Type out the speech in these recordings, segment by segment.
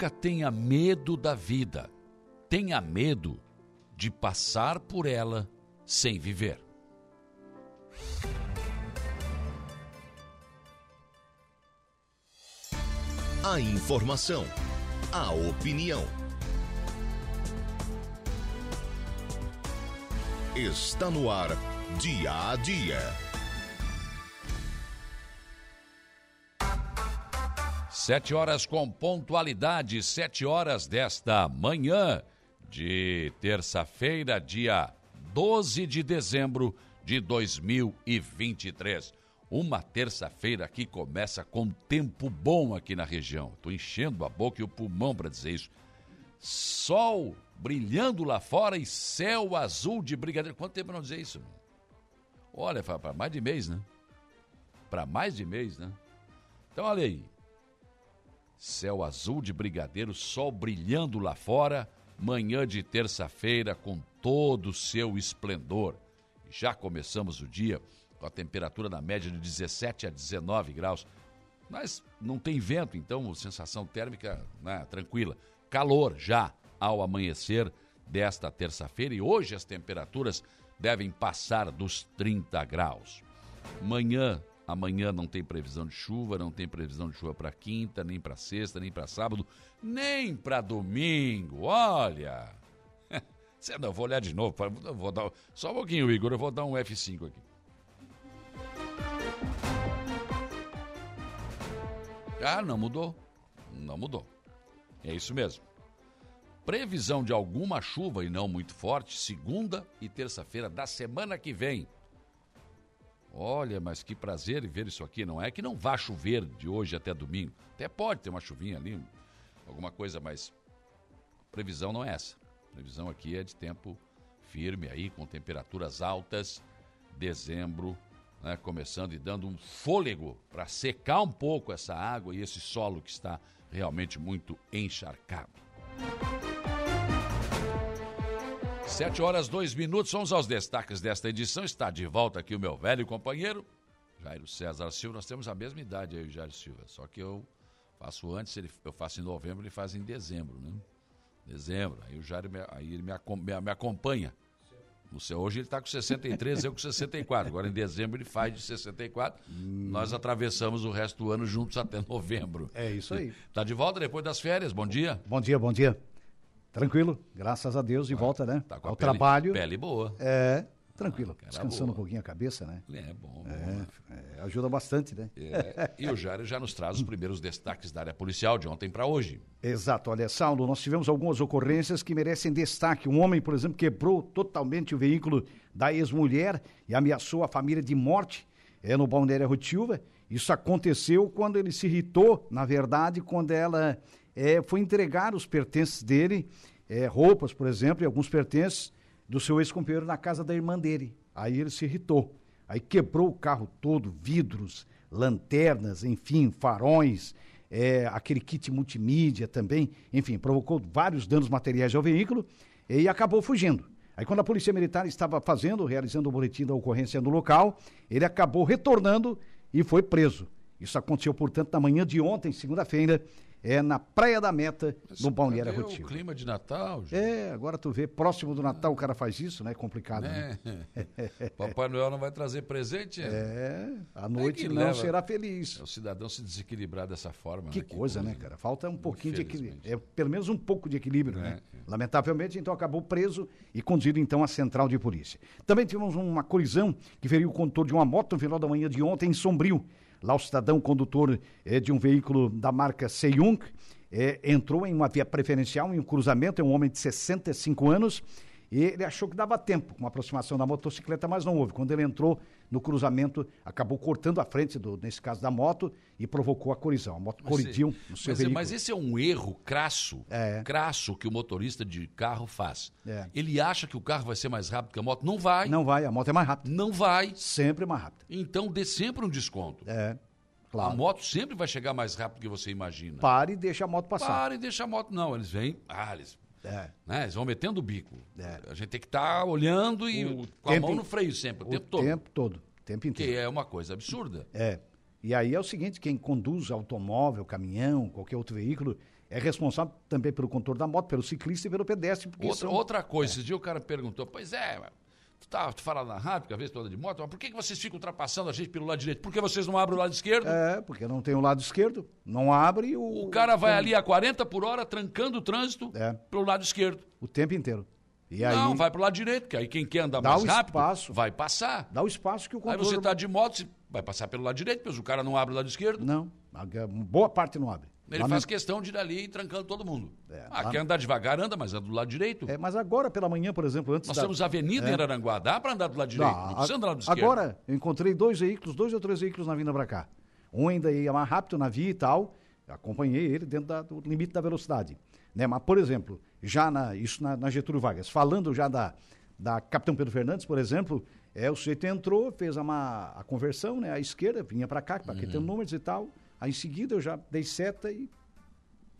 Nunca tenha medo da vida. Tenha medo de passar por ela sem viver. A informação, a opinião. Está no ar, dia a dia. Sete horas com pontualidade, sete horas desta manhã de terça-feira, dia 12 de dezembro de 2023. Uma terça-feira que começa com tempo bom aqui na região. Estou enchendo a boca e o pulmão para dizer isso. Sol brilhando lá fora e céu azul de brigadeiro. Quanto tempo não dizer isso? Olha, para mais de mês, né? Para mais de mês, né? Então, olha aí. Céu azul de brigadeiro, sol brilhando lá fora, manhã de terça-feira com todo o seu esplendor. Já começamos o dia com a temperatura na média de 17 a 19 graus. Mas não tem vento, então sensação térmica né, tranquila. Calor já ao amanhecer desta terça-feira e hoje as temperaturas devem passar dos 30 graus. Manhã Amanhã não tem previsão de chuva, não tem previsão de chuva para quinta, nem para sexta, nem para sábado, nem para domingo. Olha! Não, vou olhar de novo. Vou dar, só um pouquinho, Igor, eu vou dar um F5 aqui. Ah, não mudou. Não mudou. É isso mesmo. Previsão de alguma chuva e não muito forte, segunda e terça-feira da semana que vem. Olha, mas que prazer ver isso aqui. Não é que não vá chover de hoje até domingo. Até pode ter uma chuvinha ali, alguma coisa, mas previsão não é essa. previsão aqui é de tempo firme aí, com temperaturas altas. Dezembro, né, começando e dando um fôlego para secar um pouco essa água e esse solo que está realmente muito encharcado. Sete horas, dois minutos, vamos aos destaques desta edição. Está de volta aqui o meu velho companheiro, Jairo César Silva. Nós temos a mesma idade aí, Jairo Silva, só que eu faço antes, ele, eu faço em novembro, ele faz em dezembro, né? Dezembro. Aí o Jairo me, aí ele me, me, me acompanha. No seu, hoje ele está com 63, eu com 64. Agora em dezembro ele faz de 64. Hum. Nós atravessamos o resto do ano juntos até novembro. É isso aí. Está de volta depois das férias. Bom dia. Bom dia, bom dia. Tranquilo, graças a Deus, de ah, volta, né? Tá com Ao pele, trabalho. Pele boa. É, tranquilo. Ah, Descansando boa. um pouquinho a cabeça, né? É, bom. É, é, ajuda bastante, né? É, e o Jário já nos traz os primeiros destaques da área policial de ontem para hoje. Exato. Olha, Saulo, nós tivemos algumas ocorrências que merecem destaque. Um homem, por exemplo, quebrou totalmente o veículo da ex-mulher e ameaçou a família de morte é, no Balneário Rotilva. Isso aconteceu quando ele se irritou, na verdade, quando ela é, foi entregar os pertences dele, é, roupas, por exemplo, e alguns pertences do seu ex-companheiro na casa da irmã dele. Aí ele se irritou. Aí quebrou o carro todo, vidros, lanternas, enfim, farões, é, aquele kit multimídia também, enfim, provocou vários danos materiais ao veículo e acabou fugindo. Aí quando a polícia militar estava fazendo, realizando o boletim da ocorrência no local, ele acabou retornando e foi preso. Isso aconteceu, portanto, na manhã de ontem, segunda-feira, é na Praia da Meta, Mas no Balneário Rotivo. o clima de Natal, gente. É, agora tu vê, próximo do Natal o cara faz isso, né? Complicado, né? É. Papai Noel não vai trazer presente? É, a noite é não será feliz. É o cidadão se desequilibrar dessa forma. Que, né? coisa, né, cara? Falta um pouquinho de equilíbrio. É, pelo menos um pouco de equilíbrio, né? é, né? Lamentavelmente, então, acabou preso e conduzido, então, à central de polícia. Também tivemos uma colisão que feriu o condutor de uma moto no final da manhã de ontem em Sombrio. Lá o cidadão condutor é, de um veículo da marca Seyung é, entrou em uma via preferencial, em um cruzamento, é um homem de 65 anos, e ele achou que dava tempo com a aproximação da motocicleta, mas não houve. Quando ele entrou no cruzamento, acabou cortando a frente, do, nesse caso da moto, e provocou a colisão. A moto mas colidiu no seu mas, veículo. Mas esse é um erro crasso, é. crasso que o motorista de carro faz. É. Ele acha que o carro vai ser mais rápido que a moto. Não vai. Não vai, a moto é mais rápida. Não vai. Sempre mais rápida. Então dê sempre um desconto. É. Claro. A moto sempre vai chegar mais rápido do que você imagina. Pare e deixa a moto passar. Pare e deixa a moto. Não, eles vêm. Ah, eles é. Né? Eles vão metendo o bico. É. A gente tem que estar tá olhando e o com a mão no freio sempre, o, o tempo todo. O tempo todo, tempo inteiro. Que é uma coisa absurda. É. E aí é o seguinte, quem conduz automóvel, caminhão, qualquer outro veículo, é responsável também pelo contorno da moto, pelo ciclista e pelo pedestre. Outra, são... outra coisa, esse dia o cara perguntou, pois é, tu, tá, tu fala na rádio, que às vezes tu anda de moto, mas por que, que vocês ficam ultrapassando a gente pelo lado direito? Por que vocês não abrem o lado esquerdo? É, porque não tem o lado esquerdo, não abre o... O cara vai ali a 40 por hora, trancando o trânsito É. pelo lado esquerdo. o tempo inteiro. E aí Não, vai pro lado direito, que aí quem quer andar Dá mais rápido espaço. vai passar. dá o espaço que o Aí contorno... você tá de moto, vai passar pelo lado direito, mas o cara não abre o lado esquerdo. Não, a a boa parte não abre. Ele Lament- faz questão de ir ali trancando todo mundo. É, ah, lá- quer andar devagar, anda, mas anda do lado direito. É, mas agora pela manhã, por exemplo, antes Nós da... temos avenida em Araranguá, dá para andar do lado direito, não, Não, precisa a- andar do lado esquerdo. Agora, eu encontrei dois veículos, dois ou três veículos na vinda pra cá. Um ainda ia mais rápido na via e tal, acompanhei ele dentro da- do limite da velocidade. Né? Mas, por exemplo, já na, isso na, na Getúlio Vargas, falando já da, da Capitão Pedro Fernandes, por exemplo, é, o sujeito entrou, fez uma, a conversão, né, à esquerda, vinha pra cá, para Uhum. tem números e tal. Aí em seguida eu já dei seta e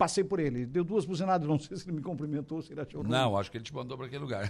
passei por ele. Deu duas buzinadas, não sei se ele me cumprimentou, se ele achou. Não, acho que ele te mandou para aquele lugar.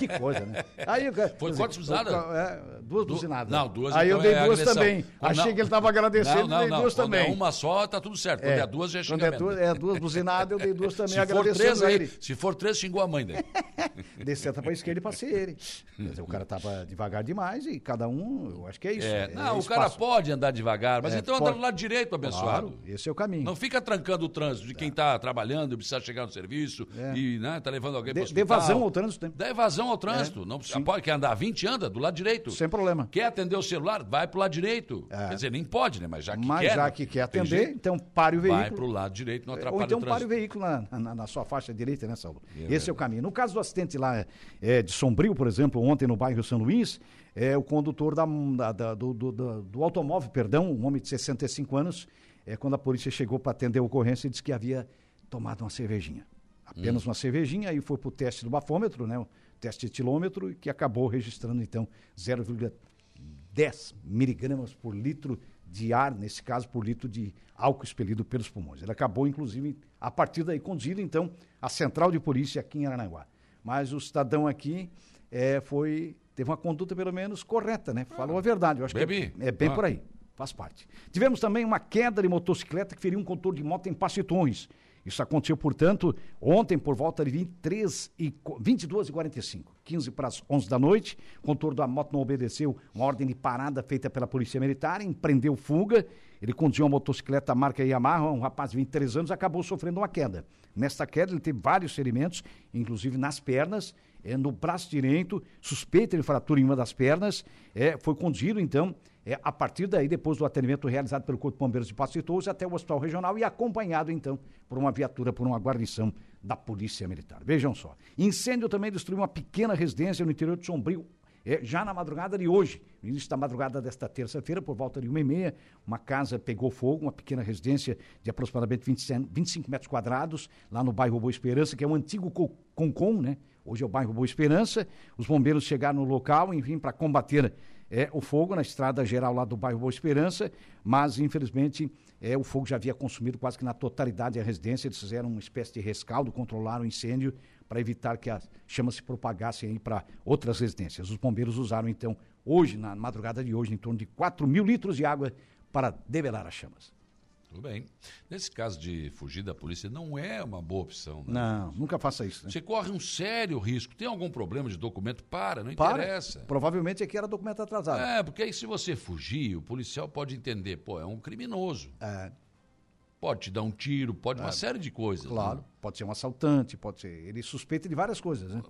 Que coisa, né? Aí, Foi quantas buzinadas? é, duas Du- buzinadas. Não, duas Aí eu então dei é duas agressão. também. Quando Achei não- que ele estava agradecendo Não, não, dei duas Quando também. é uma só, tá tudo certo. Quando é, duas, já é Quando é xingamento. duas, é duas buzinadas, eu dei duas também se for agradecendo três, aí, ele. se for três, xingou a mãe dele. Dei seta pra esquerda e passei ele. Quer dizer, o cara tava devagar demais e cada um, eu acho que é isso. É, é não, o cara pode andar devagar, mas É, então anda do lado direito, abençoado. Claro, esse é o caminho. Não fica trancando o trânsito de quem está trabalhando e precisa chegar no serviço É. e né, tá levando alguém para Dê, dê vazão ao trânsito, né? Dá evasão ao trânsito. não precisa, sim. pode, quer andar 20, anda do lado direito. Sem problema. Quer atender o celular? Vai pro lado direito. É. Quer dizer, nem pode, né? Mas já que Mas quer. já né? que quer Tem atender, jeito, então pare o veículo. Vai pro lado direito, não atrapalha Ou então o pare o trânsito. veículo na, na- na sua faixa direita, né, Saulo? É Esse é o caminho. No caso do acidente lá é, de Sombrio, por exemplo, ontem no bairro São Luís, é, o condutor da, da- da- do, do- do- do automóvel, perdão, um homem de 65 anos, é, quando a polícia chegou para atender a ocorrência, disse que havia tomado uma cervejinha. Apenas uma cervejinha, aí foi pro teste do bafômetro, né? O teste de etilômetro, que acabou registrando, então, 0,10 miligramas por litro de ar, nesse caso, por litro de álcool expelido pelos pulmões. Ele acabou, inclusive, a partir daí, conduzido, então, à central de polícia aqui em Aranaguá. Mas o cidadão aqui eh, foi, teve uma conduta, pelo menos, correta, né? Falou a verdade. Eu acho Bebi. que é, é bem Ah. por aí. Faz parte. Tivemos também uma queda de motocicleta que feriu um condutor de moto em Torres. Isso aconteceu, portanto, ontem por volta de 23 e, co- 22 e 45, 15 para as 11 da noite. O condutor da moto não obedeceu uma ordem de parada feita pela Polícia Militar, empreendeu fuga. Ele conduziu uma motocicleta marca Yamaha, um rapaz de 23 anos, acabou sofrendo uma queda. Nesta queda, ele teve vários ferimentos, inclusive nas pernas, eh, no braço direito, suspeita de fratura em uma das pernas. eh, foi conduzido, então, é, a partir daí, depois do atendimento realizado pelo Corpo de Bombeiros de Passo de Torres, até o Hospital Regional e acompanhado, então, por uma viatura, por uma guarnição da Polícia Militar. Vejam só. Incêndio também destruiu uma pequena residência no interior de Sombrio, é, já na madrugada de hoje, no início da madrugada desta terça-feira, por volta de uma e meia, uma casa pegou fogo, uma pequena residência de aproximadamente 27 25 metros quadrados, lá no bairro Boa Esperança, que é o antigo Co- Concom, né? Hoje é o bairro Boa Esperança. Os bombeiros chegaram no local, enfim, para combater é, o fogo na estrada geral lá do bairro Boa Esperança, mas infelizmente é, o fogo já havia consumido quase que na totalidade a residência. Eles fizeram uma espécie de rescaldo, controlaram o incêndio para evitar que as chamas se propagassem para outras residências. Os bombeiros usaram então hoje, na madrugada de hoje, em torno de 4 mil litros de água para debelar as chamas. Tudo bem. Nesse caso de fugir da polícia, não é uma boa opção. Né? Não, nunca faça isso. Né? Você corre um sério risco. Tem algum problema de documento? Para, não Para. interessa. Provavelmente aqui era documento atrasado. É, porque aí se você fugir, o policial pode entender, pô, é um criminoso. É, Pode te dar um tiro, pode uma série de coisas. claro, né? pode ser um assaltante, pode ser. Ele suspeita de várias coisas, né?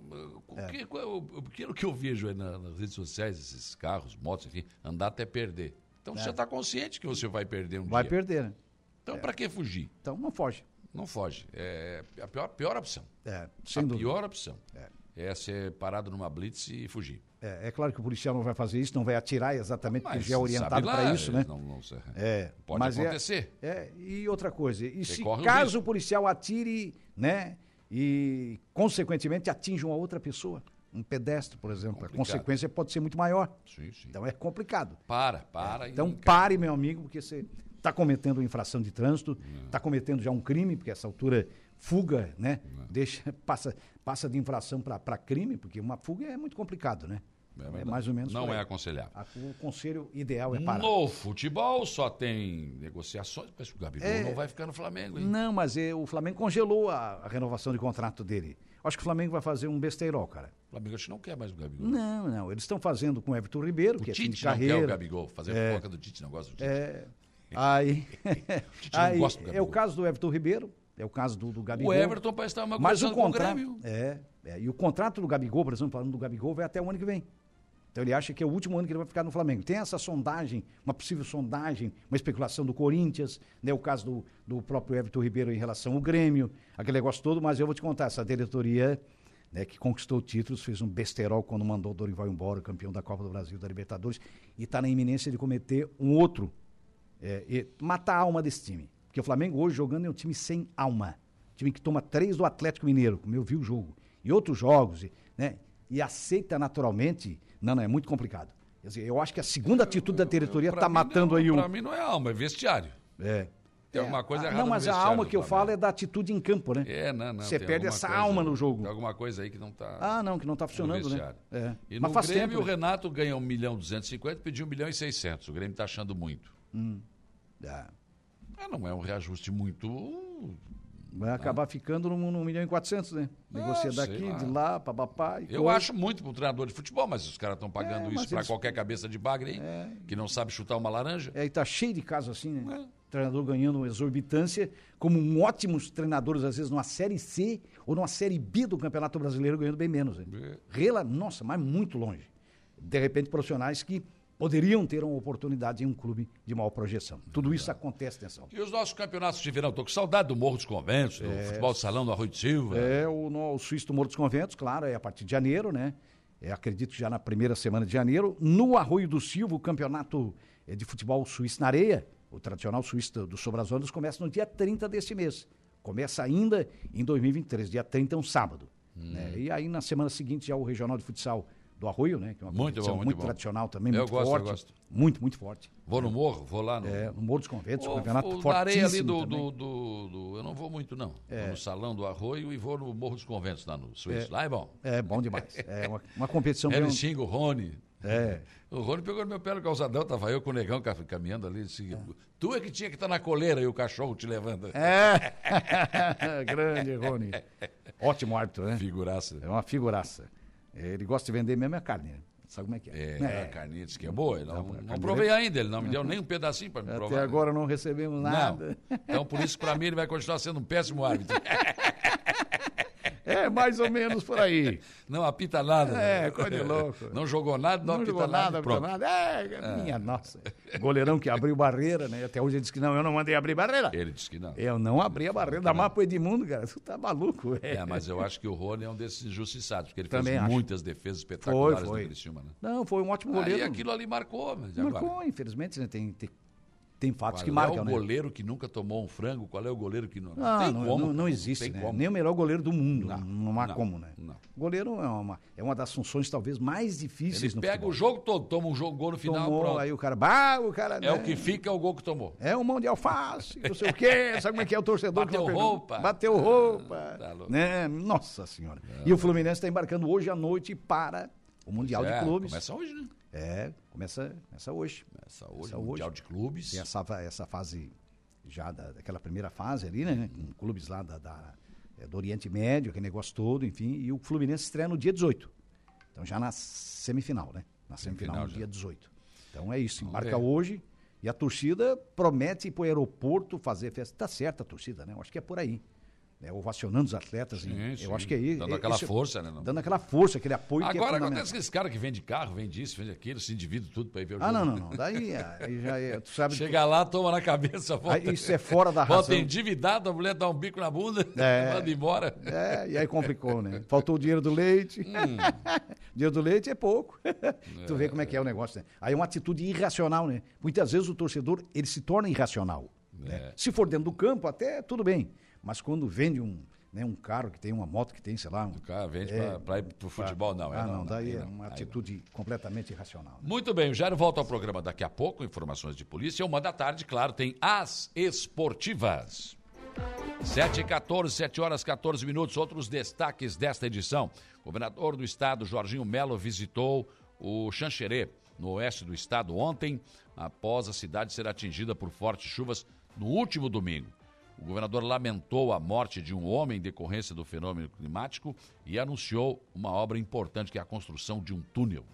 O que, qual é o- que eu vejo aí na- nas redes sociais, esses carros, motos, enfim, andar até perder. Então você está consciente que você vai perder um É. Vai dia. perder, né? Então para que fugir? Então não foge. Não foge. É a pior, pior opção. É, sem a dúvida. pior opção. É. ser parado numa blitz e fugir. É, é claro que o policial não vai fazer isso, não vai atirar exatamente, porque já é orientado para isso, né? Não, não. É, Pode mas é- acontecer. É, e outra coisa, e se caso risco. o policial atire, né, e consequentemente atinja uma outra pessoa, um pedestre, por exemplo, a consequência pode ser muito maior. Sim, sim. Então é complicado. Para, para. e Então pare, meu amigo, porque você está cometendo infração de trânsito, está cometendo já um crime, porque essa altura fuga, né? Deixa, passa, passa de infração para crime, porque uma fuga é muito complicado, né? É, mais ou menos. Não é aconselhável. O conselho ideal é parar. No futebol só tem negociações, mas o Gabigol é... não vai ficar no Flamengo, hein? Não, mas é, o Flamengo congelou a, a, renovação de contrato dele. Acho que o Flamengo vai fazer um besteirol, cara. O Flamengo acho que não quer mais o Gabigol. Não, não. Eles estão fazendo com o Everton Ribeiro, o que Tite é time de carreira. não quer o Gabigol. Fazer é, fofoca do Tite, não gosta do Tite. É, aí, aí é o caso do Everton Ribeiro, é o caso do, do Gabigol. O Everton parece estar uma Mas o contrato, é, é, e o contrato do Gabigol, por exemplo, falando do Gabigol, vai até o ano que vem. Então ele acha que é o último ano que ele vai ficar no Flamengo. Tem essa sondagem, uma possível sondagem, uma especulação do Corinthians, né, o caso do, do próprio Everton Ribeiro em relação ao Grêmio, aquele negócio todo, mas eu vou te contar, essa diretoria né, que conquistou títulos, fez um besterol quando mandou o Dorival embora, campeão da Copa do Brasil, da Libertadores, e está na iminência de cometer um outro, é, matar a alma desse time. Porque o Flamengo hoje jogando é um time sem alma. Time que toma três do Atlético Mineiro, como eu vi o jogo, e outros jogos, né, e aceita naturalmente não, não, é muito complicado. Quer dizer, eu acho que a segunda atitude da diretoria está matando não, aí um. Para mim não é alma, é vestiário. É. Tem é, alguma coisa a, errada Não, mas a alma que eu falo é da atitude em campo, né? É, não, não. Você perde essa coisa, alma no jogo. Tem alguma coisa aí que não está. Ah, não, que não está funcionando, né? É. E mas no Grêmio, tempo, o né? Renato ganha 1 milhão e 250 pediu 1 milhão e 600. O Grêmio está achando muito. Hum. É. Ah, não é um reajuste muito Vai acabar ah. ficando no, no milhão e quatrocentos, né? Negocia ah, daqui, lá. de lá, papapá. Eu coisa. acho muito para um treinador de futebol, mas os caras estão pagando é, isso para eles... qualquer cabeça de bagre aí, é. que não sabe chutar uma laranja. É, e tá cheio de casos assim, né? É. Treinador ganhando exorbitância, como um ótimos treinadores, às vezes, numa Série C ou numa Série B do Campeonato Brasileiro, ganhando bem menos. Né? É. Rela, nossa, mas muito longe. De repente, profissionais que poderiam ter uma oportunidade em um clube de maior projeção. Tudo isso acontece, atenção. E os nossos campeonatos de verão? Estou com saudade do Morro dos Conventos, do é, futebol de salão do Arroio de Silva. É, o, no, o Suíço do Morro dos Conventos, claro, é a partir de janeiro, né? É, acredito já na primeira semana de janeiro. No Arroio do Silva, o campeonato é, de futebol suíço na areia, o tradicional suíço do, do começa no dia 30 deste mês. Começa ainda em 2023, dia 30 é um sábado. Hum. Né? E aí, na semana seguinte, já o Regional de Futsal do Arroio, né? Que é uma muito bom, muito, muito bom. tradicional também, eu muito gosto, forte. Eu gosto. Muito, muito forte. Vou no morro, vou lá no. É, no Morro dos Conventos, o, campeonato o fortíssimo. ali do, do, do, do, Eu não vou muito, não. É. Vou no Salão do Arroio e vou no Morro dos Conventos, lá no Suíço. É, lá é bom. É bom demais. É uma, uma competição Ele bem... xinga o Rony. É. O Rony pegou no meu pé no calçadão, tava eu com o negão caminhando ali. Disse, é. Tu é que tinha que estar tá na coleira e o cachorro te levando. É. Grande, Rony. Ótimo árbitro, né? Figuraça. É uma figuraça. Ele gosta de vender mesmo a carne, né? Sabe como é que é? É, é. a carninha diz que é boa. Não, não, não provei ainda, ele não me deu nem um pedacinho para me Até provar. Até agora não recebemos nada. Não. Então, por isso, para mim, ele vai continuar sendo um péssimo árbitro. É, mais ou menos por aí. Não apita nada. É, né? coisa de louco. Não jogou nada, não, não apita jogou nada. Apita nada. É, é, minha nossa. Goleirão que abriu barreira, né? Até hoje ele disse que não, eu não mandei abrir barreira. Ele disse que não. Eu não abri a barreira. Dá mais pro Edmundo, cara. Tu tá maluco. É. é, mas eu acho que o Rony é um desses injustiçados, porque ele Também fez acho. muitas defesas espetaculares foi, foi. no Criciúma, né? Não, foi um ótimo goleiro. E aquilo ali marcou. Marcou, agora? infelizmente, né? Tem, tem tem fatos qual que marcam, né? Qual é o goleiro né? que nunca tomou um frango? Qual é o goleiro que não... Não, tem não, como, não, não existe, né? Nem o melhor goleiro do mundo. Não, não há não, como, né? Não. Goleiro é uma, é uma das funções talvez mais difíceis Ele no pega futebol. o jogo todo, toma um jogo, gol no final, tomou, pronto. aí o cara... Bah, o cara é né? o que fica, é o gol que tomou. É um mão de alface, não sei o quê. Sabe como é que é o torcedor? Bateu roupa. Bateu roupa. Tá né? Nossa Senhora. E o Fluminense está embarcando hoje à noite para o Mundial é, de Clubes. Começa hoje, né? É, começa, começa hoje. Começa hoje, começa Mundial hoje. de Clubes. Tem essa, essa fase, já da, daquela primeira fase ali, né? Com clubes lá da, da é, do Oriente Médio, aquele negócio todo, enfim. E o Fluminense estreia no dia 18. Então já na semifinal, né? Na semifinal, no dia 18. Então é isso, embarca hoje. E a torcida promete ir para o aeroporto fazer festa. Tá certa a torcida, né? Eu acho que é por aí né, ovacionando os atletas. Sim, em, sim. Eu acho que aí. Dando aquela força, né? Não? Dando aquela força, aquele apoio. Agora que é acontece que esse cara que vende carro, vende isso, vende aquilo, se divide tudo para ir ver o ah, jogo. Ah, não, não, não. Daí aí já é. Tu sabe Chega lá, toma na cabeça, volta. Aí, isso é fora da razão. Volta endividado, a mulher dá um bico na bunda, é, manda embora. É, e aí complicou, né? Faltou o dinheiro do leite. Hum. dinheiro do leite é pouco. É, tu vê como é que é o negócio, né? Aí é uma atitude irracional, né? Muitas vezes o torcedor, ele se torna irracional. Né? É. Né? Se for dentro do campo, até tudo bem. Mas quando vende um né, um carro que tem, uma moto que tem, sei lá. Um, o cara vende é, para ir para o futebol, não. É, ah, não, não, daí é uma atitude não. completamente irracional. Né? Muito bem, o Jairo volta ao programa daqui a pouco, informações de polícia. Uma da tarde, claro, tem as esportivas. 7 e 14, 7 horas 14 minutos. Outros destaques desta edição. O governador do estado, Jorginho Melo, visitou o Xanxerê, no oeste do estado, ontem, após a cidade ser atingida por fortes chuvas no último domingo. O governador lamentou a morte de um homem em decorrência do fenômeno climático e anunciou uma obra importante, que é a construção de um túnel.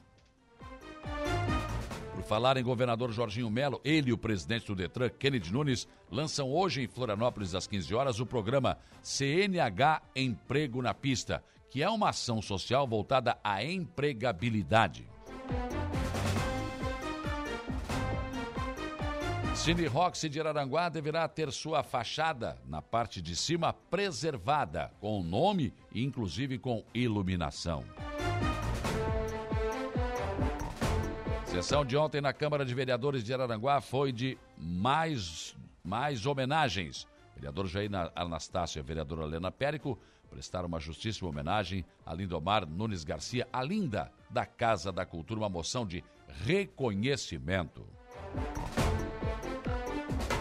Por falar em governador Jorginho Melo, ele e o presidente do Detran, Kennedy Nunes, lançam hoje em Florianópolis às 15 horas o programa CNH Emprego na Pista, que é uma ação social voltada à empregabilidade. Cine Roxy de Araranguá deverá ter sua fachada na parte de cima preservada, com nome e inclusive com iluminação. Sessão de ontem na Câmara de Vereadores de Araranguá foi de mais, mais homenagens. Vereador Jair Anastácio e a vereadora Helena Périco prestaram uma justíssima homenagem a Lindomar Nunes Garcia, a linda da Casa da Cultura, uma moção de reconhecimento.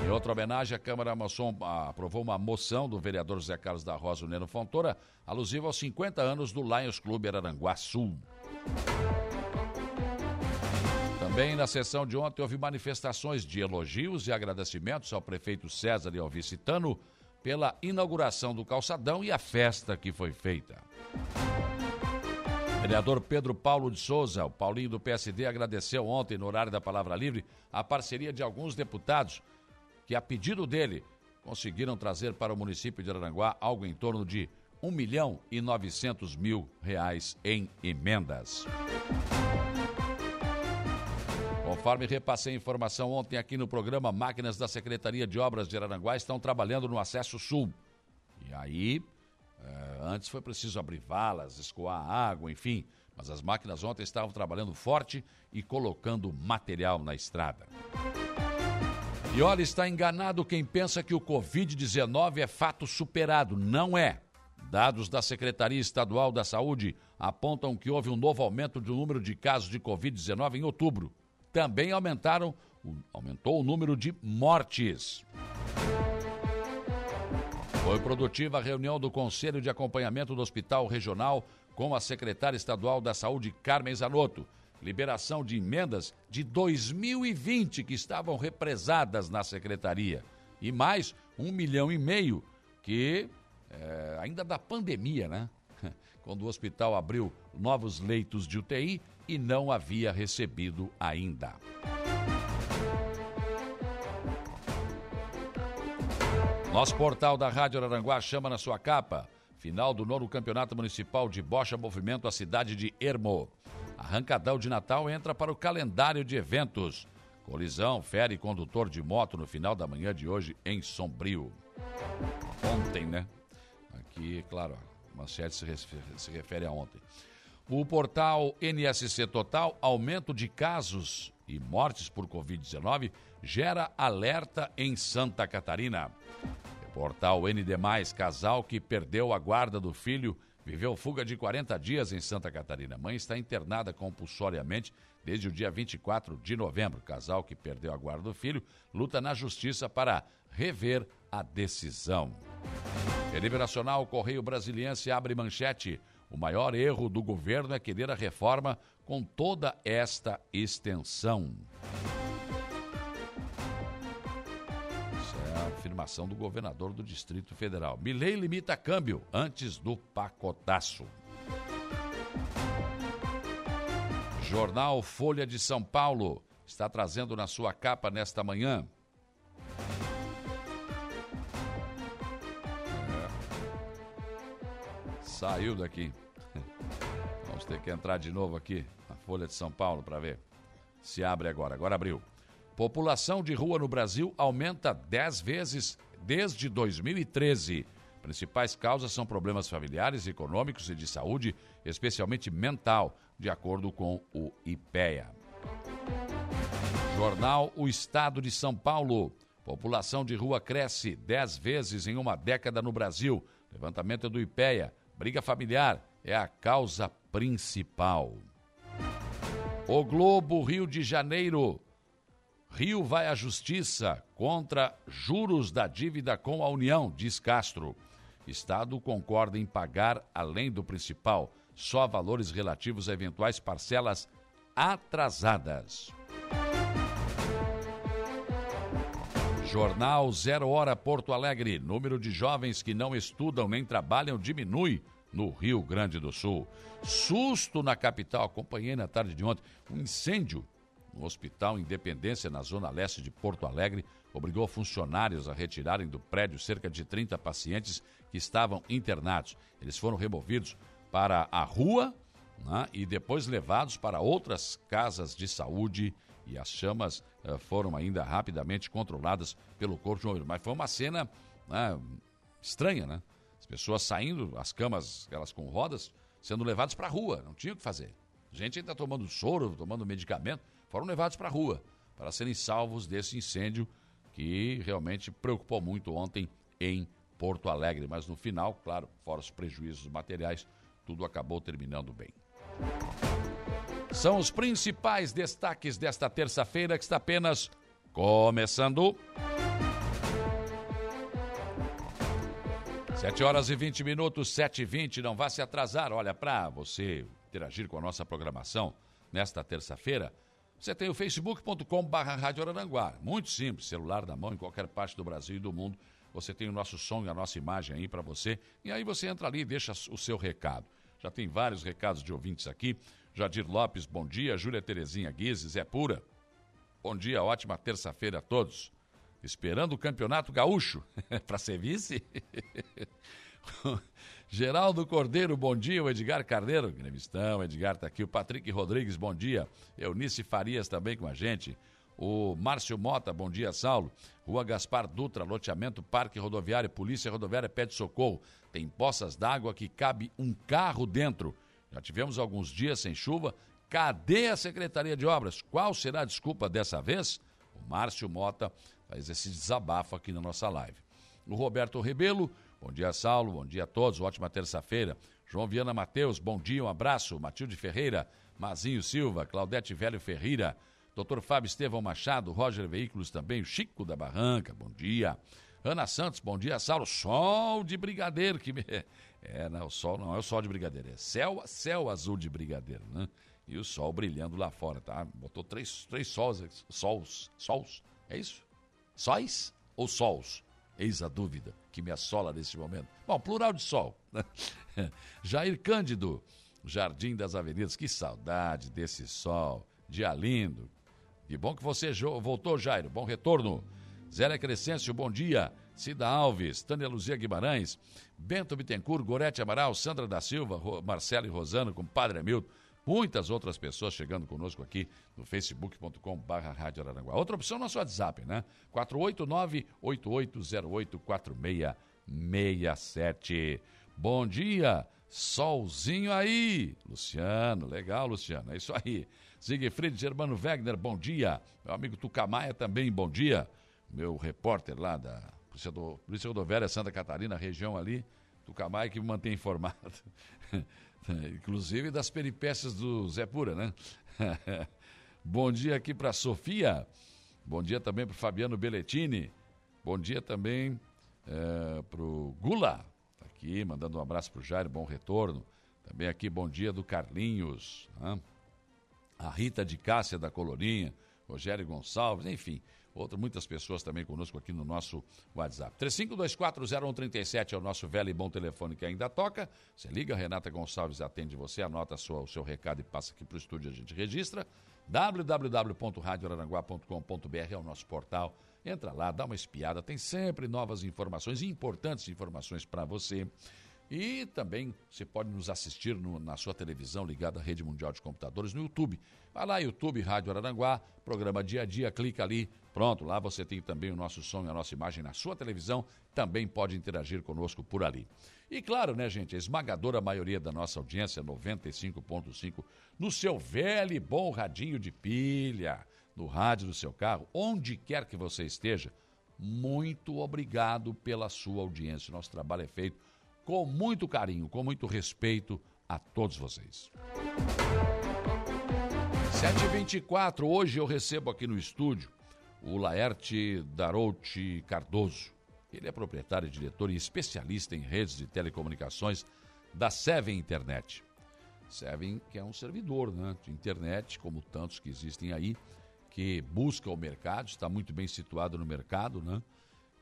Em outra homenagem, a Câmara aprovou uma moção do vereador José Carlos da Rosa Neno Fontoura, alusiva aos 50 anos do Lions Clube Araranguá Sul. Também na sessão de ontem houve manifestações de elogios e agradecimentos ao prefeito César e ao vice-tano pela inauguração do calçadão e a festa que foi feita. Vereador Pedro Paulo de Souza, o Paulinho do PSD, agradeceu ontem, no horário da Palavra Livre, a parceria de alguns deputados que, a pedido dele, conseguiram trazer para o município de Aranguá algo em torno de 1 milhão e 900 mil reais em emendas. Conforme repassei informação ontem aqui no programa, máquinas da Secretaria de Obras de Aranguá estão trabalhando no acesso sul. E aí, é, antes foi preciso abrir valas, escoar água, enfim. Mas as máquinas ontem estavam trabalhando forte e colocando material na estrada. E olha, está enganado quem pensa que o Covid-19 é fato superado. Não é. Dados da Secretaria Estadual da Saúde apontam que houve um novo aumento do número de casos de Covid-19 em outubro. Também aumentaram, aumentou o número de mortes. Foi produtiva a reunião do Conselho de Acompanhamento do Hospital Regional com a secretária estadual da Saúde, Carmen Zanotto liberação de emendas de 2020 que estavam represadas na secretaria. E mais um milhão e meio que é, ainda da pandemia, né? Quando o hospital abriu novos leitos de UTI e não havia recebido ainda. Nosso portal da Rádio Aranguá chama na sua capa. Final do nono Campeonato Municipal de Bocha Movimento a cidade de Ermo. Arrancadão de Natal entra para o calendário de eventos. Colisão fere condutor de moto no final da manhã de hoje em Sombrio. Ontem, né? Aqui, claro, a manchete se, refere, a ontem. O portal NSC Total, aumento de casos e mortes por Covid-19, gera alerta em Santa Catarina. O portal ND, casal que perdeu a guarda do filho viveu fuga de 40 dias em Santa Catarina. Mãe está internada compulsoriamente desde o dia 24 de novembro. Casal que perdeu a guarda do filho luta na justiça para rever a decisão. Deliberacional Correio Brasiliense abre manchete. O maior erro do governo é querer a reforma com toda esta extensão. Afirmação do governador do Distrito Federal. Milei limita câmbio antes do pacotaço. Jornal Folha de São Paulo está trazendo na sua capa nesta manhã. Saiu daqui. Vamos ter que entrar de novo aqui na Folha de São Paulo para ver se abre agora. Agora abriu. População de rua no Brasil aumenta 10 vezes desde 2013. Principais causas são problemas familiares, econômicos e de saúde, especialmente mental, de acordo com o IPEA. Jornal O Estado de São Paulo. População de rua cresce 10 vezes em uma década no Brasil. Levantamento do IPEA. Briga familiar é a causa principal. O Globo Rio de Janeiro. Rio vai à justiça contra juros da dívida com a União, diz Castro. Estado concorda em pagar, além do principal, só valores relativos a eventuais parcelas atrasadas. Jornal Zero Hora Porto Alegre. Número de jovens que não estudam nem trabalham diminui no Rio Grande do Sul. Susto na capital. Acompanhei na tarde de ontem um incêndio no Hospital Independência, na zona leste de Porto Alegre, obrigou funcionários a retirarem do prédio cerca de 30 pacientes que estavam internados. Eles foram removidos para a rua né, e depois levados para outras casas de saúde e as chamas uh, foram ainda rapidamente controladas pelo Corpo de Bombeiros. Mas foi uma cena né, estranha, né? As pessoas saindo, as camas, elas com rodas, sendo levadas para a rua, não tinha o que fazer. Gente ainda tomando soro, tomando medicamento, foram levados para a rua para serem salvos desse incêndio que realmente preocupou muito ontem em Porto Alegre. Mas no final, claro, fora os prejuízos materiais, tudo acabou terminando bem. São os principais destaques desta terça-feira que está apenas começando. 7 horas e 20 minutos, 7 e 20, não vá se atrasar. Olha, para você interagir com a nossa programação nesta terça-feira, você tem o facebook.com.br Rádio Araranguá. Muito simples, celular na mão em qualquer parte do Brasil e do mundo. Você tem o nosso som e a nossa imagem aí para você. E aí você entra ali e deixa o seu recado. Já tem vários recados de ouvintes aqui. Jadir Lopes, bom dia. Júlia Terezinha Guizes, é pura. Bom dia, ótima terça-feira a todos. Esperando o campeonato gaúcho para ser vice? Geraldo Cordeiro, bom dia. O Edgar Carneiro, gremistão. Edgar está aqui. O Patrick Rodrigues, bom dia. Eunice Farias também com a gente. O Márcio Mota, bom dia, Saulo. Rua Gaspar Dutra, loteamento Parque Rodoviário, Polícia Rodoviária pede socorro. Tem poças d'água que cabe um carro dentro. Já tivemos alguns dias sem chuva. Cadê a Secretaria de Obras? Qual será a desculpa dessa vez? O Márcio Mota faz esse desabafo aqui na nossa live. O Roberto Rebelo, Bom dia, Saulo. Bom dia a todos. Ótima terça-feira. João Viana Mateus, bom dia, um abraço. Matilde Ferreira, Mazinho Silva, Claudete Velho Ferreira, Dr. Fábio Estevão Machado, Roger Veículos também, Chico da Barranca, bom dia. Ana Santos, bom dia, Saulo. Sol de brigadeiro que me... É, não, o sol não é o sol de brigadeiro, é céu, céu azul de brigadeiro, né? E o sol brilhando lá fora, tá? Botou três, três sols, sols, sols, é isso? Sóis ou sols? Eis a dúvida que me assola nesse momento. Bom, plural de sol. Jair Cândido, Jardim das Avenidas. Que saudade desse sol. Dia lindo. Que bom que você voltou, Jairo. Bom retorno. Zélia Crescêncio, bom dia. Cida Alves, Tânia Luzia Guimarães, Bento Bittencourt, Gorete Amaral, Sandra da Silva, Marcelo e Rosano, com Padre Hamilton muitas outras pessoas chegando conosco aqui no facebook.com barra Rádio Araranguá. Outra opção, nosso WhatsApp, né? 489-8808-4667. Bom dia, solzinho aí. Luciano, legal, Luciano, é isso aí. Siegfried Germano Wegner, bom dia. Meu amigo Tucamaia também, bom dia. Meu repórter lá da Polícia, do, Polícia Rodoviária Santa Catarina, região ali, Tucamaia que me mantém informado. Inclusive das peripécias do Zé Pura, né? Bom dia aqui para Sofia. Bom dia também para Fabiano Belletini. Bom dia também é, para o Gula. Tá aqui, mandando um abraço para o Jairo, bom retorno. Também aqui, bom dia do Carlinhos. Né? A Rita de Cássia da Colorinha. Rogério Gonçalves, enfim. Outra, muitas pessoas também conosco aqui no nosso WhatsApp. 35240137 é o nosso velho e bom telefone que ainda toca. Você liga, Renata Gonçalves atende você, anota sua, o seu recado e passa aqui para o estúdio, a gente registra. www.radioraranguá.com.br é o nosso portal. Entra lá, dá uma espiada, tem sempre novas informações, importantes informações para você. E também você pode nos assistir no, na sua televisão ligada à Rede Mundial de Computadores no YouTube. Vai lá, YouTube, Rádio Araranguá, programa Dia a Dia, clica ali, pronto, lá você tem também o nosso som e a nossa imagem na sua televisão, também pode interagir conosco por ali. E claro, né, gente, a esmagadora maioria da nossa audiência, 95.5, no seu velho e bom radinho de pilha, no rádio do seu carro, onde quer que você esteja, muito obrigado pela sua audiência. Nosso trabalho é feito com muito carinho, com muito respeito a todos vocês. 7h24, hoje eu recebo aqui no estúdio o Laerte Darouti Cardoso. Ele é proprietário, diretor e especialista em redes de telecomunicações da Seven Internet. servem que é um servidor né, de internet, como tantos que existem aí, que busca o mercado, está muito bem situado no mercado, né?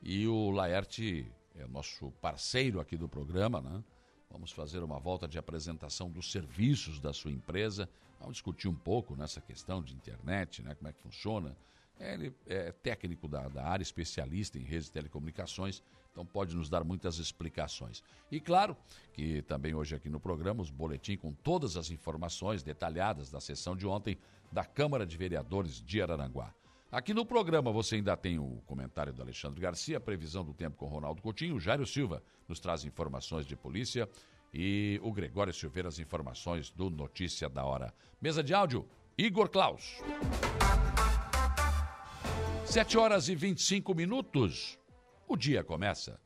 E o Laerte é nosso parceiro aqui do programa, né? Vamos fazer uma volta de apresentação dos serviços da sua empresa. Vamos discutir um pouco nessa questão de internet, né? Como é que funciona. Ele é técnico da, da área, especialista em redes de telecomunicações, então pode nos dar muitas explicações. E claro que também hoje aqui no programa, os boletim com todas as informações detalhadas da sessão de ontem da Câmara de Vereadores de Araranguá. Aqui no programa você ainda tem o comentário do Alexandre Garcia, previsão do tempo com Ronaldo Coutinho, o Jairo Silva nos traz informações de polícia e o Gregório Silveira as informações do Notícia da Hora. Mesa de áudio, Igor Klaus. 7 horas e 25 minutos. O dia começa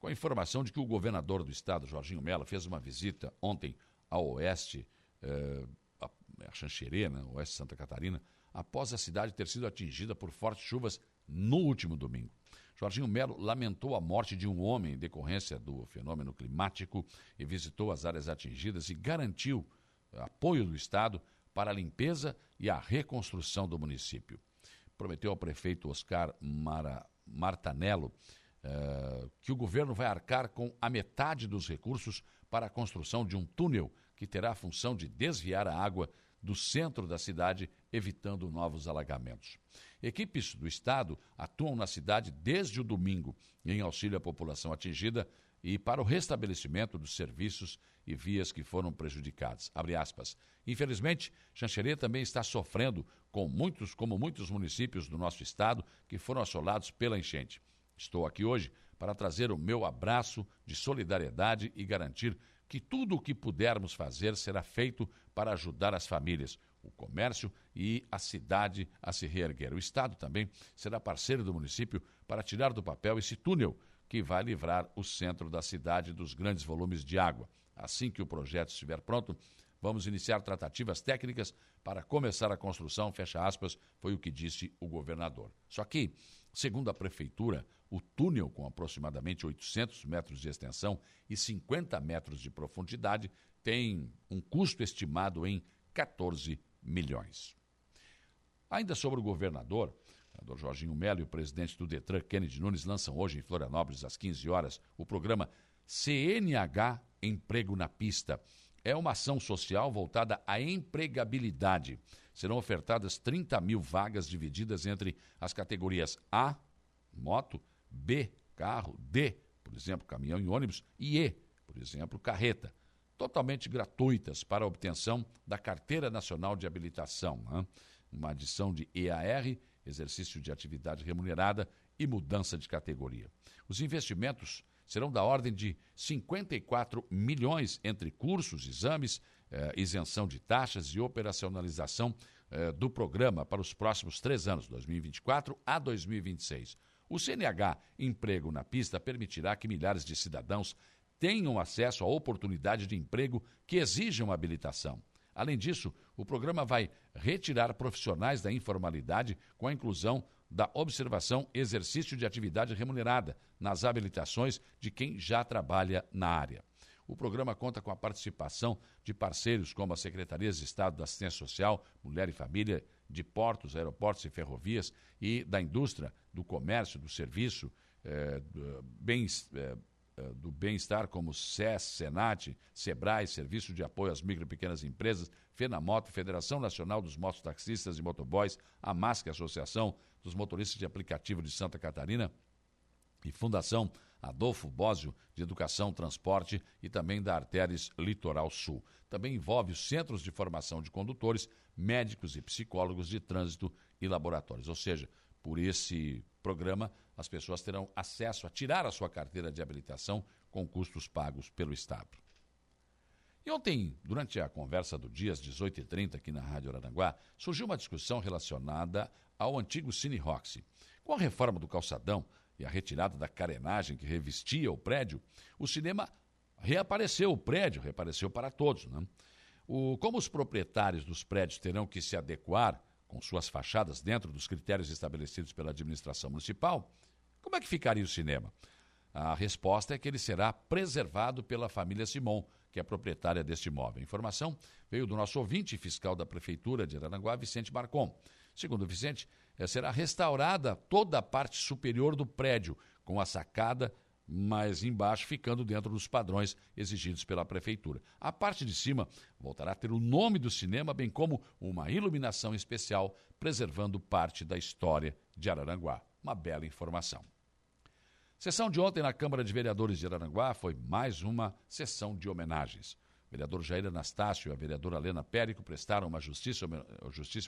com a informação de que o governador do estado, Jorginho Mello, fez uma visita ontem ao oeste, eh, a, a Xanxerê, né, oeste de Santa Catarina, após a cidade ter sido atingida por fortes chuvas no último domingo. Jorginho Melo lamentou a morte de um homem em decorrência do fenômeno climático e visitou as áreas atingidas e garantiu apoio do Estado para a limpeza e a reconstrução do município. Prometeu ao prefeito Oscar Mara, Martanello eh, que o governo vai arcar com a metade dos recursos para a construção de um túnel que terá a função de desviar a água do centro da cidade, evitando novos alagamentos. Equipes do Estado atuam na cidade desde o domingo em auxílio à população atingida e para o restabelecimento dos serviços e vias que foram prejudicadas. Infelizmente, Xanxerê também está sofrendo com muitos, como muitos municípios do nosso estado que foram assolados pela enchente. Estou aqui hoje para trazer o meu abraço de solidariedade e garantir que tudo o que pudermos fazer será feito para ajudar as famílias, o comércio e a cidade a se reerguer. O Estado também será parceiro do município para tirar do papel esse túnel que vai livrar o centro da cidade dos grandes volumes de água. Assim que o projeto estiver pronto, vamos iniciar tratativas técnicas para começar a construção, fecha aspas, foi o que disse o governador. Só que, segundo a prefeitura, o túnel, com aproximadamente 800 metros de extensão e 50 metros de profundidade, tem um custo estimado em 14 milhões. Ainda sobre o governador, o governador Jorginho Melo e o presidente do Detran, Kennedy Nunes, lançam hoje em Florianópolis, às 15 horas, o programa CNH Emprego na Pista. É uma ação social voltada à empregabilidade. Serão ofertadas 30 mil vagas divididas entre as categorias A, moto, B, carro, D, por exemplo, caminhão e ônibus, e E, por exemplo, carreta, totalmente gratuitas para a obtenção da Carteira Nacional de Habilitação, uma adição de EAR, exercício de atividade remunerada e mudança de categoria. Os investimentos serão da ordem de 54 milhões entre cursos, exames, eh, isenção de taxas e operacionalização eh, do programa para os próximos três anos, 2024 a 2026. O CNH Emprego na Pista permitirá que milhares de cidadãos tenham acesso à oportunidade de emprego que exijam habilitação. Além disso, o programa vai retirar profissionais da informalidade com a inclusão da observação exercício de atividade remunerada nas habilitações de quem já trabalha na área. O programa conta com a participação de parceiros como as Secretarias de Estado da Assistência Social, Mulher e Família, de Portos, Aeroportos e Ferrovias e da Indústria, do Comércio, do Serviço, eh, do bem-estar, eh, eh, bem-estar como SES, Senat, SEBRAE, Serviço de Apoio às Micro e Pequenas Empresas, FENAMOTO, Federação Nacional dos Mototaxistas e Motoboys, a MASC, Associação dos Motoristas de Aplicativo de Santa Catarina e Fundação Adolfo Bósio, de Educação, Transporte e também da Artéries Litoral Sul. Também envolve os centros de formação de condutores, médicos e psicólogos de trânsito e laboratórios. Ou seja, por esse programa, as pessoas terão acesso a tirar a sua carteira de habilitação com custos pagos pelo Estado. E ontem, durante a conversa do dia, às 18h30, aqui na Rádio Araranguá, surgiu uma discussão relacionada ao antigo Cine Roxy. Com a reforma do calçadão, e a retirada da carenagem que revestia o prédio, o cinema reapareceu, o prédio reapareceu para todos. Né? O, como os proprietários dos prédios terão que se adequar com suas fachadas dentro dos critérios estabelecidos pela administração municipal, como é que ficaria o cinema? A resposta é que ele será preservado pela família Simon, que é proprietária deste imóvel. A informação veio do nosso ouvinte fiscal da Prefeitura de Araranguá, Vicente Marcon. Segundo Vicente, eh, será restaurada toda a parte superior do prédio, com a sacada mais embaixo, ficando dentro dos padrões exigidos pela Prefeitura. A parte de cima voltará a ter o nome do cinema, bem como uma iluminação especial, preservando parte da história de Araranguá. Uma bela informação. Sessão de ontem na Câmara de Vereadores de Araranguá foi mais uma sessão de homenagens. O vereador Jair Anastácio e a vereadora Helena Périco prestaram uma justíssima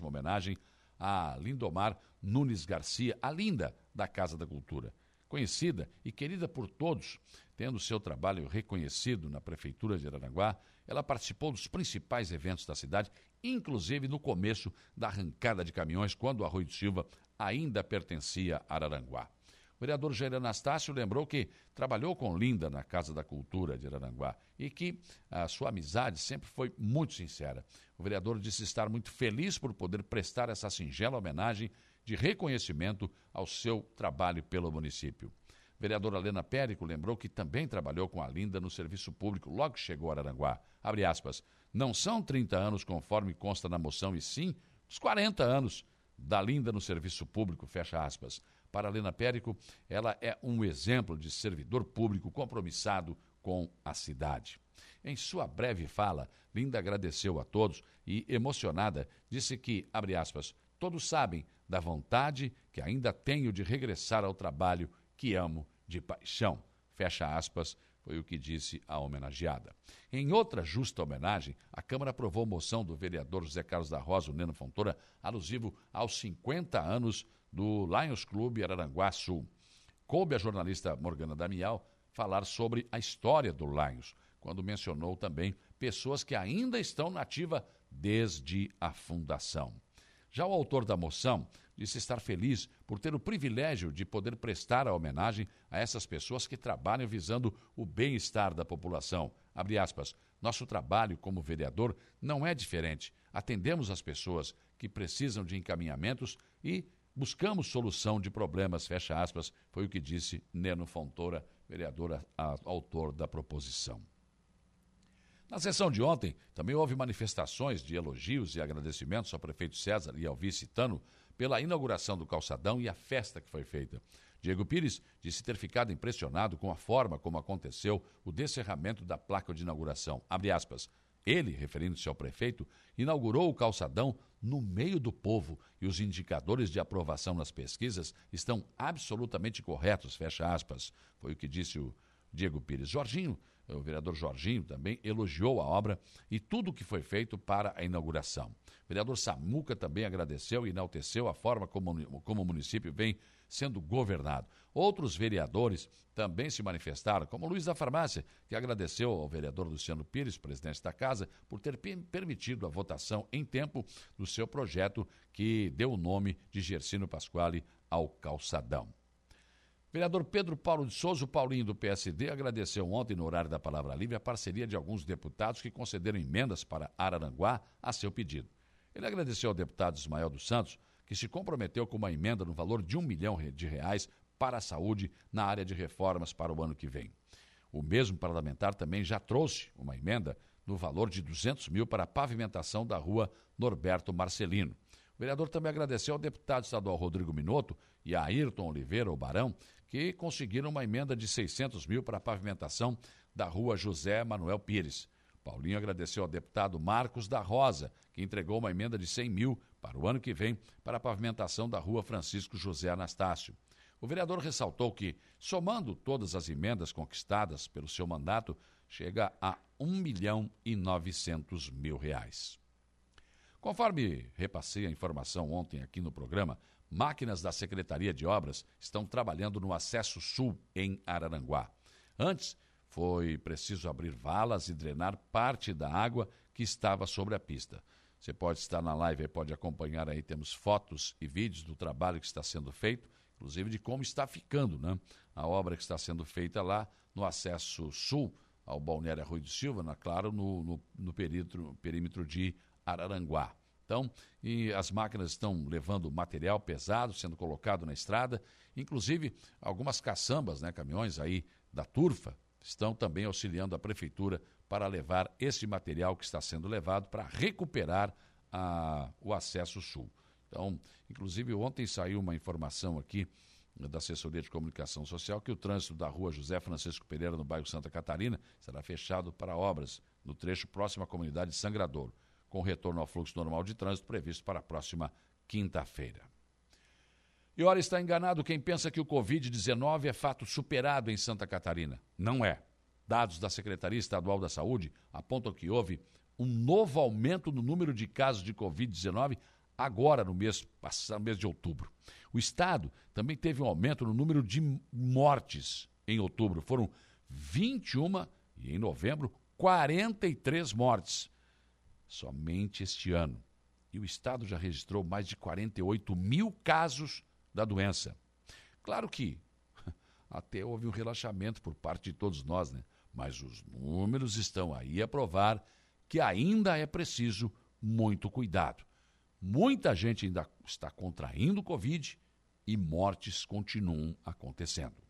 homenagem a Lindomar Nunes Garcia, a linda da Casa da Cultura. Conhecida e querida por todos, tendo seu trabalho reconhecido na Prefeitura de Araranguá, ela participou dos principais eventos da cidade, inclusive no começo da arrancada de caminhões, quando Arroio de Silva ainda pertencia a Araranguá. O vereador Jair Anastácio lembrou que trabalhou com Linda na Casa da Cultura de Araranguá e que a sua amizade sempre foi muito sincera. O vereador disse estar muito feliz por poder prestar essa singela homenagem de reconhecimento ao seu trabalho pelo município. A vereadora Helena Périco lembrou que também trabalhou com a Linda no serviço público logo que chegou a Araranguá. Abre aspas, não são 30 anos conforme consta na moção, e sim os 40 anos da Linda no serviço público, fecha aspas. Para Helena Périco, ela é um exemplo de servidor público compromissado com a cidade. Em sua breve fala, Linda agradeceu a todos e, emocionada, disse que, abre aspas, todos sabem da vontade que ainda tenho de regressar ao trabalho que amo de paixão. Fecha aspas, foi o que disse a homenageada. Em outra justa homenagem, a Câmara aprovou moção do vereador José Carlos da Rosa, o Neno Fontoura, alusivo aos 50 anos do Lions Clube Araranguá Sul. Coube a jornalista Morgana Damial falar sobre a história do Lions, quando mencionou também pessoas que ainda estão na ativa desde a fundação. Já o autor da moção disse estar feliz por ter o privilégio de poder prestar a homenagem a essas pessoas que trabalham visando o bem-estar da população. Aspas, Nosso trabalho como vereador não é diferente. Atendemos as pessoas que precisam de encaminhamentos e buscamos solução de problemas, fecha aspas, foi o que disse Neno Fontoura, vereador autor da proposição. Na sessão de ontem, também houve manifestações de elogios e agradecimentos ao prefeito César e ao vice Tano pela inauguração do calçadão e a festa que foi feita. Diego Pires disse ter ficado impressionado com a forma como aconteceu o descerramento da placa de inauguração. Ele, referindo-se ao prefeito, inaugurou o calçadão no meio do povo e os indicadores de aprovação nas pesquisas estão absolutamente corretos, fecha aspas. Foi o que disse o Diego Pires. Jorginho o vereador Jorginho também elogiou a obra e tudo o que foi feito para a inauguração. O vereador Samuca também agradeceu e enalteceu a forma como, como o município vem sendo governado. Outros vereadores também se manifestaram, como Luiz da Farmácia, que agradeceu ao vereador Luciano Pires, presidente da casa, por ter permitido a votação em tempo do seu projeto que deu o nome de Gersino Pasquale ao calçadão. Vereador Pedro Paulo de Souza, Paulinho do PSD, agradeceu ontem, no horário da Palavra Livre, a parceria de alguns deputados que concederam emendas para Araranguá a seu pedido. Ele agradeceu ao deputado Ismael dos Santos, que se comprometeu com uma emenda no valor de um milhão de reais para a saúde na área de reformas para o ano que vem. O mesmo parlamentar também já trouxe uma emenda no valor de 200 mil para a pavimentação da rua Norberto Marcelino. O vereador também agradeceu ao deputado estadual Rodrigo Minotto e a Ayrton Oliveira, o Barão, que conseguiram uma emenda de 600 mil para a pavimentação da rua José Manuel Pires. Paulinho agradeceu ao deputado Marcos da Rosa, que entregou uma emenda de 100 mil para o ano que vem para a pavimentação da rua Francisco José Anastácio. O vereador ressaltou que, somando todas as emendas conquistadas pelo seu mandato, chega a 1 milhão e 900 mil reais. Conforme repassei a informação ontem aqui no programa, Máquinas da Secretaria de Obras estão trabalhando no acesso sul em Araranguá. Antes, foi preciso abrir valas e drenar parte da água que estava sobre a pista. Você pode estar na live pode acompanhar aí, temos fotos e vídeos do trabalho que está sendo feito, inclusive de como está ficando né? a obra que está sendo feita lá no acesso sul ao Balneário Rui de Silva, na, claro, no, no, no perímetro, perímetro de Araranguá. Então, e as máquinas estão levando material pesado, sendo colocado na estrada, inclusive algumas caçambas, né, caminhões aí da Turfa, estão também auxiliando a prefeitura para levar esse material que está sendo levado para recuperar a, o acesso sul. Então, inclusive, ontem saiu uma informação aqui da Assessoria de Comunicação Social que o trânsito da rua José Francisco Pereira, no bairro Santa Catarina, será fechado para obras no trecho próximo à comunidade de Sangradouro, com retorno ao fluxo normal de trânsito previsto para a próxima quinta-feira. E ora, está enganado quem pensa que o Covid-19 é fato superado em Santa Catarina. Não é. Dados da Secretaria Estadual da Saúde apontam que houve um novo aumento no número de casos de Covid-19 agora no mês, no mês de outubro. O Estado também teve um aumento no número de mortes em outubro. Foram 21 e em novembro, 43 mortes. Somente este ano. E o Estado já registrou mais de 48 mil casos da doença. Claro que até houve um relaxamento por parte de todos nós, né? Mas os números estão aí a provar que ainda é preciso muito cuidado. Muita gente ainda está contraindo Covid e mortes continuam acontecendo.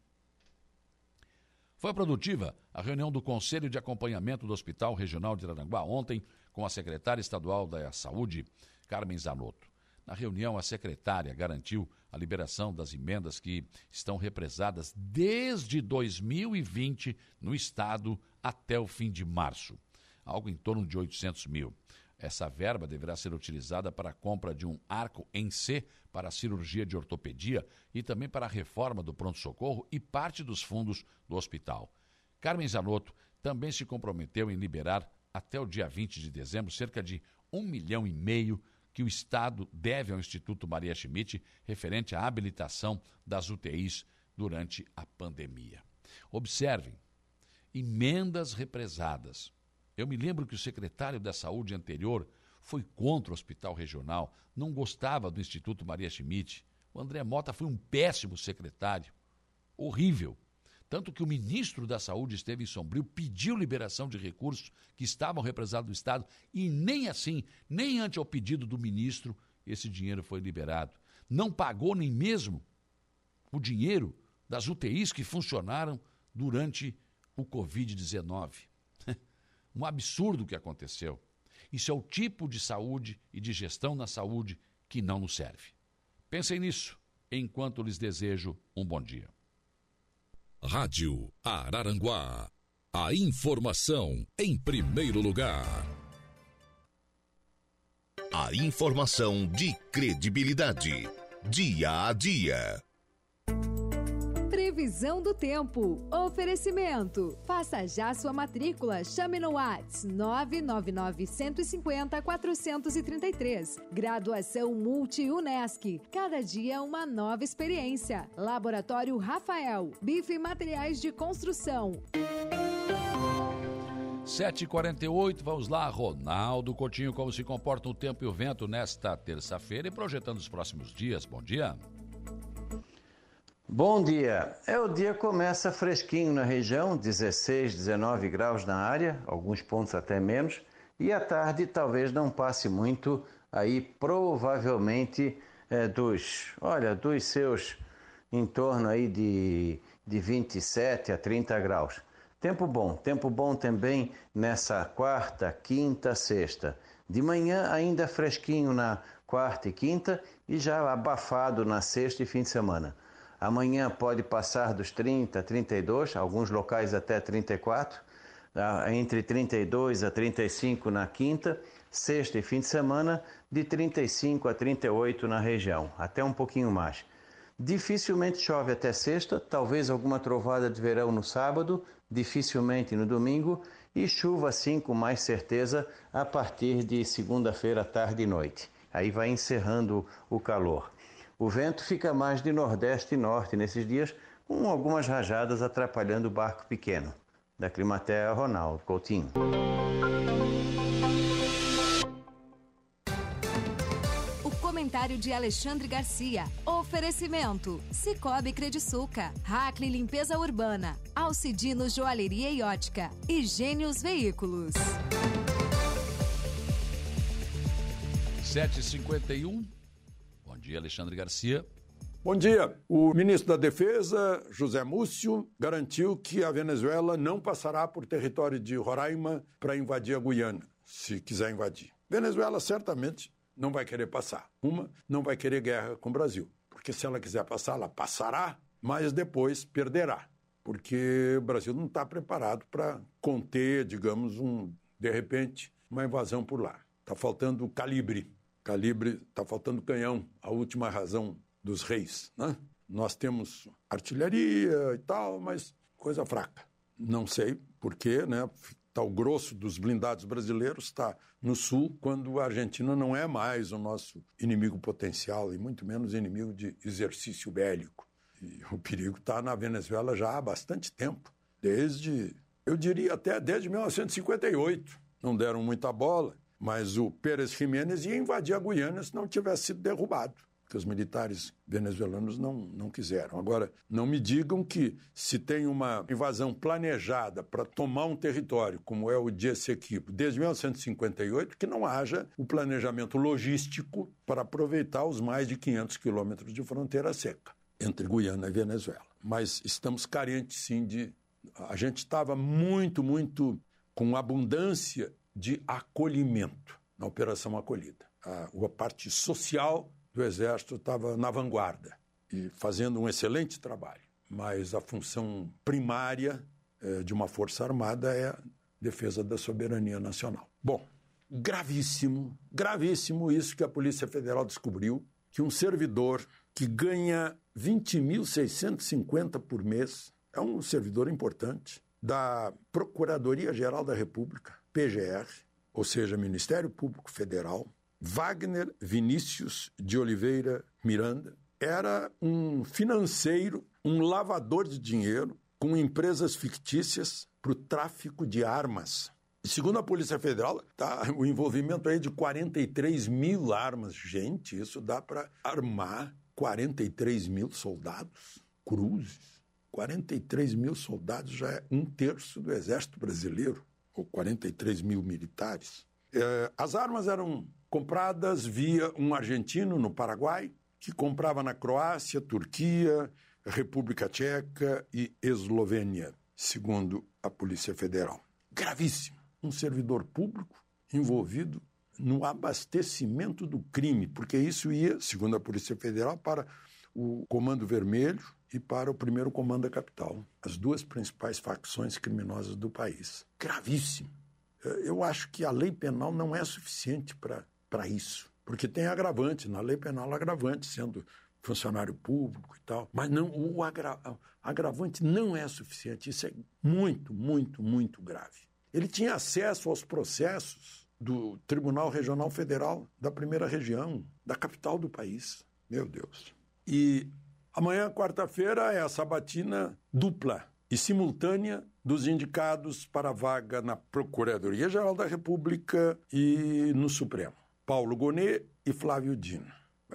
Foi produtiva a reunião do Conselho de Acompanhamento do Hospital Regional de Aranguá ontem com a secretária estadual da Saúde, Carmen Zanotto. Na reunião, a secretária garantiu a liberação das emendas que estão represadas desde 2020 no Estado até o fim de março, algo em torno de 800 mil. Essa verba deverá ser utilizada para a compra de um arco em C para a cirurgia de ortopedia e também para a reforma do pronto-socorro e parte dos fundos do hospital. Carmen Zanotto também se comprometeu em liberar até o dia 20 de dezembro cerca de um milhão e meio que o Estado deve ao Instituto Maria Schmidt referente à habilitação das UTIs durante a pandemia. Observem, emendas represadas. Eu me lembro que o secretário da Saúde anterior foi contra o hospital regional, não gostava do Instituto Maria Schmidt. O André Mota foi um péssimo secretário, horrível. Tanto que o ministro da Saúde esteve em Sombrio, pediu liberação de recursos que estavam represados do Estado e nem assim, nem ante ao pedido do ministro, esse dinheiro foi liberado. Não pagou nem mesmo o dinheiro das UTIs que funcionaram durante o Covid-19. um absurdo que aconteceu. Isso é o tipo de saúde e de gestão na saúde que não nos serve. Pensem nisso enquanto lhes desejo um bom dia. Rádio Araranguá. A informação em primeiro lugar. A informação de credibilidade. Dia a dia. Previsão do tempo. Oferecimento. Faça já sua matrícula. Chame no Whats 999 150 433. Graduação Multi-UNESC. Cada dia uma nova experiência. Laboratório Rafael. Bife Materiais de Construção. 7h48, vamos lá, Ronaldo Coutinho, como se comporta o tempo e o vento nesta terça-feira e projetando os próximos dias. Bom dia. Bom dia. É o dia começa fresquinho na região, 16, 19 graus na área, alguns pontos até menos, e à tarde talvez não passe muito, aí provavelmente é, dos, olha, dos seus em torno aí de, de 27 a 30 graus. Tempo bom, tempo bom também nessa quarta, quinta, sexta. De manhã ainda fresquinho na quarta e quinta e já abafado na sexta e fim de semana. Amanhã pode passar dos 30, 32, alguns locais até 34, tá? entre 32 a 35 na quinta, sexta e fim de semana, de 35 a 38 na região, até um pouquinho mais. Dificilmente chove até sexta, talvez alguma trovada de verão no sábado, dificilmente no domingo, e chuva sim com mais certeza a partir de segunda-feira, tarde e noite. Aí vai encerrando o calor. O vento fica mais de nordeste e norte nesses dias, com algumas rajadas atrapalhando o barco pequeno. Da Climatea, Ronaldo Coutinho. O comentário de Alexandre Garcia. Oferecimento: Cicobi Crediçuca, Hackley Limpeza Urbana, Alcidino Joalheria e Ótica e Gênios Veículos. 7h51 dia, Alexandre Garcia. Bom dia. O ministro da Defesa, José Múcio, garantiu que a Venezuela não passará por território de Roraima para invadir a Guiana, se quiser invadir. Venezuela certamente não vai querer passar. Uma, não vai querer guerra com o Brasil, porque se ela quiser passar, ela passará, mas depois perderá, porque o Brasil não está preparado para conter, digamos, um de repente, uma invasão por lá. Está faltando calibre, calibre, está faltando canhão, a última razão dos reis. Né? Nós temos artilharia e tal, mas coisa fraca. Não sei por quê, né? Tá o grosso dos blindados brasileiros está no sul, quando a Argentina não é mais o nosso inimigo potencial e muito menos inimigo de exercício bélico. E o perigo está na Venezuela já há bastante tempo, desde, eu diria até desde 1958. Não deram muita bola, mas o Pérez Jiménez ia invadir a Guiana se não tivesse sido derrubado que os militares venezuelanos não, não quiseram. Agora, não me digam que se tem uma invasão planejada para tomar um território, como é o de Essequibo, desde 1958, que não haja o planejamento logístico para aproveitar os mais de 500 quilômetros de fronteira seca entre Guiana e Venezuela. Mas estamos carentes, sim, de... A gente estava muito, muito com abundância de acolhimento na Operação Acolhida. A, a parte social do Exército estava na vanguarda e fazendo um excelente trabalho. Mas a função primária eh, de uma Força Armada é a defesa da soberania nacional. Bom, gravíssimo, gravíssimo isso que a Polícia Federal descobriu, que um servidor que ganha 20.650 por mês, é um servidor importante, da Procuradoria-Geral da República, PGR, ou seja, Ministério Público Federal, Wagner Vinícius de Oliveira Miranda era um financeiro, um lavador de dinheiro com empresas fictícias para o tráfico de armas. Segundo a Polícia Federal, tá o envolvimento aí de 43 mil armas. Gente, isso dá para armar 43 mil soldados, cruzes. 43 mil soldados já é um terço do exército brasileiro, ou 43 mil militares. É, as armas eram compradas via um argentino no Paraguai, que comprava na Croácia, Turquia, República Tcheca e Eslovênia, segundo a Polícia Federal. Gravíssimo. Um servidor público envolvido no abastecimento do crime, porque isso ia, segundo a Polícia Federal, para o Comando Vermelho e para o primeiro Comando da Capital, as duas principais facções criminosas do país. Gravíssimo. Eu acho que a lei penal não é suficiente para isso. Porque tem agravante, na lei penal agravante, sendo funcionário público e tal. Mas não, o agra, agravante não é suficiente. Isso é muito, muito, muito grave. Ele tinha acesso aos processos do Tribunal Regional Federal da primeira região, da capital do país. Meu Deus. E amanhã, quarta-feira, é a sabatina dupla e simultânea dos indicados para a vaga na Procuradoria-Geral da República e no Supremo. Paulo Gonet e Flávio Dino.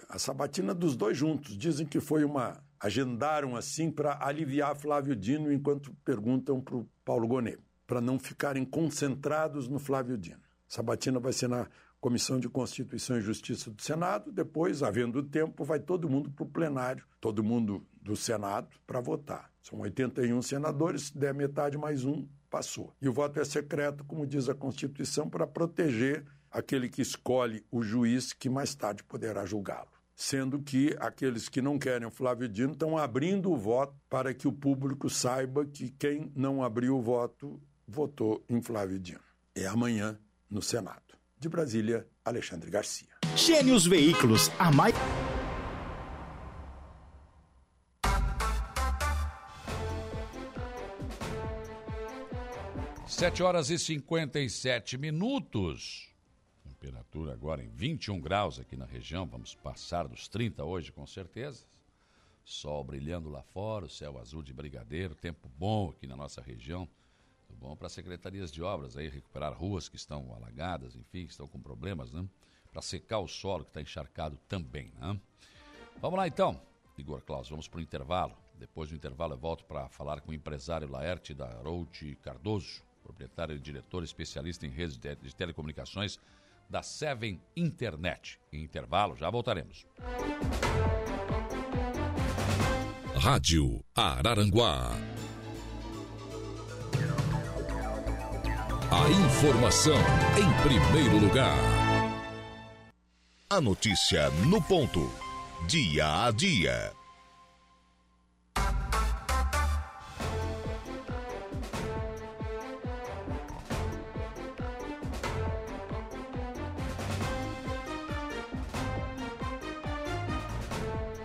A sabatina dos dois juntos. Dizem que foi uma. Agendaram assim para aliviar Flávio Dino enquanto perguntam para o Paulo Gonet, para não ficarem concentrados no Flávio Dino. Sabatina vai ser na Comissão de Constituição e Justiça do Senado, depois, havendo tempo, vai todo mundo para o plenário, todo mundo do Senado, para votar. São 81 senadores, se der metade mais um, passou. E o voto é secreto, como diz a Constituição, para proteger aquele que escolhe o juiz que mais tarde poderá julgá-lo. Sendo que aqueles que não querem o Flávio Dino estão abrindo o voto para que o público saiba que quem não abriu o voto votou em Flávio Dino. É amanhã no Senado. De Brasília, Alexandre Garcia. Gênios Veículos, a mais. Sete horas e cinquenta e sete minutos temperatura agora em 21 graus aqui na região, vamos passar dos 30 hoje com certeza. Sol brilhando lá fora, o céu azul de brigadeiro, tempo bom aqui na nossa região. Bom para secretarias de obras aí recuperar ruas que estão alagadas, enfim, que estão com problemas, né? Para secar o solo que está encharcado também, né? Vamos lá então, Igor Klaus, vamos para o intervalo. Depois do intervalo eu volto para falar com o empresário Laerte da Route Cardoso, proprietário e diretor especialista em redes de telecomunicações da Seven Internet. Em intervalo, já voltaremos. Rádio Araranguá. A informação em primeiro lugar. A notícia no ponto. Dia a dia.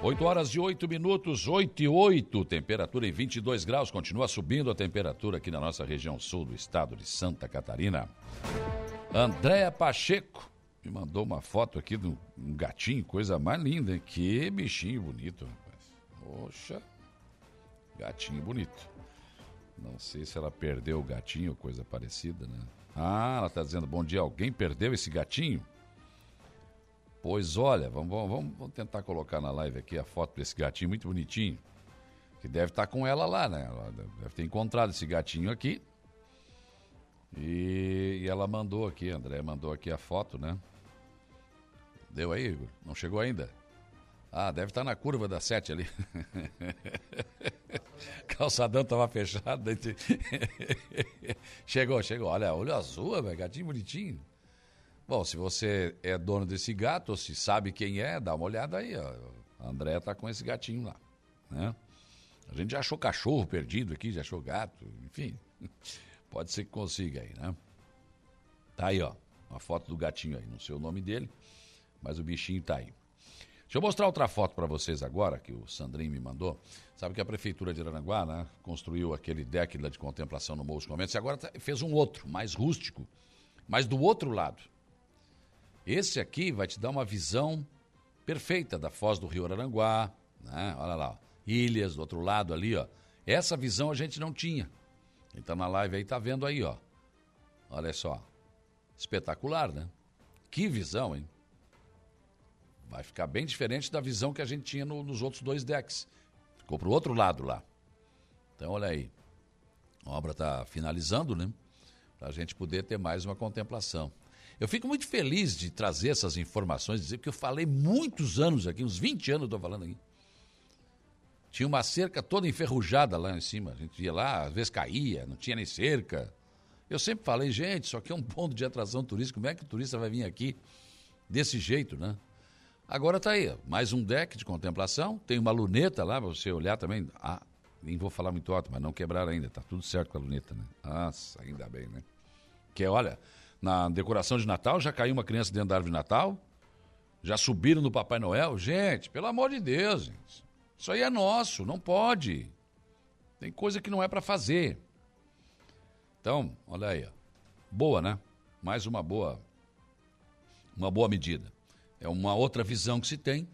8 horas e 8 minutos, 8 e 8, temperatura em 22 graus, continua subindo a temperatura aqui na nossa região sul do estado de Santa Catarina. Andréa Pacheco me mandou uma foto aqui de um gatinho, coisa mais linda, hein? Que bichinho bonito, rapaz. Poxa, gatinho bonito. Não sei se ela perdeu o gatinho ou coisa parecida, né? Ah, ela está dizendo, bom dia, alguém perdeu esse gatinho? Pois olha, vamos, vamos, vamos tentar colocar na live aqui a foto desse gatinho muito bonitinho. Que deve estar tá com ela lá, né? Ela deve ter encontrado esse gatinho aqui. E, e ela mandou aqui, André mandou aqui a foto, né? Deu aí, Igor? Não chegou ainda? Ah, deve estar tá na curva da sete ali. Calçadão estava fechado. chegou, chegou. Olha, olho azul, velho, gatinho bonitinho. Bom, se você é dono desse gato, ou se sabe quem é, dá uma olhada aí. Ó. A André tá com esse gatinho lá. Né? A gente já achou cachorro perdido aqui, já achou gato, enfim. Pode ser que consiga aí, né? Tá aí, ó. Uma foto do gatinho aí. Não sei o nome dele, mas o bichinho tá aí. Deixa eu mostrar outra foto para vocês agora, que o Sandrinho me mandou. Sabe que a Prefeitura de Aranaguá, né, construiu aquele deck lá de contemplação no Morro dos e agora tá, fez um outro, mais rústico, mas do outro lado. Esse aqui vai te dar uma visão perfeita da foz do Rio Araranguá, né? Olha lá, ilhas do outro lado ali, ó. Essa visão a gente não tinha. Tá na live aí tá vendo aí, ó. Olha só. Espetacular, né? Que visão, hein? Vai ficar bem diferente da visão que a gente tinha no, nos outros dois decks. Ficou pro outro lado lá. Então, olha aí. A obra tá finalizando, né? Pra gente poder ter mais uma contemplação. Eu fico muito feliz de trazer essas informações, dizer que eu falei muitos anos aqui, uns 20 anos estou falando aqui. Tinha uma cerca toda enferrujada lá em cima. A gente ia lá, às vezes caía, não tinha nem cerca. Eu sempre falei, gente, isso aqui é um ponto de atração turística. Como é que o turista vai vir aqui desse jeito, né? Agora tá aí, mais um deck de contemplação. Tem uma luneta lá para você olhar também. Ah, nem vou falar muito alto, mas não quebrar ainda. Tá tudo certo com a luneta, né? Nossa, ainda bem, né? Que olha, na decoração de Natal, já caiu uma criança dentro da árvore de Natal? Já subiram no Papai Noel? Gente, pelo amor de Deus, gente. Isso aí é nosso, não pode. Tem coisa que não é para fazer. Então, olha aí, ó. boa, né? Mais uma boa, uma boa medida. É uma outra visão que se tem,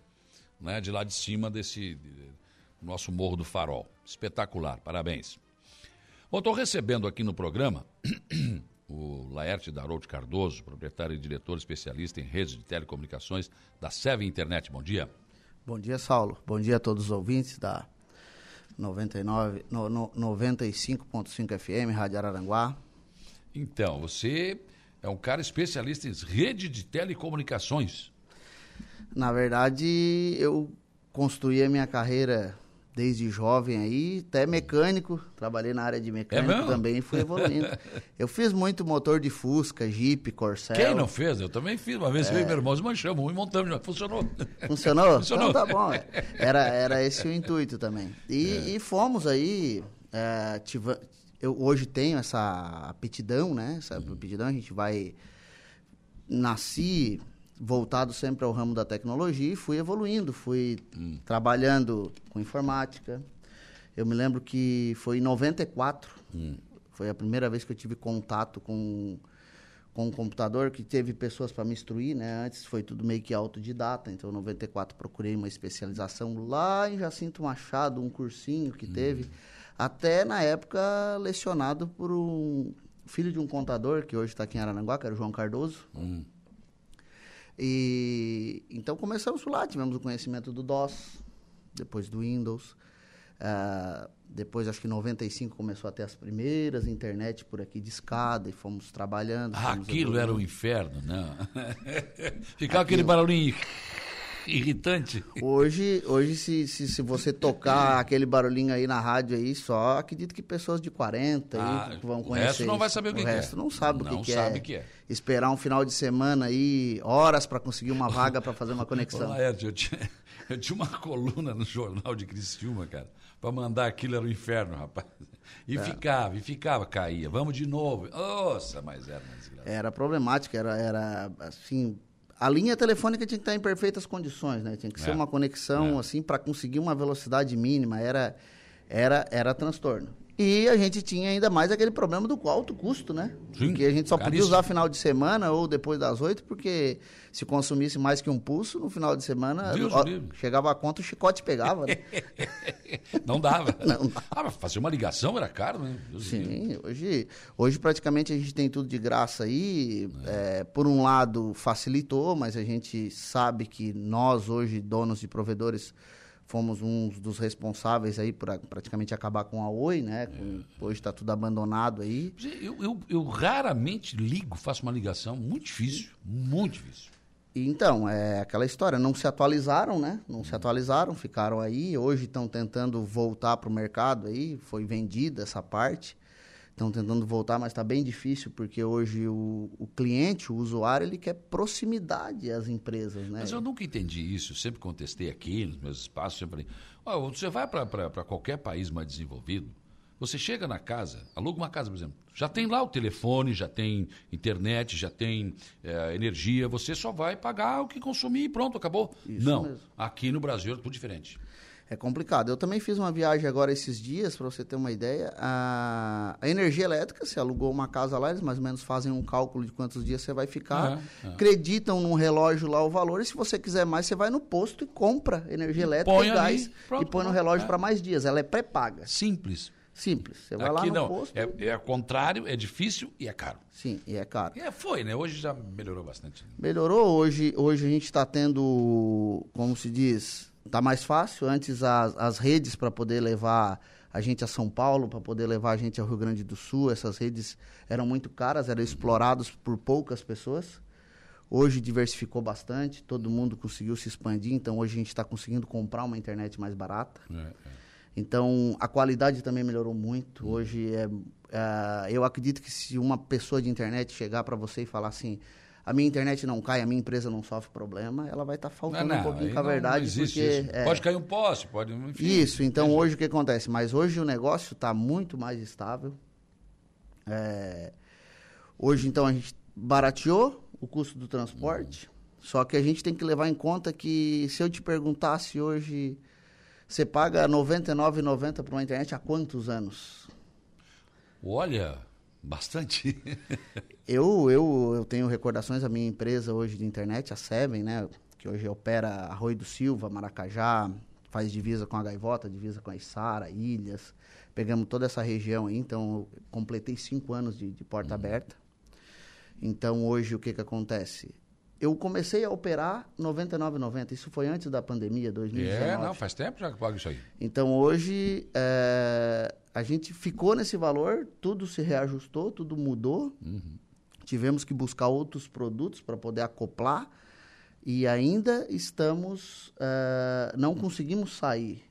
né? De lá de cima desse de, nosso Morro do Farol. Espetacular, parabéns. Bom, estou recebendo aqui no programa o Laerte Darout Cardoso, proprietário e diretor especialista em redes de telecomunicações da Seven Internet. Bom dia. Bom dia, Saulo. Bom dia a todos os ouvintes da 99, no, no, 95.5 FM, Rádio Araranguá. Então, você é um cara especialista em rede de telecomunicações. Na verdade, eu construí a minha carreira desde jovem aí, até mecânico, trabalhei na área de mecânico é também e fui evoluindo. eu fiz muito motor de Fusca, Jeep, Corsair. Quem não fez? Eu também fiz. Uma vez é. eu e meu irmão manchamos um e montamos, funcionou. Funcionou? Funcionou. Então tá bom. Era, era esse o intuito também. E, é. e fomos aí, é, tiva, eu hoje tenho essa aptidão, né? Essa uhum. aptidão, a gente vai... Nasci voltado sempre ao ramo da tecnologia e fui evoluindo, fui hum. trabalhando com informática. Eu me lembro que foi em 94, hum. foi a primeira vez que eu tive contato com com um computador que teve pessoas para me instruir, né? Antes foi tudo meio que autodidata, então em 94 procurei uma especialização lá em Jacinto Machado, um cursinho que hum. teve, até na época lecionado por um filho de um contador que hoje está aqui em Arananguá, que era o João Cardoso. Hum e então começamos lá, tivemos o conhecimento do DOS, depois do Windows. Uh, depois, acho que em 95 começou a ter as primeiras internet por aqui de escada e fomos trabalhando. Ah, aquilo era o um inferno, né? Ficava aquele barulhinho. Irritante. Hoje, hoje se, se, se você tocar aquele barulhinho aí na rádio aí, só acredito que pessoas de 40 Ah, aí vão o conhecer. resto não vai saber o que O que é. resto não sabe o Não que, que sabe é. o que é. Esperar um final de semana aí, horas para conseguir uma vaga para fazer uma conexão. Laerte, eu tinha, eu tinha uma coluna no jornal de Criciúma, cara. Pra mandar aquilo era o inferno, rapaz. E É. ficava, e ficava, caía. Vamos de novo. Nossa, mas era uma desgraça. Era problemática, era, era assim. A linha telefônica tinha que estar em perfeitas condições, né? Tinha que ser É. uma conexão assim para conseguir uma velocidade mínima, era era era transtorno. E a gente tinha ainda mais aquele problema do alto custo, né? Sim, porque a gente só podia caríssimo. usar final de semana ou depois das oito, porque se consumisse mais que um pulso no final de semana, ó, chegava a conta, o chicote pegava, né? Não dava. Não dava. Ah, fazer uma ligação era caro, né? Deus. Sim, hoje, hoje praticamente a gente tem tudo de graça aí. É, por um lado facilitou, mas a gente sabe que nós hoje, donos de provedores, fomos uns dos responsáveis aí por praticamente acabar com a Oi, né? Com- Hoje está tudo abandonado aí. Eu, eu, eu raramente ligo, faço uma ligação. Muito difícil. Muito difícil. E Então, é aquela história, não se atualizaram, né? Não se atualizaram, ficaram aí. Hoje estão tentando voltar para o mercado aí, foi vendida essa parte. Estão tentando voltar, mas está bem difícil, porque hoje o, o cliente, o usuário, ele quer proximidade às empresas, né? Mas eu nunca entendi isso. Eu sempre contestei aqui nos meus espaços. Sempre falei: ó, você vai para qualquer país mais desenvolvido, você chega na casa, aluga uma casa, por exemplo, já tem lá o telefone, já tem internet, já tem eh, energia, você só vai pagar o que consumir e pronto, acabou. Isso Não, mesmo. aqui no Brasil é tudo diferente. É complicado. Eu também fiz uma viagem agora esses dias, para você ter uma ideia. A, a energia elétrica, você alugou uma casa lá, eles mais ou menos fazem um cálculo de quantos dias você vai ficar, é. acreditam num relógio lá o valor, e se você quiser mais, você vai no posto e compra energia elétrica põe e ali, gás pronto, e põe no relógio é. para mais dias. Ela é pré-paga. Simples. Simples. Você vai lá aqui no não. posto. É, é contrário, é difícil e é caro. Sim, e é caro. É, foi, né? Hoje já melhorou bastante. Melhorou. Hoje, hoje a gente está tendo, como se diz, está mais fácil. Antes as, as redes para poder levar a gente a São Paulo, para poder levar a gente ao Rio Grande do Sul, essas redes eram muito caras, eram exploradas por poucas pessoas. Hoje diversificou bastante, todo mundo conseguiu se expandir, então hoje a gente está conseguindo comprar uma internet mais barata. É, é. Então, a qualidade também melhorou muito. Hoje, é, é, eu acredito que se uma pessoa de internet chegar para você e falar assim, a minha internet não cai, a minha empresa não sofre problema, ela vai estar faltando um pouquinho com a não- verdade, não porque... é, Pode cair um poste, pode. Enfim, isso, então hoje o que acontece? Mas hoje o negócio está muito mais estável. É, hoje, então, a gente barateou o custo do transporte, só que a gente tem que levar em conta que se eu te perguntasse hoje, você paga R$ 99,90 por uma internet há quantos anos? Olha, bastante. Eu, eu, eu tenho recordações da minha empresa hoje de internet, a Seven, né? Que hoje opera Arroio do Silva, Maracajá, faz divisa com a Gaivota, divisa com a Içara, Ilhas. Pegamos toda essa região aí, então eu completei cinco anos de, de porta aberta. Então hoje o que que acontece? Eu comecei a operar R$ 99,90. Isso foi antes da pandemia, 2019. é, não, faz tempo já que paga isso aí. Então hoje é, a gente ficou nesse valor, tudo se reajustou, tudo mudou. Tivemos que buscar outros produtos para poder acoplar e ainda estamos, é, não conseguimos sair.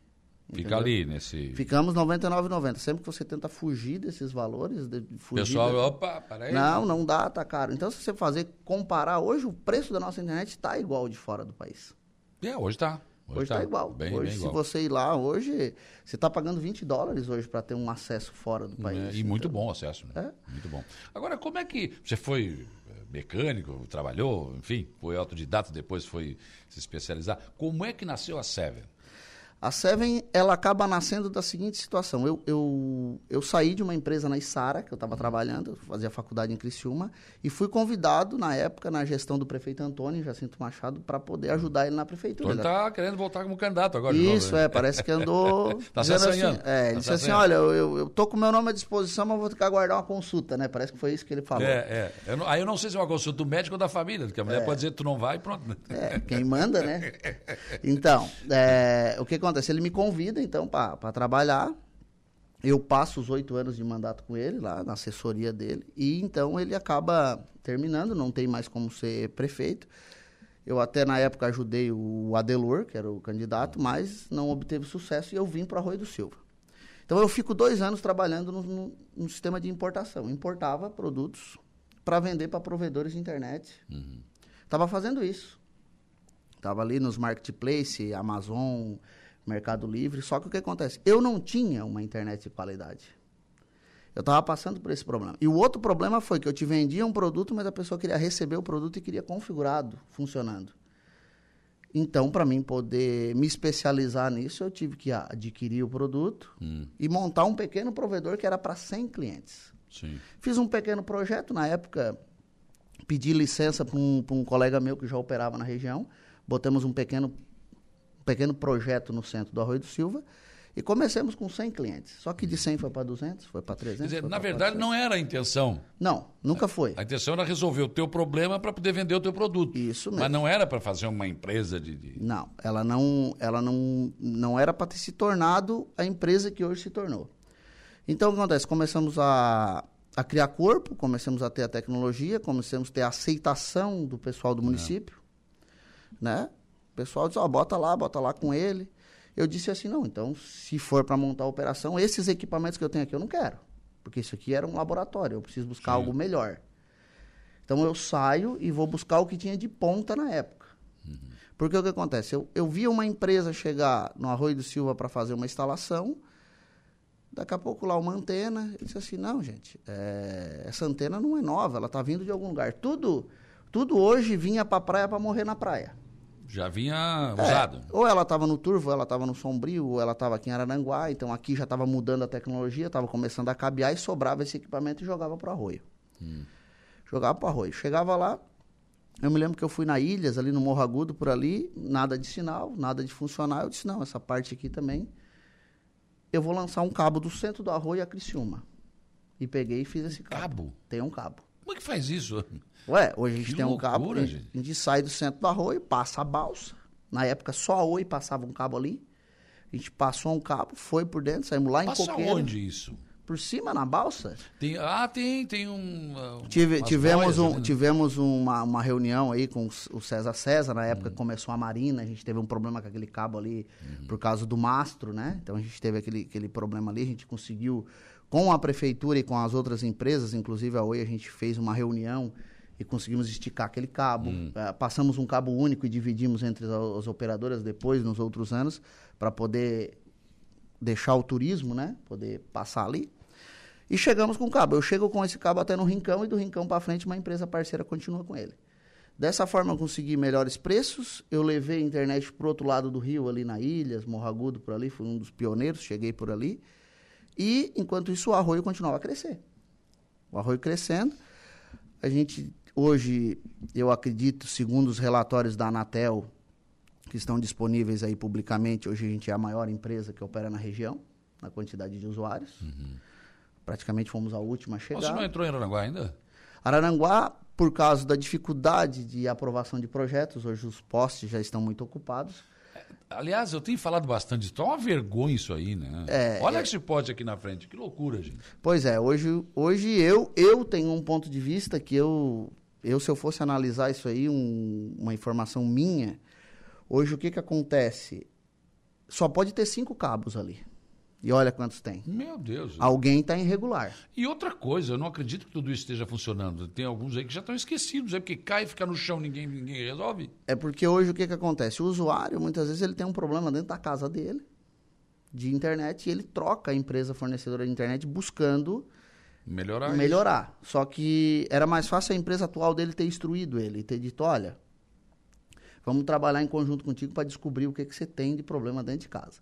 Fica entendeu? ali nesse. Ficamos R$ 99,90. Sempre que você tenta fugir desses valores, de, fugir Pessoal, da- opa, peraí. não, não dá, tá caro. Então, se você fazer, comparar, hoje o preço da nossa internet está igual de fora do país. É, hoje tá. Hoje está igual. Bem, hoje, bem se igual. você ir lá, hoje, você está pagando 20 dólares hoje para ter um acesso fora do país. É, e muito Então, bom o acesso, né? É. Muito bom. Agora, como é que. Você foi eh, mecânico, trabalhou, enfim, foi autodidata, depois foi se especializar. Como é que nasceu a Seven? A Seven, ela acaba nascendo da seguinte situação. Eu, eu, eu saí de uma empresa na Isara, que eu estava trabalhando, fazia faculdade em Criciúma, e fui convidado, na época, na gestão do prefeito Antônio Jacinto Machado, para poder ajudar ele na prefeitura. Então ele tá querendo voltar como candidato agora. Isso, né? é, parece que andou. Tá se dizendo assim, é, ele Tá disse se assim: olha, eu, eu, tô com meu nome à disposição, mas vou ter que aguardar uma consulta, né? Parece que foi isso que ele falou. É, é. Eu não- aí eu não sei se é uma consulta do médico ou da família, porque a mulher pode dizer que tu não vai e pronto. É, quem manda, né? Então, é, o que acontece? Ele me convida, então, para trabalhar. Eu passo os oito anos de mandato com ele, lá na assessoria dele. E então ele acaba terminando, não tem mais como ser prefeito. Eu até na época ajudei o Adelor, que era o candidato, mas não obteve sucesso e eu vim para Arroio do Silva. Então eu fico dois anos trabalhando no, no, no sistema de importação. Importava produtos para vender para provedores de internet. Estava fazendo isso. Estava ali nos marketplace, Amazon, Mercado Livre. Só que o que acontece? Eu não tinha uma internet de qualidade. Eu estava passando por esse problema. E o outro problema foi que eu te vendia um produto, mas a pessoa queria receber o produto e queria configurado, funcionando. Então, para mim poder me especializar nisso, eu tive que adquirir o produto e montar um pequeno provedor que era para 100 clientes. Sim. Fiz um pequeno projeto, na época pedi licença para um, um colega meu que já operava na região, botamos um pequeno, pequeno projeto no centro do Arroio do Silva e comecemos com 100 clientes. Só que de 100 foi para 200, foi para 300. Quer dizer, na verdade 400. não era a intenção. Não, nunca foi. A intenção era resolver o teu problema para poder vender o teu produto. Isso mesmo. Mas não era para fazer uma empresa de. de- Não, ela não, ela não, não era para ter se tornado a empresa que hoje se tornou. Então, o que acontece? Começamos a, a criar corpo, começamos a ter a tecnologia, começamos a ter a aceitação do pessoal do município, né? O pessoal disse, ó, bota lá, bota lá com ele. Eu disse assim, não, então, se for para montar a operação, esses equipamentos que eu tenho aqui eu não quero, porque isso aqui era um laboratório, eu preciso buscar algo melhor. Então, eu saio e vou buscar o que tinha de ponta na época. Porque o que acontece? Eu, eu via uma empresa chegar no Arroio do Silva para fazer uma instalação, daqui a pouco lá uma antena, eu disse assim, não, gente, é, essa antena não é nova, ela está vindo de algum lugar. Tudo, tudo hoje vinha para a praia para morrer na praia. Já vinha É, usado. ou ela estava no Turvo, ou ela estava no Sombrio, ou ela estava aqui em Araranguá, então aqui já estava mudando a tecnologia, estava começando a cabear e sobrava esse equipamento e jogava para o arroio. Jogava para o arroio. Chegava lá, eu me lembro que eu fui na Ilhas, ali no Morro Agudo, por ali, nada de sinal, nada de funcionar. Eu disse, não, essa parte aqui também, eu vou lançar um cabo do centro do arroio a Criciúma. E peguei e fiz esse cabo. Cabo? Tem um cabo. Como é que faz isso? Ué, hoje a gente Que tem um cabo, loucura, a gente, a gente sai do centro do arroio, passa a balsa. Na época só a Oi passava um cabo ali. A gente passou um cabo, foi por dentro, saímos lá em Passa Coqueiro. onde isso? Por cima, na balsa. Tem, ah, tem, tem um. ah, Tive- tivemos boias um- né? tivemos uma, uma reunião aí com o César César, na Hum. época que começou a Marina, a gente teve um problema com aquele cabo ali Uhum. por causa do mastro, né? Então a gente teve aquele, aquele problema ali, a gente conseguiu, com a prefeitura e com as outras empresas, inclusive a Oi, a gente fez uma reunião e conseguimos esticar aquele cabo. Hum. Eh, passamos um cabo único e dividimos entre as, as operadoras depois, nos outros anos, para poder deixar o turismo, né? Poder passar ali. E chegamos com o cabo. Eu chego com esse cabo até no Rincão e do Rincão para frente uma empresa parceira continua com ele. Dessa forma eu consegui melhores preços. Eu levei a internet pro outro lado do rio, ali na Ilhas, Morro Agudo por ali, fui um dos pioneiros, cheguei por ali. E enquanto isso o arroio continuava a crescer. O arroio crescendo. A gente hoje, eu acredito, segundo os relatórios da Anatel, que estão disponíveis aí publicamente, hoje a gente é a maior empresa que opera na região, na quantidade de usuários. Praticamente fomos a última a chegar. Você não entrou em Aranaguá ainda? Araranguá, por causa da dificuldade de aprovação de projetos, hoje os postes já estão muito ocupados. Aliás, eu tenho falado bastante disso. É uma vergonha isso aí, né? É, Olha é. esse pote aqui na frente. Que loucura, gente. Pois é, hoje, hoje eu, eu tenho um ponto de vista que eu, eu se eu fosse analisar isso aí, um- uma informação minha, hoje o que que acontece? Só pode ter cinco cabos ali. E olha quantos tem. Meu Deus. Alguém está irregular. E outra coisa, eu não acredito que tudo isso esteja funcionando. Tem alguns aí que já estão esquecidos, é porque cai e fica no chão, ninguém, ninguém resolve. É porque hoje o que, que acontece? O usuário, muitas vezes, ele tem um problema dentro da casa dele, de internet, e ele troca a empresa fornecedora de internet buscando Melhorar isso. melhorar. Só que era mais fácil a empresa atual dele ter instruído ele, e ter dito, olha, vamos trabalhar em conjunto contigo para descobrir o que, que você tem de problema dentro de casa.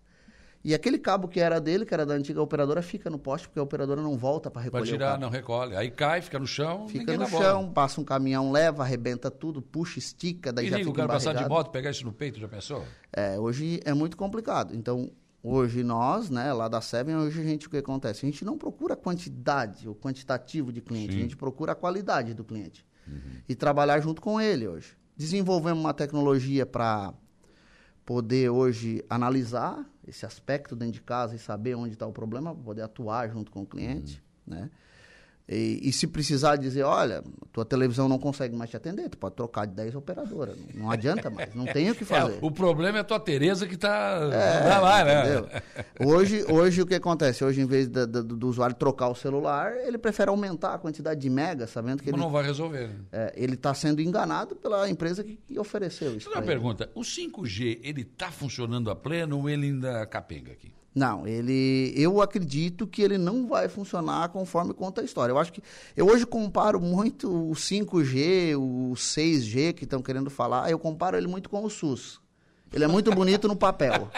E aquele cabo que era dele, que era da antiga operadora, fica no poste, porque a operadora não volta para Para recolher o tirar, não recolhe. Aí cai, fica no chão, Fica no dá bola. chão, passa um caminhão, leva, arrebenta tudo, puxa, estica, daí E já liga, fica o cara passar de moto, pegar isso no peito, já pensou? É, hoje é muito complicado. Então, hoje nós, né, lá da Seven, hoje a gente, o que acontece? A gente não procura quantidade ou quantitativo de cliente, a gente procura a qualidade do cliente. E trabalhar junto com ele hoje. Desenvolvemos uma tecnologia para poder hoje analisar esse aspecto dentro de casa e saber onde está o problema, para poder atuar junto com o cliente, né? E, e, se precisar dizer, olha, tua televisão não consegue mais te atender, tu pode trocar de 10 operadoras. Não, não adianta mais, não tem o que fazer. É, o problema é a tua Tereza que está é, lá, né? Entendeu? Hoje, hoje o que acontece? Hoje, em vez do, do, do, usuário trocar o celular, ele prefere aumentar a quantidade de mega, sabendo que ele. Não vai resolver. É, ele está sendo enganado pela empresa que, que ofereceu isso. Uma pergunta: o 5G, ele está funcionando a pleno ou ele ainda capenga aqui? Não, ele, eu acredito que ele não vai funcionar conforme conta a história. Eu acho que eu hoje comparo muito o 5G, o 6G que estão querendo falar, eu comparo ele muito com o SUS. Ele é muito bonito no papel.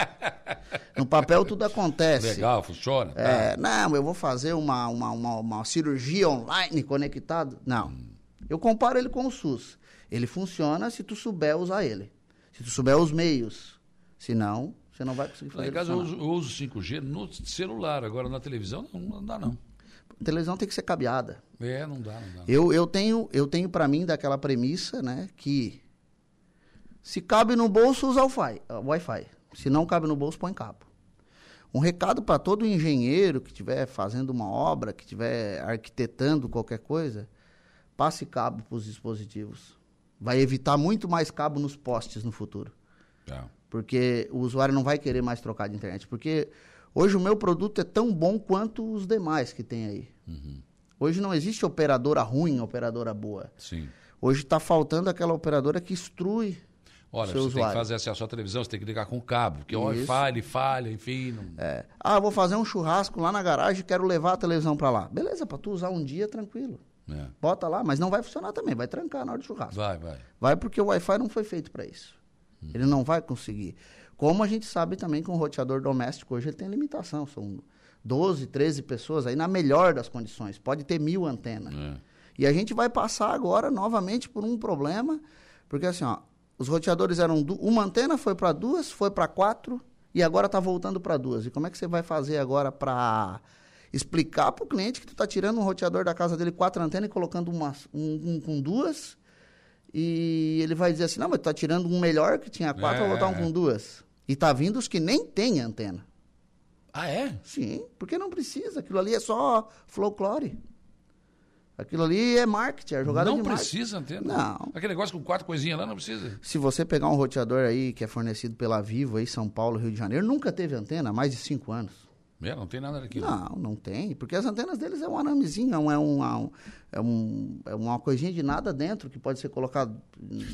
No papel tudo acontece. Legal, funciona. Tá. É, não, eu vou fazer uma, uma, uma, uma cirurgia online conectado. Não. Eu comparo ele com o SUS. Ele funciona se tu souber usar ele. Se tu souber os meios. Se não, você não vai conseguir fazer. Em casa eu uso, eu uso 5G no celular, agora na televisão não, não dá não. A televisão tem que ser cabeada. É, não dá, não dá. Eu, eu tenho, eu tenho para mim daquela premissa, né, que se cabe no bolso, usa o Wi-Fi. Se não cabe no bolso, põe cabo. Um recado para todo engenheiro que estiver fazendo uma obra, que estiver arquitetando qualquer coisa, passe cabo para os dispositivos. Vai evitar muito mais cabo nos postes no futuro. É. Porque o usuário não vai querer mais trocar de internet. Porque hoje o meu produto é tão bom quanto os demais que tem aí. Uhum. Hoje não existe operadora ruim, operadora boa. Sim. Hoje está faltando aquela operadora que instrui Olha, você usuário. tem que fazer acesso à televisão, você tem que ligar com o cabo, porque o Wi-Fi ele falha, enfim. Não... É. Ah, vou fazer um churrasco lá na garagem e quero levar a televisão para lá. Beleza, para tu usar um dia, tranquilo. É. Bota lá, mas não vai funcionar também, vai trancar na hora do churrasco. Vai, vai. Vai porque o Wi-Fi não foi feito para isso. Ele não vai conseguir. Como a gente sabe também que um roteador doméstico hoje ele tem limitação. São 12, 13 pessoas aí na melhor das condições. Pode ter mil antenas. É. E a gente vai passar agora novamente por um problema, porque assim, ó, os roteadores eram uma antena, foi para duas, foi para quatro e agora está voltando para duas. E como é que você vai fazer agora para explicar para o cliente que tu está tirando um roteador da casa dele quatro antenas e colocando uma, um, um com duas e ele vai dizer assim, não, mas tá tirando um melhor que tinha quatro, é. vai botar um com duas. E tá vindo os que nem têm antena. Ah, é? Sim, porque não precisa. Aquilo ali é só folclore. Aquilo ali é marketing, é jogada não de marketing. Precisa antena? Não. Aquele negócio com quatro coisinhas lá não precisa. Se você pegar um roteador aí que é fornecido pela Vivo aí, São Paulo, Rio de Janeiro, nunca teve antena há mais de cinco anos. É, não tem nada daquilo. Não, não tem. Porque as antenas deles é um aramezinho, é, um, é, um, é, um, é uma coisinha de nada dentro que pode ser colocado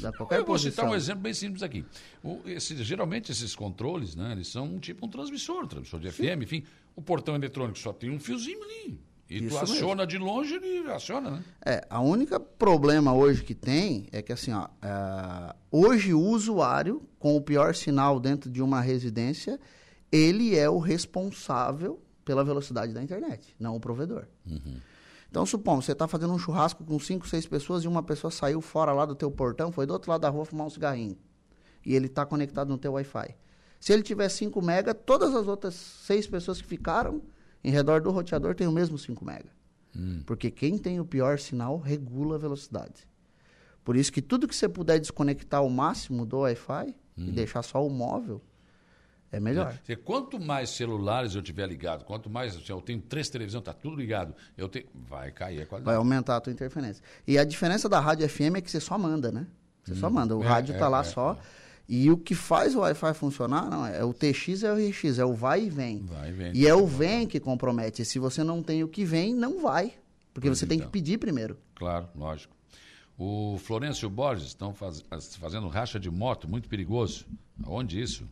da qualquer Eu vou posição. citar um exemplo bem simples aqui. O, esse, geralmente esses controles, né, eles são tipo um transmissor, um transmissor de FM, enfim. O portão eletrônico só tem um fiozinho ali. E Isso tu aciona mesmo. de longe, ele aciona, né? É, a única problema hoje que tem é que assim, ó, é, hoje o usuário com o pior sinal dentro de uma residência ele é o responsável pela velocidade da internet, não o provedor. Uhum. Então, supomos, você está fazendo um churrasco com cinco, seis pessoas e uma pessoa saiu fora lá do teu portão, foi do outro lado da rua fumar um cigarrinho. E ele está conectado no teu Wi-Fi. Se ele tiver 5 mega, todas as outras seis pessoas que ficaram em redor do roteador têm o mesmo 5 mega. Hum. Porque quem tem o pior sinal regula a velocidade. Por isso que tudo que você puder desconectar ao máximo do Wi-Fi hum. e deixar só o móvel, é melhor. É. Quanto mais celulares eu tiver ligado, quanto mais. Assim, eu tenho três televisões, está tudo ligado. Eu tenho, vai cair a qualidade. Vai aumentar a tua interferência. E a diferença da rádio FM é que você só manda, né? Você hum. só manda. O é, rádio está é, lá é, só. É. E o que faz o Wi-Fi funcionar não é o TX é o RX, é o vai e vem. Vai e vem. E é o vem que compromete. Se você não tem o que vem, não vai. Porque pois você então. tem que pedir primeiro. Claro, lógico. O Florencio Borges estão faz, fazendo racha de moto, muito perigoso. Onde isso?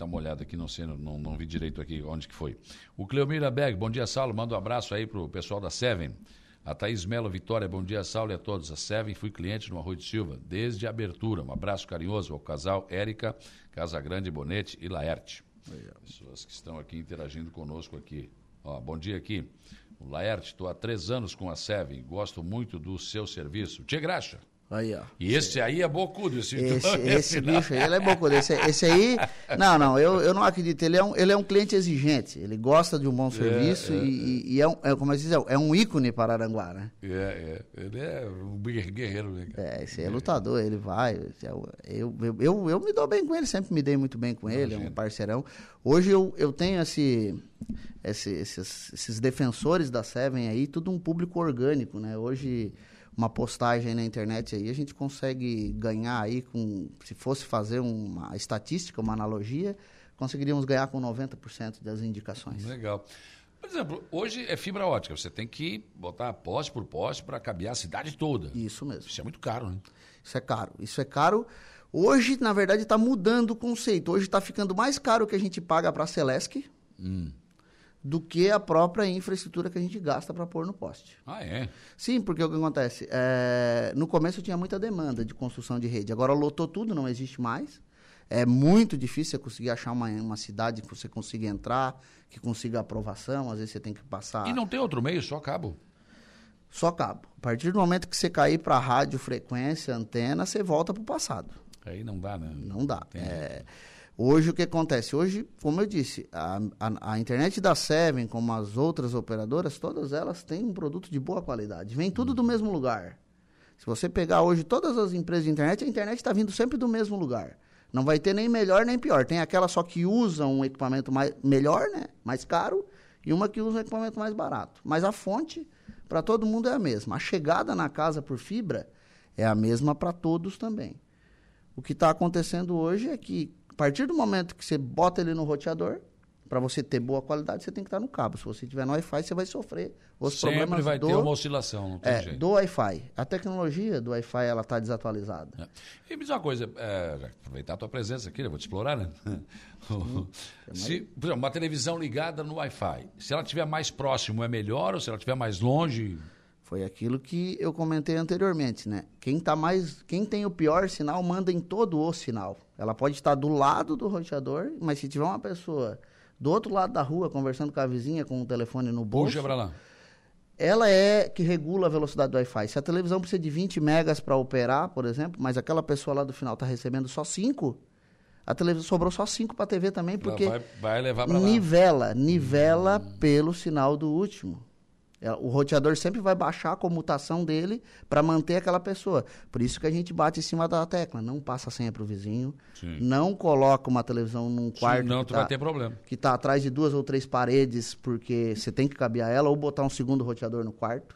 Dar uma olhada aqui, não sei, não, não vi direito aqui onde que foi. O Cleomira Berg, bom dia, Saulo, manda um abraço aí pro pessoal da Seven. A Thaís Melo Vitória, bom dia, Saulo e a todos. A Seven, fui cliente no Arroio de Silva, desde a abertura. Um abraço carinhoso ao casal Érica, Casagrande Bonete e Laerte. Pessoas que estão aqui interagindo conosco aqui. Ó, bom dia aqui. O Laerte, estou há três anos com a Seven, gosto muito do seu serviço. Tia Graxa, Aí, ó. E esse aí é bocudo, esse, Esse, então, esse bicho aí, ele é bocudo. Esse, esse aí, não, não, eu, eu não acredito. Ele é, um, ele é um cliente exigente. Ele gosta de um bom serviço é, e, e é, um, é, como disse, é um ícone para Aranguá, né? É, é. Ele é um guerreiro, né? É, esse aí é lutador, ele vai. Eu, eu, eu, eu me dou bem com ele, sempre me dei muito bem com ele, é um parceirão. Hoje eu, eu tenho esse, esse- esses, esses defensores da Seven aí, tudo um público orgânico, né? Hoje, uma postagem na internet aí, a gente consegue ganhar aí com. Se fosse fazer uma estatística, uma analogia, conseguiríamos ganhar com 90% das indicações. Legal. Por exemplo, hoje é fibra ótica. Você tem que botar poste por poste para cabear a cidade toda. Isso mesmo. Isso é muito caro, né? Isso é caro. Isso é caro. Hoje, na verdade, está mudando o conceito. Hoje está ficando mais caro o que a gente paga para a Celesc do que a própria infraestrutura que a gente gasta para pôr no poste. Ah, é? Sim, porque o que acontece? É, no começo tinha muita demanda de construção de rede. Agora lotou tudo, não existe mais. É muito difícil você conseguir achar uma, uma cidade que você consiga entrar, que consiga aprovação. Às vezes você tem que passar. E não tem outro meio, só cabo. Só cabo. A partir do momento que você cair para rádio, frequência, antena, você volta para o passado. Aí não dá, né? Não dá. Entendi. É, hoje o que acontece? Hoje, como eu disse, a, a- a internet da Seven, como as outras operadoras, todas elas têm um produto de boa qualidade. Vem tudo do mesmo lugar. Se você pegar hoje todas as empresas de internet, a internet está vindo sempre do mesmo lugar. Não vai ter nem melhor nem pior. Tem aquela só que usa um equipamento mais, melhor, né? mais caro, e uma que usa um equipamento mais barato. Mas a fonte, para todo mundo, é a mesma. A chegada na casa por fibra é a mesma para todos também. O que está acontecendo hoje é que, partir do momento que você bota ele no roteador, para você ter boa qualidade, você tem que estar no cabo. Se você tiver no Wi-Fi, você vai sofrer os Sempre problemas vai do, ter uma oscilação, não tem é, jeito. do Wi-Fi. A tecnologia do Wi-Fi ela está desatualizada. É. E me diz uma coisa, é, aproveitar a tua presença aqui, eu vou te explorar, né? se, por exemplo, uma televisão ligada no Wi-Fi, se ela estiver mais próximo é melhor ou se ela estiver mais longe? Foi aquilo que eu comentei anteriormente, né? Quem tá mais, quem tem o pior sinal manda em todo o sinal. Ela pode estar do lado do roteador, mas se tiver uma pessoa do outro lado da rua conversando com a vizinha com o telefone no bolso, Puxa pra lá. ela é que regula a velocidade do Wi-Fi. Se a televisão precisa de 20 megas para operar, por exemplo, mas aquela pessoa lá do final está recebendo só 5, a televisão sobrou só 5 para a TV também, porque vai, vai levar pra lá. nivela, nivela pelo sinal do último. É, O roteador sempre vai baixar a comutação dele para manter aquela pessoa. Por isso que a gente bate em cima da tecla. Não passa a senha para o vizinho. Sim. Não coloca uma televisão num quarto Não, que tu tá- vai ter problema. que está atrás de duas ou três paredes, porque você tem que cabear ela, ou botar um segundo roteador no quarto.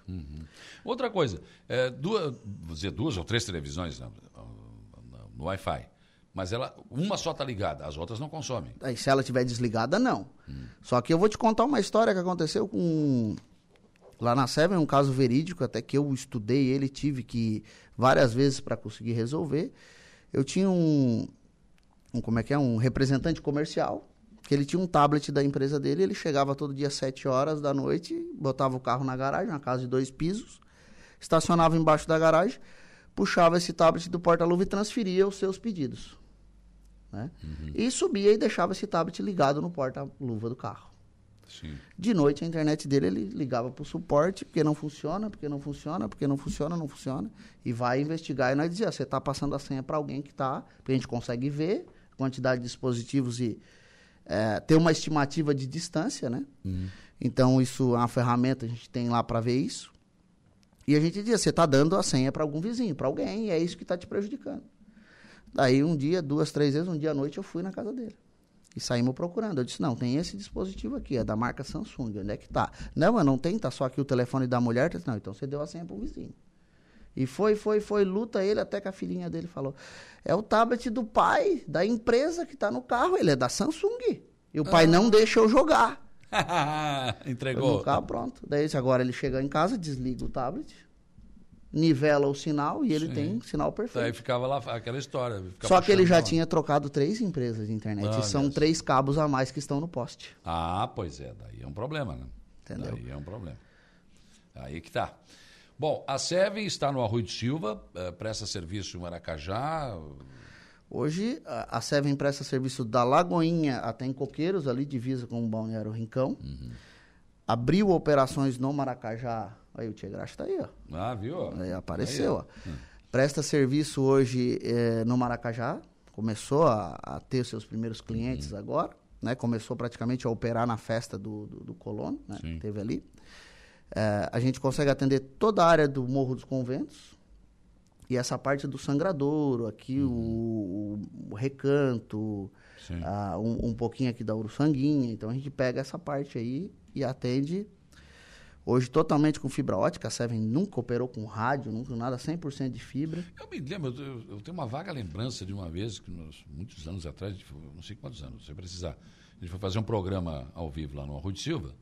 Outra coisa, é, duas, vou dizer duas ou três televisões no, no Wi-Fi, mas ela, uma só está ligada, as outras não consomem. Aí, se ela estiver desligada, não. Só que eu vou te contar uma história que aconteceu com. Lá na Seven, um caso verídico, até que eu estudei ele, tive que ir várias vezes para conseguir resolver. Eu tinha um, um. Como é que é? Um representante comercial, que ele tinha um tablet da empresa dele, ele chegava todo dia às 7 horas da noite, botava o carro na garagem, uma casa de dois pisos, estacionava embaixo da garagem, puxava esse tablet do porta-luva e transferia os seus pedidos. Né? E subia e deixava esse tablet ligado no porta-luva do carro. Sim. De noite a internet dele ele ligava para o suporte, porque não funciona, porque não funciona, porque não funciona, não funciona. E vai investigar e nós dizia, você está passando a senha para alguém que está, porque a gente consegue ver a quantidade de dispositivos e é, ter uma estimativa de distância, né? Então isso é uma ferramenta, a gente tem lá para ver isso. E a gente dizia, você está dando a senha para algum vizinho, para alguém, e é isso que está te prejudicando. Daí um dia, duas, três vezes, um dia à noite eu fui na casa dele. E saímos procurando. Eu disse, não, tem esse dispositivo aqui, é da marca Samsung, onde é que tá? Não, mas não tem, tá só aqui o telefone da mulher. Disse, não, então você deu a senha pro vizinho. E foi, foi, foi, luta ele até que a filhinha dele falou, é o tablet do pai, da empresa que tá no carro, ele é da Samsung. E o pai não deixa eu jogar. Entregou. no carro, pronto. Daí agora ele chega em casa, desliga o tablet, nivela o sinal e ele Sim. tem sinal perfeito. Aí ficava lá aquela história. Só que ele já lá. tinha trocado três empresas de internet. Olha e são só. três cabos a mais que estão no poste. Ah, pois é, daí é um problema, né? Entendeu? Daí é um problema. Aí que tá. Bom, a Seven está no Arroio de Silva, eh, presta serviço em Maracajá. Hoje, a Seven presta serviço da Lagoinha até em Coqueiros, ali divisa com o Balneário Rincão. Uhum. Abriu operações no Maracajá. Aí o Tia Graxa tá aí, ó. Ah, viu? Aí apareceu, Aí, ó. Presta serviço hoje eh, no Maracajá, começou a, a ter seus primeiros clientes Uhum. agora, né? Começou praticamente a operar na festa do, do, do Colono, né? Sim. Teve ali. Eh, a gente consegue atender toda a área do Morro dos Conventos e essa parte do sangradouro, aqui o, o- o recanto, Uhum. Ah, um, um pouquinho aqui da Uruçanguinha. Então a gente pega essa parte aí e atende hoje totalmente com fibra ótica. A Seven nunca operou com rádio, nunca nada, 100% de fibra. Eu me lembro, eu, eu tenho uma vaga lembrança de uma vez, que nós, muitos anos atrás, não sei quantos anos, se precisar, a gente foi fazer um programa ao vivo lá no Arroio de Silva,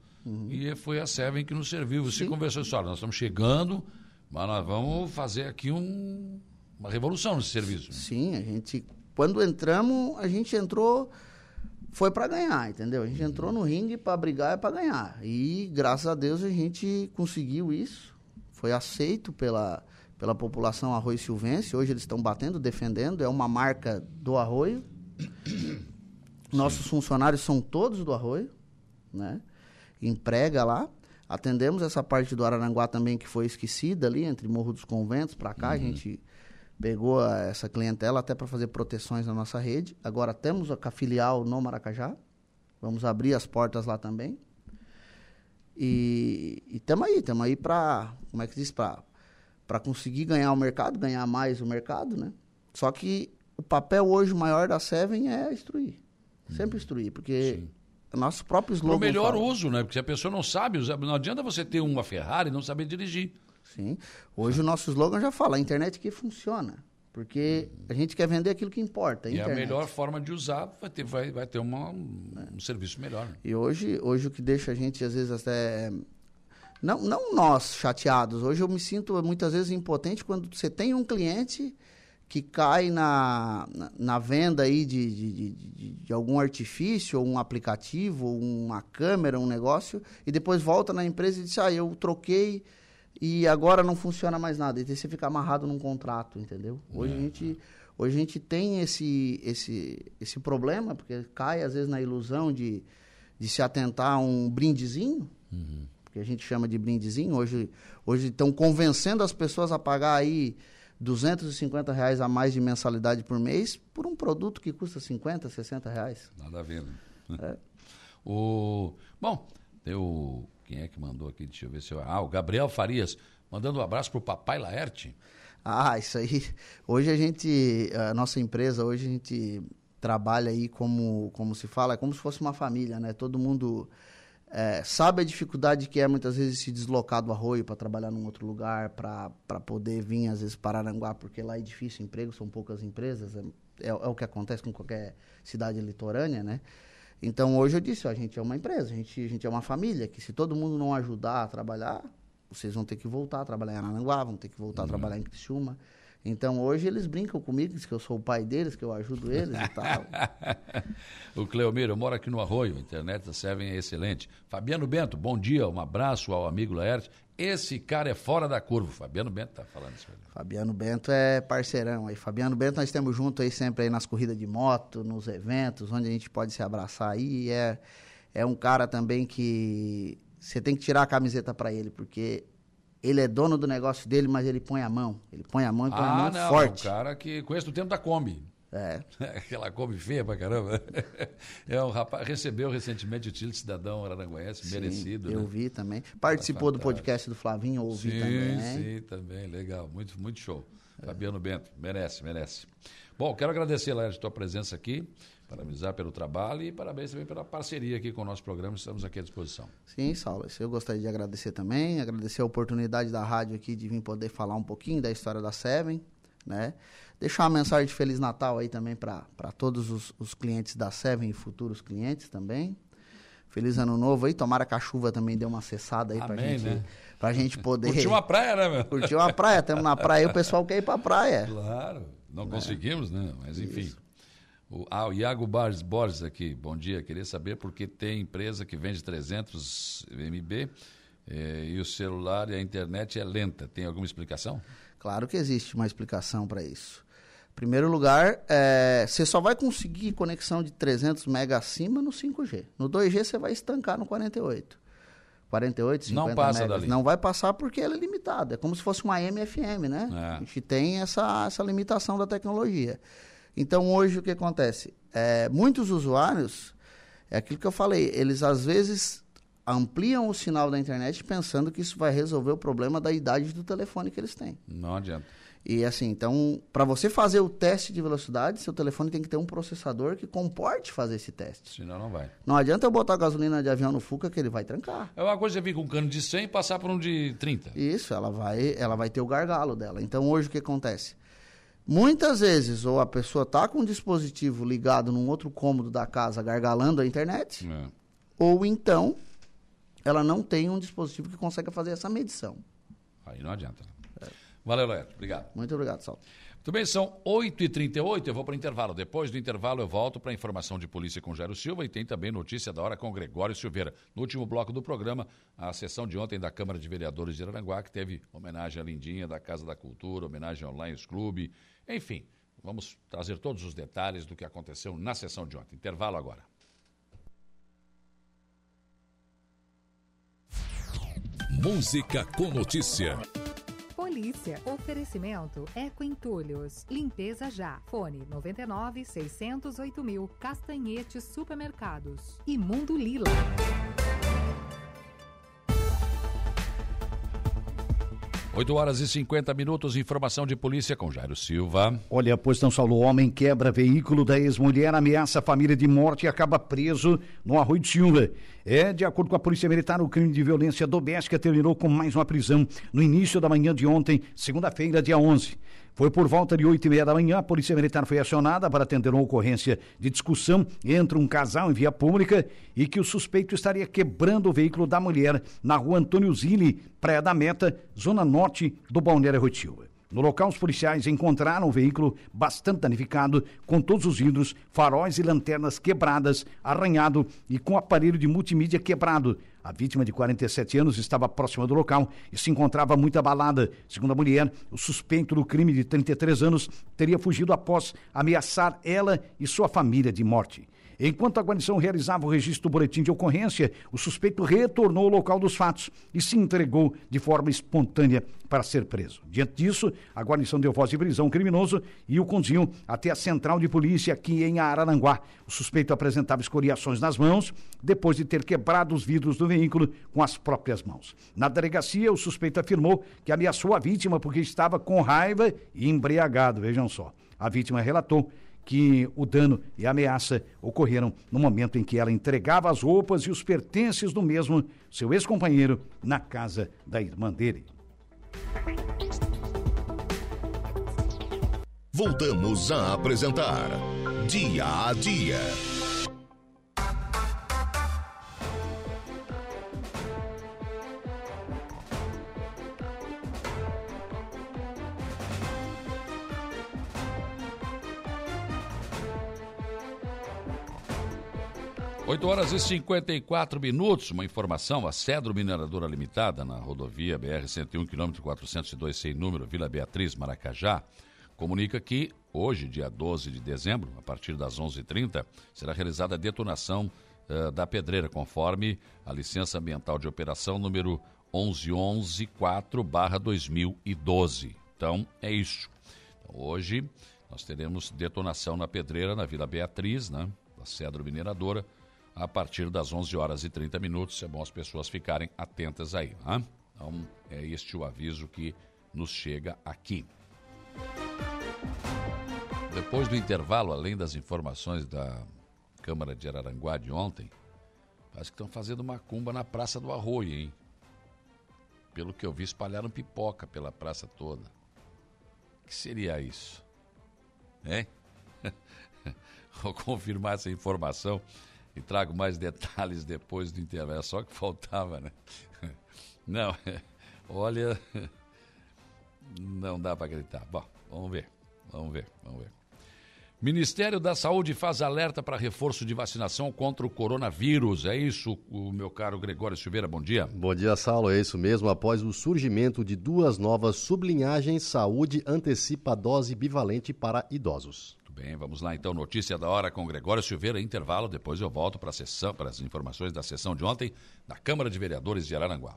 e foi a Seven que nos serviu. Você conversou isso, olha, nós estamos chegando, mas nós vamos fazer aqui um- uma revolução nesse serviço. Sim, a gente. Quando entramos, a gente entrou. Foi para ganhar, entendeu? A gente entrou no ringue para brigar e para ganhar. E graças a Deus a gente conseguiu isso. Foi aceito pela, pela população Arroio Silvense. Hoje eles estão batendo, defendendo. É uma marca do Arroio. Nossos funcionários são todos do Arroio, né? Emprega lá. Atendemos essa parte do Araranguá também que foi esquecida ali, entre Morro dos Conventos para cá. A gente pegou a- essa clientela até para fazer proteções na nossa rede. Agora temos a, filial no Maracajá. Vamos abrir as portas lá também. E estamos aí, estamos aí para, como é que diz, para conseguir ganhar o mercado, ganhar mais o mercado, né? Só que o papel hoje maior da Seven é instruir. Sempre instruir, porque nossos próprios Para o slogan melhor fala- uso, né? Porque se a pessoa não sabe usar, não adianta você ter uma Ferrari e não saber dirigir. Sim. Hoje o nosso slogan já fala, a internet que funciona. Porque a gente quer vender aquilo que importa. A E a internet. melhor forma de usar vai ter, vai, vai ter uma, um serviço melhor. né? E hoje, hoje o que deixa a gente, às vezes, até. Não, não nós chateados. Hoje eu me sinto muitas vezes impotente quando você tem um cliente que cai na, na, na venda aí de, de, de, de- de algum artifício, ou um aplicativo, ou uma câmera, um negócio, e depois volta na empresa e diz, ah, eu troquei e agora não funciona mais nada. E você fica amarrado num contrato, entendeu? Hoje a gente... Hoje a gente tem esse, esse, esse problema, porque cai às vezes na ilusão de, de se atentar a um brindezinho, que a gente chama de brindezinho. Hoje hoje estão convencendo as pessoas a pagar aí 250 reais a mais de mensalidade por mês por um produto que custa 50, 60 reais. Nada a ver, né? É. O, bom, eu, quem é que mandou aqui? Deixa eu ver se eu... Ah, o Gabriel Farias, mandando um abraço pro papai Laerte. Ah, isso aí. Hoje a gente, a nossa empresa, hoje a gente trabalha aí como, como se fala, é como se fosse uma família, né? Todo mundo é, sabe a dificuldade que é muitas vezes se deslocar do arroio para trabalhar num outro lugar, para poder vir às vezes para Aranguá, porque lá é difícil emprego, são poucas empresas, é, é, é o que acontece com qualquer cidade litorânea, né? Então hoje eu disse, ó, a gente é uma empresa, a gente, a gente é uma família, que se todo mundo não ajudar a trabalhar, vocês vão ter que voltar a trabalhar em Aranguá, vão ter que voltar a trabalhar em Criciúma. Então hoje eles brincam comigo, dizem que eu sou o pai deles, que eu ajudo eles e tal. o Cleomiro, eu moro aqui no Arroio, a internet da Seven é excelente. Fabiano Bento, bom dia, um abraço ao amigo Laerte. Esse cara é fora da curva. Fabiano Bento tá falando isso. aí. Fabiano Bento é parceirão aí. Fabiano Bento nós temos junto aí sempre aí nas corridas de moto, nos eventos, onde a gente pode se abraçar aí. E é, é um cara também que você tem que tirar a camiseta para ele, porque ele é dono do negócio dele, mas ele põe a mão. Ele põe a mão e põe a Ah, mão não, forte. é um cara que conhece do tempo da Kombi. É. Aquela Kombi feia pra caramba. É um rapaz, recebeu recentemente o título de cidadão araranguense, Sim, merecido. Eu né? vi também. Participou do fantástico. podcast do Flavinho, ouvi sim, também. Sim, também, legal. Muito, muito show. Fabiano Bento, merece, merece. Bom, quero agradecer, Laércio, a tua presença aqui, parabenizar pelo trabalho e parabéns também pela parceria aqui com o nosso programa, estamos aqui à disposição. Sim, Saulo, isso eu gostaria de agradecer também, agradecer a oportunidade da rádio aqui de vir poder falar um pouquinho da história da Seven, né? Deixar uma mensagem de Feliz Natal aí também para todos os, os clientes da Seven e futuros clientes também. Feliz Ano Novo aí, tomara que a chuva também dê uma cessada aí pra Amém, gente, né? pra gente poder... Curtiu uma praia, né, meu? Curtir uma praia, estamos na praia e o pessoal quer ir pra praia. Claro, não conseguimos, né? Mas enfim. O, ah, o Iago Borges, Borges aqui, bom dia. Queria saber por que tem empresa que vende 300 MB eh, e o celular e a internet é lenta. Tem alguma explicação? Claro que existe uma explicação para isso. Em primeiro lugar, é, você só vai conseguir conexão de 300 mega acima no 5G. No 2G você vai estancar no 48. 48, 50 Não passa megas. dali. Não vai passar porque ela é limitada. É como se fosse uma AM/FM, né? É. A gente tem essa, essa limitação da tecnologia. Então, hoje, o que acontece? É, muitos usuários, é aquilo que eu falei, eles às vezes ampliam o sinal da internet pensando que isso vai resolver o problema da idade do telefone que eles têm. Não adianta. E assim, então, para você fazer o teste de velocidade, seu telefone tem que ter um processador que comporte fazer esse teste. Senão não vai. Não adianta eu botar gasolina de avião no Fuca que ele vai trancar. É uma coisa você vir com um cano de 100 e passar por um de 30. Isso, ela vai, ela vai ter o gargalo dela. Então, hoje o que acontece? Muitas vezes, ou a pessoa tá com um dispositivo ligado num outro cômodo da casa gargalando a internet, É. ou então ela não tem um dispositivo que consiga fazer essa medição. Aí não adianta. Valeu, Leandro. Obrigado. Muito obrigado, Salto. Muito bem, são 8h38, eu vou para o intervalo. Depois do intervalo, eu volto para a informação de polícia com Jairo Silva e tem também notícia da hora com Gregório Silveira. No último bloco do programa, a sessão de ontem da Câmara de Vereadores de Aranguá, que teve homenagem à Lindinha da Casa da Cultura, homenagem ao Lions Clube, enfim. Vamos trazer todos os detalhes do que aconteceu na sessão de ontem. Intervalo agora. Música com notícia. Polícia. Oferecimento Eco Entulhos. Limpeza já. Fone 99 608 mil. Castanhete Supermercados. E Mundo Lila. Oito horas e 50 minutos, informação de polícia com Jairo Silva. Olha, pois São Saulo, homem quebra veículo da ex-mulher, ameaça a família de morte e acaba preso no Arroio de Silva. É, de acordo com a Polícia Militar, o crime de violência doméstica terminou com mais uma prisão no início da manhã de ontem, segunda-feira, dia 11. Foi por volta de oito e meia da manhã, a Polícia Militar foi acionada para atender uma ocorrência de discussão entre um casal em via pública e que o suspeito estaria quebrando o veículo da mulher na rua Antônio Zilli, Praia da Meta, zona norte do Balneário Rotilva. No local, os policiais encontraram o veículo bastante danificado, com todos os vidros, faróis e lanternas quebradas, arranhado e com aparelho de multimídia quebrado. A vítima de 47 anos estava próxima do local e se encontrava muito abalada. Segundo a mulher, o suspeito do crime de 33 anos teria fugido após ameaçar ela e sua família de morte. Enquanto a guarnição realizava o registro do boletim de ocorrência, o suspeito retornou ao local dos fatos e se entregou de forma espontânea para ser preso. Diante disso, a guarnição deu voz de prisão ao criminoso e o conduziu até a central de polícia aqui em Araranguá. O suspeito apresentava escoriações nas mãos depois de ter quebrado os vidros do veículo com as próprias mãos. Na delegacia, o suspeito afirmou que ameaçou a vítima porque estava com raiva e embriagado. Vejam só. A vítima relatou que o dano e a ameaça ocorreram no momento em que ela entregava as roupas e os pertences do mesmo, seu ex-companheiro, na casa da irmã dele. Voltamos a apresentar Dia a Dia. Oito horas e 54 minutos, uma informação, a Cedro Mineradora Limitada, na rodovia BR-101, quilômetro 402, sem número, Vila Beatriz, Maracajá, comunica que hoje, dia 12 de dezembro, a partir das 11h30, será realizada a detonação eh, da pedreira, conforme a licença ambiental de operação número 11114-2012. Então, é isso. Então, hoje, nós teremos detonação na pedreira, na Vila Beatriz, né, da Cedro Mineradora, a partir das 11 horas e 30 minutos. É bom as pessoas ficarem atentas aí. Né? Então, é este o aviso que nos chega aqui. Depois do intervalo, além das informações da Câmara de Araranguá de ontem, parece que estão fazendo macumba na Praça do Arroio, hein? Pelo que eu vi, espalharam pipoca pela praça toda. O que seria isso? Hein? Vou confirmar essa informação e trago mais detalhes depois do intervalo. É só que faltava, né? Não, olha, não dá para acreditar. Bom, vamos ver, vamos ver, vamos ver. Ministério da Saúde faz alerta para reforço de vacinação contra o coronavírus. É isso, o meu caro Gregório Silveira, bom dia. Bom dia, Saulo. É isso mesmo. Após o surgimento de duas novas sublinhagens, saúde antecipa a dose bivalente para idosos. Bem, vamos lá então. Notícia da hora com Gregório Silveira, intervalo. Depois eu volto para a sessão, para as informações da sessão de ontem da Câmara de Vereadores de Araranguá.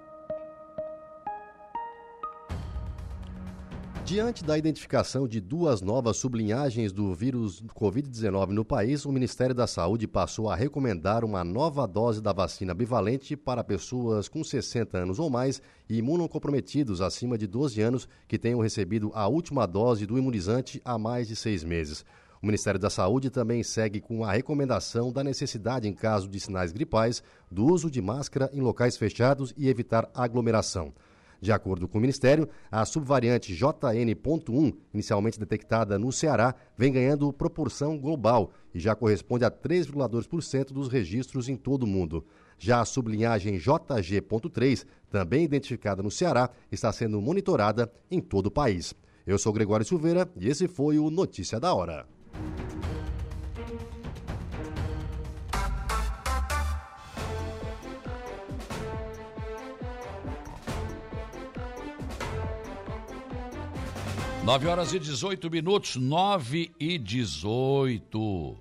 Diante da identificação de duas novas sublinhagens do vírus Covid-19 no país, o Ministério da Saúde passou a recomendar uma nova dose da vacina bivalente para pessoas com 60 anos ou mais e imunocomprometidos acima de 12 anos que tenham recebido a última dose do imunizante há mais de seis meses. O Ministério da Saúde também segue com a recomendação da necessidade, em caso de sinais gripais, do uso de máscara em locais fechados e evitar aglomeração. De acordo com o Ministério, a subvariante JN.1, inicialmente detectada no Ceará, vem ganhando proporção global e já corresponde a 3,2% dos registros em todo o mundo. Já a sublinhagem JG.3, também identificada no Ceará, está sendo monitorada em todo o país. Eu sou Gregório Silveira e esse foi o Notícia da Hora. 9 horas e 18 minutos, 9 e 18.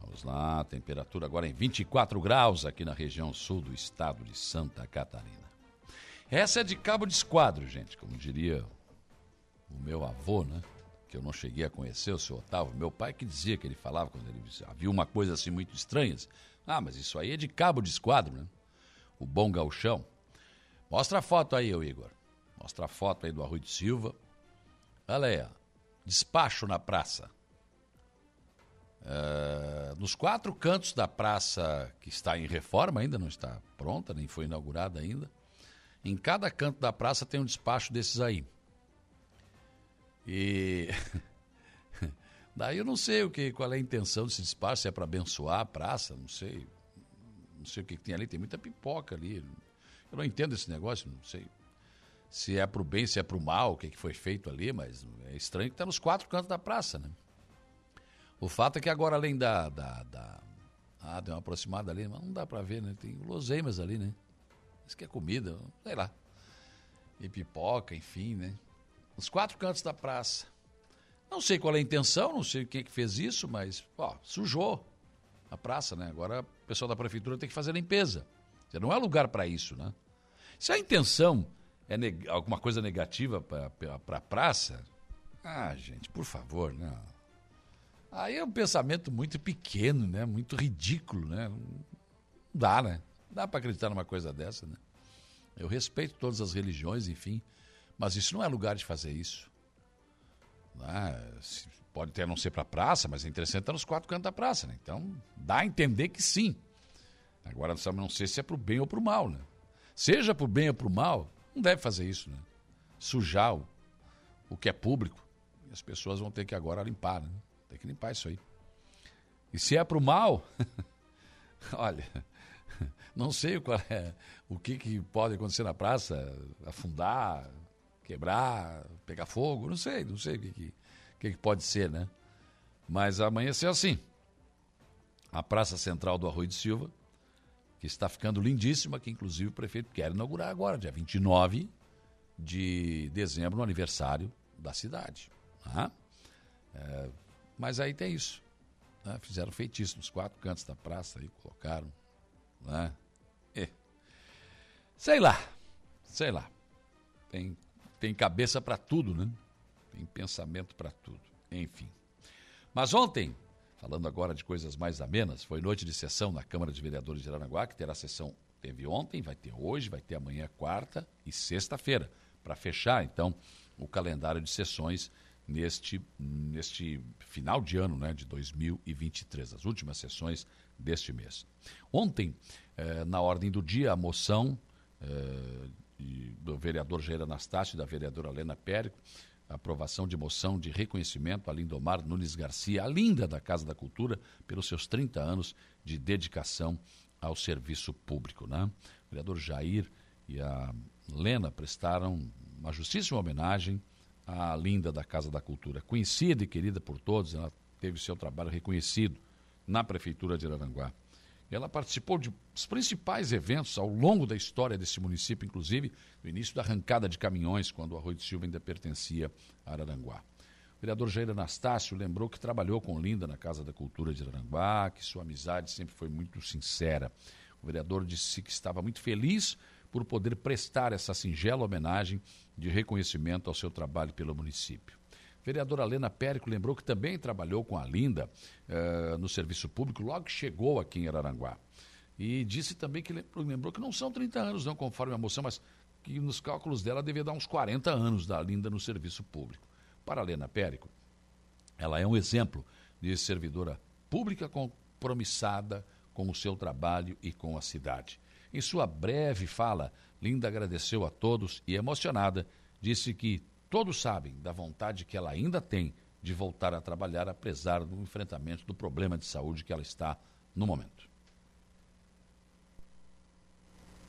Vamos lá, temperatura agora em 24 graus aqui na região sul do estado de Santa Catarina. Essa é de cabo de esquadro, gente, como diria o meu avô, né? Que eu não cheguei a conhecer, o seu Otávio. Meu pai que dizia que ele falava quando ele havia uma coisa assim muito estranha. Ah, mas isso aí é de cabo de esquadro, né? O bom galchão. Mostra a foto aí, Igor. Mostra a foto aí do Arroio de Silva Olha aí, ó. despacho na praça. Uh, nos quatro cantos da praça, que está em reforma, ainda não está pronta, nem foi inaugurada ainda, em cada canto da praça tem um despacho desses aí. E daí eu não sei o que, qual é a intenção desse despacho, se é para abençoar a praça, não sei. Não sei o que, que tem ali, tem muita pipoca ali. Eu não entendo esse negócio, não sei se é para o bem, se é para o mal, o que, que foi feito ali, mas é estranho que está nos quatro cantos da praça, né? O fato é que agora, além da. da, da ah, tem uma aproximada ali, mas não dá para ver, né? Tem loseimas ali, né? Isso que é comida, sei lá. E pipoca, enfim, né? Os quatro cantos da praça. Não sei qual é a intenção, não sei quem é que fez isso, mas, ó, sujou a praça, né? Agora o pessoal da prefeitura tem que fazer limpeza. Não é lugar para isso, né? Se a intenção é neg alguma coisa negativa para a pra praça, ah, gente, por favor, não. Aí é um pensamento muito pequeno, né? Muito ridículo, né? Não dá, né? Não dá para acreditar numa coisa dessa, né? Eu respeito todas as religiões, enfim, mas isso não é lugar de fazer isso. Ah, pode até não ser para praça, mas é interessante estar nos quatro cantos da praça, né? Então, dá a entender que sim. Agora, não sei se é para o bem ou para o mal, né? Seja para o bem ou para o mal, não deve fazer isso, né? Sujar o, o que é público. E as pessoas vão ter que agora limpar, né? Tem que limpar isso aí. E se é para o mal, olha, não sei qual é, o que, que pode acontecer na praça, afundar, quebrar, pegar fogo, não sei, não sei o que, que, que, que pode ser, né? Mas amanhã é assim. A Praça Central do Arroio de Silva que está ficando lindíssima, que inclusive o prefeito quer inaugurar agora, dia 29 de dezembro, no aniversário da cidade. Tá? É, mas aí tem isso. Né? Fizeram feitiço nos quatro cantos da praça, aí colocaram. Né? É. Sei lá, sei lá. Tem, tem cabeça para tudo, né? Tem pensamento para tudo. Enfim. Mas ontem, Falando agora de coisas mais amenas, foi noite de sessão na Câmara de Vereadores de Aranaguá, que terá sessão, teve ontem, vai ter hoje, vai ter amanhã, quarta e sexta-feira, para fechar, então, o calendário de sessões neste, neste final de ano né, de 2023, as últimas sessões deste mês. Ontem, eh, na ordem do dia, a moção eh, do vereador Jair Anastácio e da vereadora Helena Périco aprovação de moção de reconhecimento a Lindomar Nunes Garcia, a linda da Casa da Cultura, pelos seus 30 anos de dedicação ao serviço público. Né? O vereador Jair e a Lena prestaram uma justíssima homenagem à Linda da Casa da Cultura. Conhecida e querida por todos, ela teve seu trabalho reconhecido na Prefeitura de Araranguá. Ela participou de, dos principais eventos ao longo da história desse município, inclusive no início da arrancada de caminhões, quando o Arroio de Silva ainda pertencia a Araranguá. O vereador Jair Anastácio lembrou que trabalhou com Linda na Casa da Cultura de Araranguá, que sua amizade sempre foi muito sincera. O vereador disse que estava muito feliz por poder prestar essa singela homenagem de reconhecimento ao seu trabalho pelo município. Vereadora Lena Périco lembrou que também trabalhou com a Linda uh, no serviço público logo que chegou aqui em Araranguá. E disse também que lembrou, lembrou, que não são 30 anos, não, conforme a moção, mas que nos cálculos dela devia dar uns 40 anos da Linda no serviço público. Para a Lena Périco, ela é um exemplo de servidora pública compromissada com o seu trabalho e com a cidade. Em sua breve fala, Linda agradeceu a todos e, emocionada, disse que todos sabem da vontade que ela ainda tem de voltar a trabalhar, apesar do enfrentamento do problema de saúde que ela está no momento.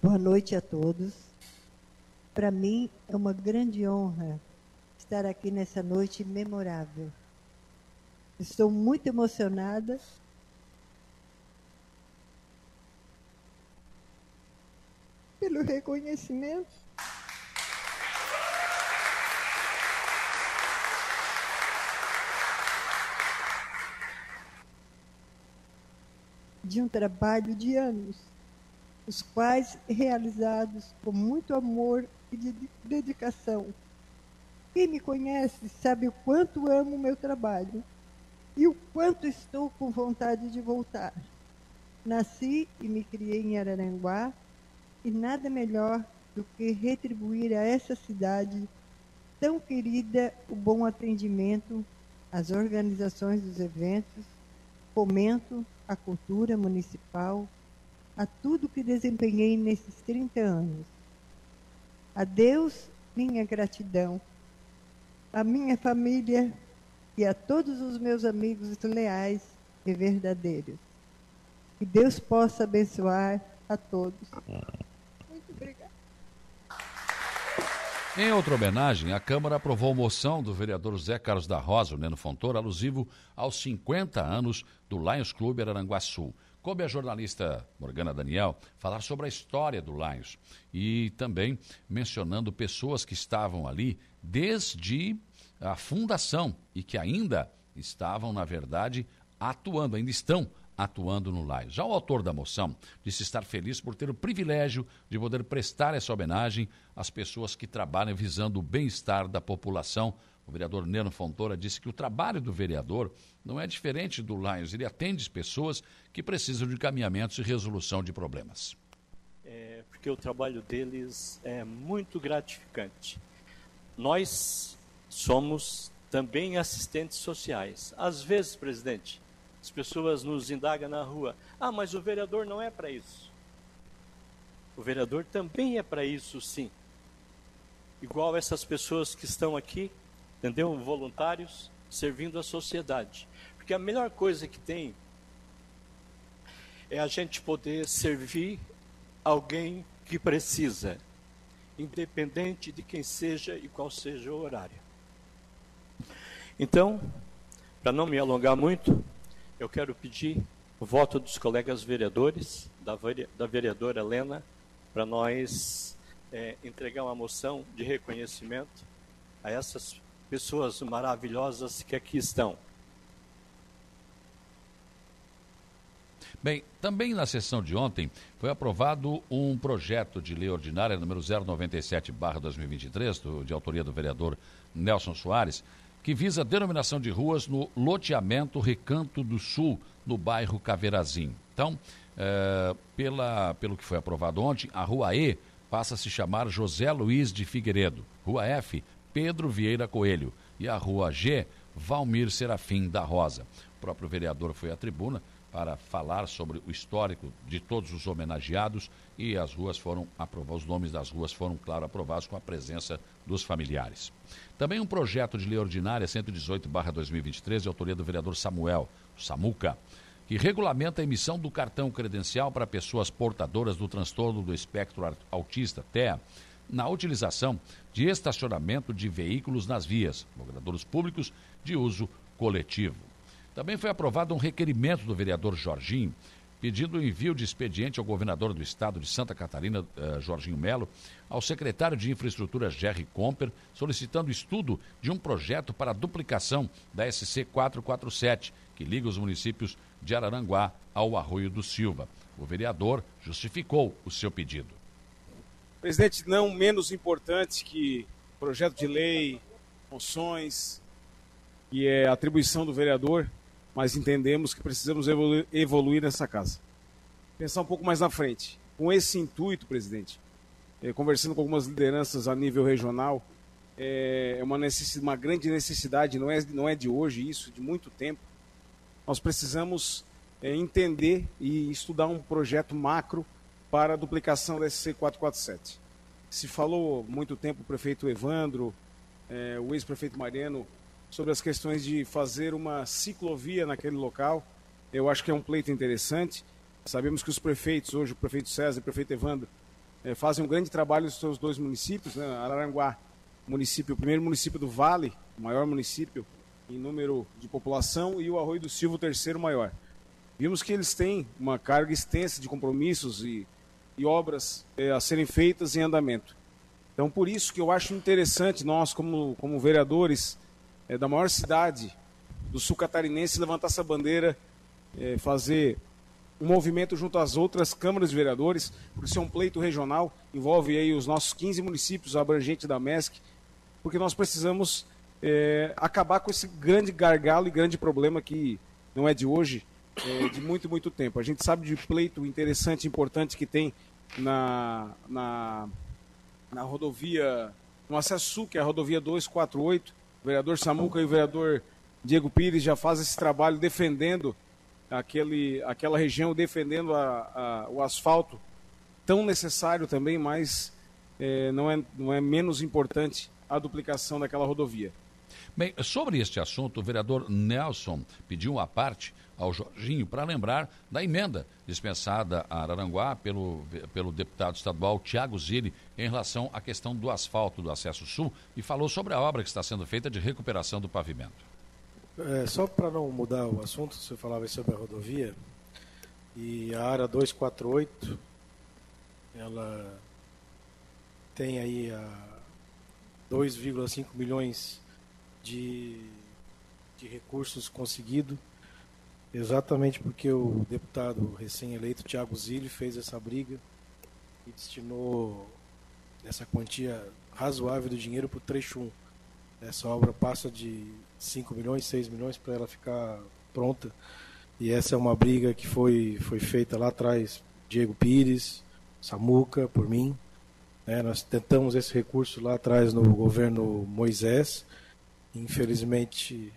Boa noite a todos. Para mim é uma grande honra estar aqui nessa noite memorável. Estou muito emocionada pelo reconhecimento. De um trabalho de anos, os quais realizados com muito amor e de dedicação. Quem me conhece sabe o quanto amo o meu trabalho e o quanto estou com vontade de voltar. Nasci e me criei em Araranguá, e nada melhor do que retribuir a essa cidade tão querida o bom atendimento às organizações dos eventos, fomento à cultura municipal, a tudo que desempenhei nesses 30 anos. A Deus, minha gratidão, a minha família e a todos os meus amigos leais e verdadeiros. Que Deus possa abençoar a todos. Em outra homenagem, a Câmara aprovou moção do vereador Zé Carlos da Rosa, o Neno Fontoura, alusivo aos 50 anos do Lions Clube Araranguá Sul. Coube a jornalista Morgana Daniel falar sobre a história do Lions e também mencionando pessoas que estavam ali desde a fundação e que ainda estavam, na verdade, atuando, ainda estão atuando no LAIS. Já o autor da moção disse estar feliz por ter o privilégio de poder prestar essa homenagem às pessoas que trabalham visando o bem-estar da população. O vereador Neno Fontoura disse que o trabalho do vereador não é diferente do Lions, ele atende as pessoas que precisam de encaminhamentos e resolução de problemas. É, porque o trabalho deles é muito gratificante. Nós somos também assistentes sociais. Às vezes, presidente, as pessoas nos indagam na rua: ah, mas o vereador não é para isso. O vereador também é para isso, sim. Igual essas pessoas que estão aqui, entendeu? Voluntários, servindo a sociedade. Porque a melhor coisa que tem é a gente poder servir alguém que precisa, independente de quem seja e qual seja o horário. Então, para não me alongar muito, eu quero pedir o voto dos colegas vereadores, da, da vereadora Helena, para nós é, entregar uma moção de reconhecimento a essas pessoas maravilhosas que aqui estão. Bem, também na sessão de ontem foi aprovado um projeto de lei ordinária número 097/2023, de autoria do vereador Nelson Soares, que visa a denominação de ruas no loteamento Recanto do Sul, no bairro Caveirazinho. Então, é, pela, pelo que foi aprovado ontem, a Rua E passa a se chamar José Luiz de Figueiredo, Rua F, Pedro Vieira Coelho e a Rua G, Valmir Serafim da Rosa. O próprio vereador foi à tribuna para falar sobre o histórico de todos os homenageados e as ruas foram aprovadas, os nomes das ruas foram, claro, aprovados com a presença dos familiares. Também um projeto de lei ordinária 118/2023 de autoria do vereador Samuel Samuca, que regulamenta a emissão do cartão credencial para pessoas portadoras do transtorno do espectro autista, TEA, na utilização de estacionamento de veículos nas vias, logradouros públicos de uso coletivo. Também foi aprovado um requerimento do vereador Jorginho, pedindo o envio de expediente ao governador do estado de Santa Catarina, uh, Jorginho Melo, ao secretário de Infraestrutura, Jerry Comper, solicitando estudo de um projeto para a duplicação da SC 447, que liga os municípios de Araranguá ao Arroio do Silva. O vereador justificou o seu pedido. Presidente, não menos importante que projeto de lei, moções, e é atribuição do vereador, mas entendemos que precisamos evoluir, evoluir nessa casa. Pensar um pouco mais na frente. Com esse intuito, presidente, é, conversando com algumas lideranças a nível regional, é, é uma, necessidade, uma grande necessidade, não é, não é de hoje isso, de muito tempo. Nós precisamos é, entender e estudar um projeto macro para a duplicação da SC447. Se falou muito tempo o prefeito Evandro, é, o ex-prefeito Mariano, sobre as questões de fazer uma ciclovia naquele local. Eu acho que é um pleito interessante. Sabemos que os prefeitos, hoje o prefeito César e o prefeito Evandro, é, fazem um grande trabalho nos seus dois municípios, né? Araranguá, município, o primeiro município do Vale, o maior município em número de população, e o Arroio do Silva, o terceiro maior. Vimos que eles têm uma carga extensa de compromissos e e obras é, a serem feitas em andamento. Então, por isso que eu acho interessante nós, como, como vereadores é, da maior cidade do sul catarinense, levantar essa bandeira, é, fazer um movimento junto às outras câmaras de vereadores, porque isso é um pleito regional, envolve aí os nossos 15 municípios abrangentes da MESC, porque nós precisamos é, acabar com esse grande gargalo e grande problema que não é de hoje, é de muito, muito tempo. A gente sabe de pleito interessante, importante que tem na, na, na rodovia, no acesso sul, que é a rodovia 248. O vereador Samuca e o vereador Diego Pires já fazem esse trabalho defendendo aquele, aquela região, defendendo a, a, o asfalto, tão necessário também, mas é, não, é, não é menos importante a duplicação daquela rodovia. Bem, sobre este assunto, o vereador Nelson pediu uma parte ao Jorginho para lembrar da emenda dispensada a Araranguá pelo, pelo deputado estadual Tiago Zilli em relação à questão do asfalto do acesso sul e falou sobre a obra que está sendo feita de recuperação do pavimento. É, só para não mudar o assunto, você falava sobre a rodovia e a área 248, ela tem aí a 2,5 milhões de, de recursos conseguidos Exatamente porque o deputado recém-eleito Tiago Zilli fez essa briga e destinou essa quantia razoável do dinheiro para o trecho 1. Essa obra passa de 5 milhões, 6 milhões para ela ficar pronta. E essa é uma briga que foi, foi feita lá atrás, Diego Pires, Samuca, por mim. É, nós tentamos esse recurso lá atrás no governo Moisés. Infelizmente,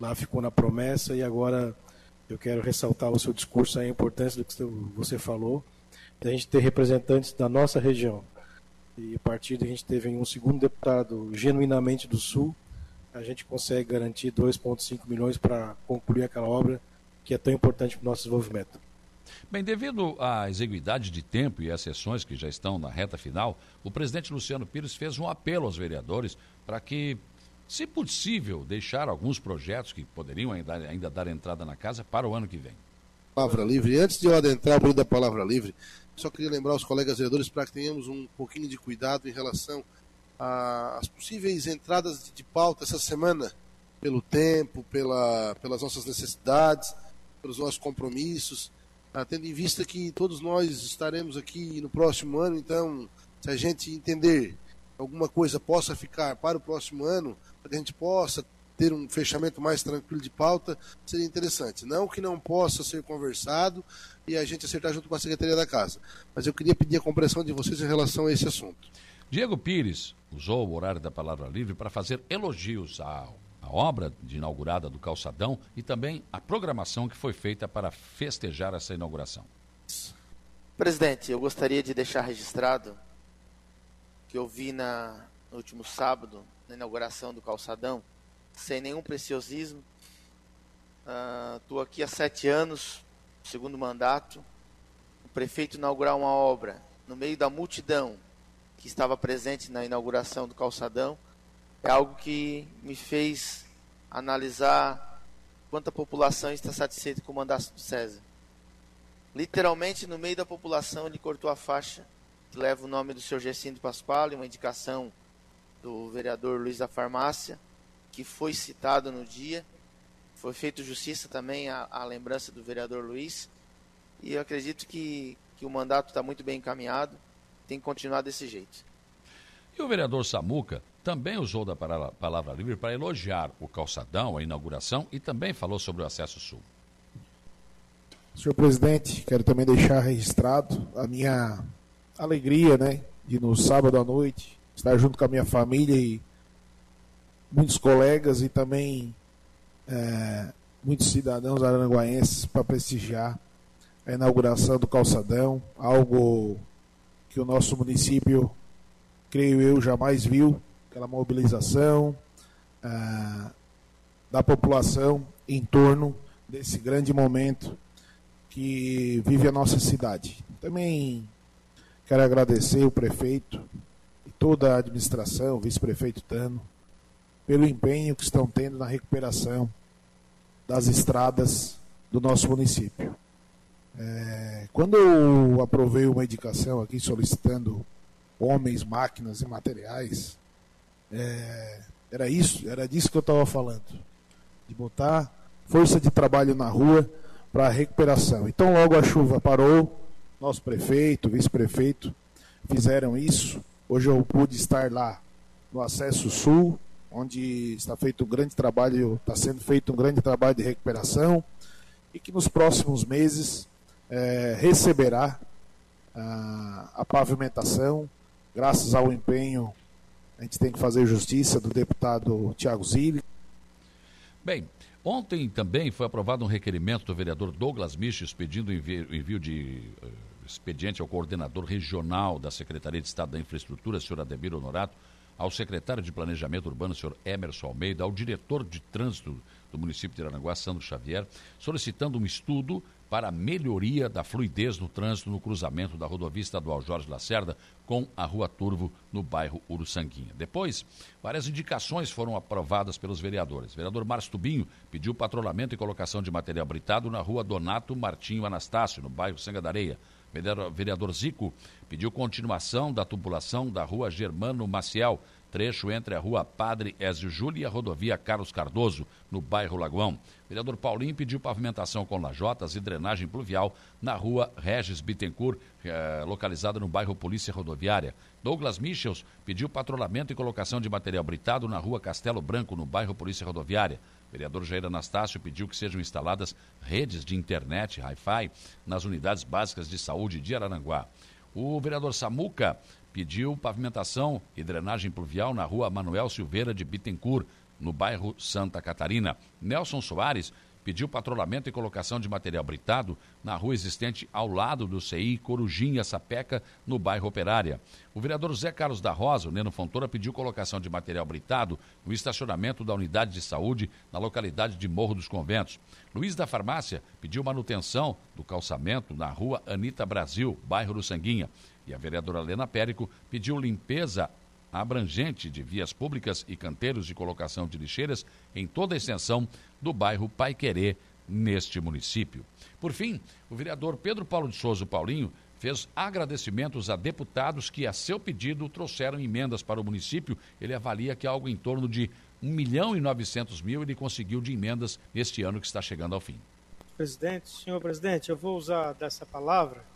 lá ficou na promessa e agora eu quero ressaltar o seu discurso, a importância do que você falou, da gente ter representantes da nossa região. E a partir de a gente teve um segundo deputado genuinamente do Sul, a gente consegue garantir 2,5 milhões para concluir aquela obra que é tão importante para o nosso desenvolvimento. Bem, devido à exiguidade de tempo e às sessões que já estão na reta final, o presidente Luciano Pires fez um apelo aos vereadores para que se possível, deixar alguns projetos que poderiam ainda, ainda dar entrada na casa para o ano que vem. Palavra livre. Antes de eu adentrar o da palavra livre, só queria lembrar os colegas vereadores para que tenhamos um pouquinho de cuidado em relação às possíveis entradas de pauta essa semana, pelo tempo, pela, pelas nossas necessidades, pelos nossos compromissos, ah, tendo em vista que todos nós estaremos aqui no próximo ano, então, se a gente entender alguma coisa possa ficar para o próximo ano, para que a gente possa ter um fechamento mais tranquilo de pauta, seria interessante. Não que não possa ser conversado e a gente acertar junto com a Secretaria da Casa. Mas eu queria pedir a compreensão de vocês em relação a esse assunto. Diego Pires usou o horário da palavra livre para fazer elogios à, à obra de inaugurada do calçadão e também à programação que foi feita para festejar essa inauguração. Presidente, eu gostaria de deixar registrado que eu vi na, no último sábado, na inauguração do calçadão, sem nenhum preciosismo. Estou uh, aqui há sete anos, segundo mandato, o prefeito inaugurar uma obra no meio da multidão que estava presente na inauguração do calçadão é algo que me fez analisar quanta população está satisfeita com o mandato do César. Literalmente, no meio da população, ele cortou a faixa que leva o nome do senhor Gercindo Pasquale, uma indicação do vereador Luiz da Farmácia, que foi citado no dia. Foi feito justiça também à, à lembrança do vereador Luiz. E eu acredito que, que o mandato está muito bem encaminhado, tem que continuar desse jeito. E o vereador Samuca também usou da palavra livre para elogiar o calçadão, a inauguração, e também falou sobre o acesso sul. Senhor presidente, quero também deixar registrado a minha alegria, né, de no sábado à noite estar junto com a minha família e muitos colegas e também é, muitos cidadãos aranguaenses para prestigiar a inauguração do calçadão, algo que o nosso município, creio eu, jamais viu, aquela mobilização é, da população em torno desse grande momento que vive a nossa cidade. Também quero agradecer o prefeito toda a administração, o vice-prefeito Tano, pelo empenho que estão tendo na recuperação das estradas do nosso município. É, quando eu aprovei uma indicação aqui solicitando homens, máquinas e materiais, é, era isso, era disso que eu estava falando, de botar força de trabalho na rua para a recuperação. Então, logo a chuva parou, nosso prefeito, vice-prefeito fizeram isso. Hoje eu pude estar lá no acesso sul, onde está feito um grande trabalho, está sendo feito um grande trabalho de recuperação e que nos próximos meses é, receberá a, pavimentação, graças ao empenho, a gente tem que fazer justiça do deputado Tiago Zilli. Bem, Ontem também foi aprovado um requerimento do vereador Douglas Miches pedindo envio, envio de uh, expediente ao coordenador regional da Secretaria de Estado da Infraestrutura, senhor Ademir Honorato, ao secretário de Planejamento Urbano, senhor Emerson Almeida, ao diretor de trânsito do município de Aranguá, Sandro Xavier, solicitando um estudo para a melhoria da fluidez no trânsito no cruzamento da rodovia estadual Jorge Lacerda com a Rua Turvo, no bairro Uruçanguinha. Depois, várias indicações foram aprovadas pelos vereadores. O vereador Márcio Tubinho pediu patrulhamento e colocação de material britado na Rua Donato Martinho Anastácio, no bairro Sanga da Areia. Vereador Zico pediu continuação da tubulação da Rua Germano Maciel, trecho entre a rua Padre Ézio Júlio e a rodovia Carlos Cardoso, no bairro Lagoão. Vereador Paulinho pediu pavimentação com lajotas e drenagem pluvial na rua Regis Bittencourt, eh, localizada no bairro Polícia Rodoviária. Douglas Michels pediu patrulhamento e colocação de material britado na rua Castelo Branco, no bairro Polícia Rodoviária. O vereador Jair Anastácio pediu que sejam instaladas redes de internet, Wi-Fi, nas unidades básicas de saúde de Araranguá. O vereador Samuca pediu pavimentação e drenagem pluvial na rua Manuel Silveira de Bittencourt, no bairro Santa Catarina. Nelson Soares pediu patrulhamento e colocação de material britado na rua existente ao lado do CI Corujinha Sapeca, no bairro Operária. O vereador Zé Carlos da Rosa, o Neno Fontoura, pediu colocação de material britado no estacionamento da unidade de saúde na localidade de Morro dos Conventos. Luiz da Farmácia pediu manutenção do calçamento na rua Anita Brasil, bairro do Sanguinha. E a vereadora Helena Périco pediu limpeza abrangente de vias públicas e canteiros de colocação de lixeiras em toda a extensão do bairro Pai Querer, neste município. Por fim, o vereador Pedro Paulo de Souza Paulinho fez agradecimentos a deputados que, a seu pedido, trouxeram emendas para o município. Ele avalia que algo em torno de 1 milhão e 900 mil ele conseguiu de emendas neste ano que está chegando ao fim. Presidente, senhor presidente, eu vou usar dessa palavra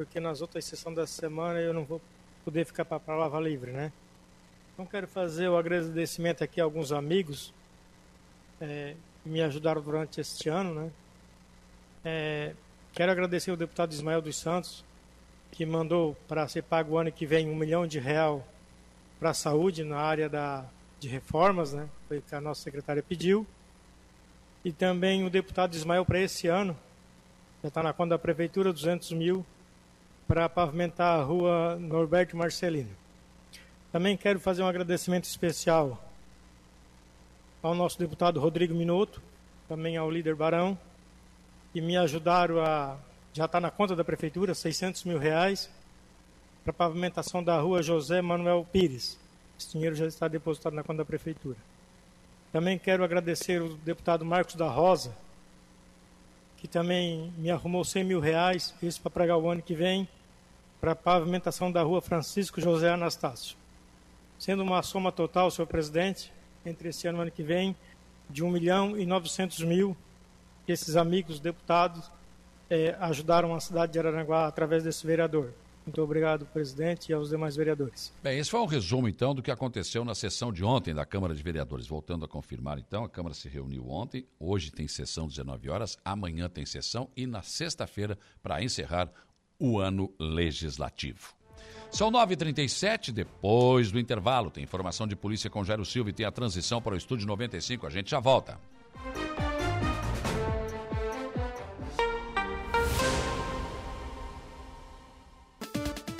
porque nas outras sessões da semana eu não vou poder ficar para a palavra livre, né? Então quero fazer o agradecimento aqui a alguns amigos é, que me ajudaram durante este ano, né? É, quero agradecer o deputado Ismael dos Santos, que mandou para ser pago o ano que vem um milhão de real para a saúde na área da, de reformas, né? Foi o que a nossa secretária pediu. E também o deputado Ismael para esse ano, já está na conta da prefeitura, 200 mil para pavimentar a rua Norberto Marcelino. Também quero fazer um agradecimento especial ao nosso deputado Rodrigo Minuto, também ao líder Barão, e me ajudaram a. Já está na conta da prefeitura, 600 mil reais, para pavimentação da rua José Manuel Pires. Esse dinheiro já está depositado na conta da prefeitura. Também quero agradecer o deputado Marcos da Rosa, que também me arrumou 100 mil reais, isso para pregar o ano que vem, para a pavimentação da rua Francisco José Anastácio. Sendo uma soma total, senhor presidente, entre esse ano e ano que vem, de 1 milhão e 900 mil, que esses amigos deputados eh, ajudaram a cidade de Araranguá através desse vereador. Muito obrigado, presidente, e aos demais vereadores. Bem, esse foi um resumo, então, do que aconteceu na sessão de ontem da Câmara de Vereadores. Voltando a confirmar, então, a Câmara se reuniu ontem, hoje tem sessão 19 horas, amanhã tem sessão e na sexta-feira, para encerrar o ano legislativo. São 9h37, depois do intervalo, tem informação de polícia com Jairo Silva e tem a transição para o Estúdio 95. A gente já volta.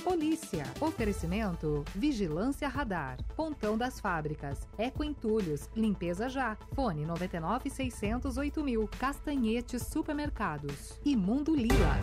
Polícia. Oferecimento Vigilância Radar. Pontão das Fábricas. Eco Entulhos. Limpeza Já. Fone 99 608 mil. Castanhete Supermercados. E Mundo Lila.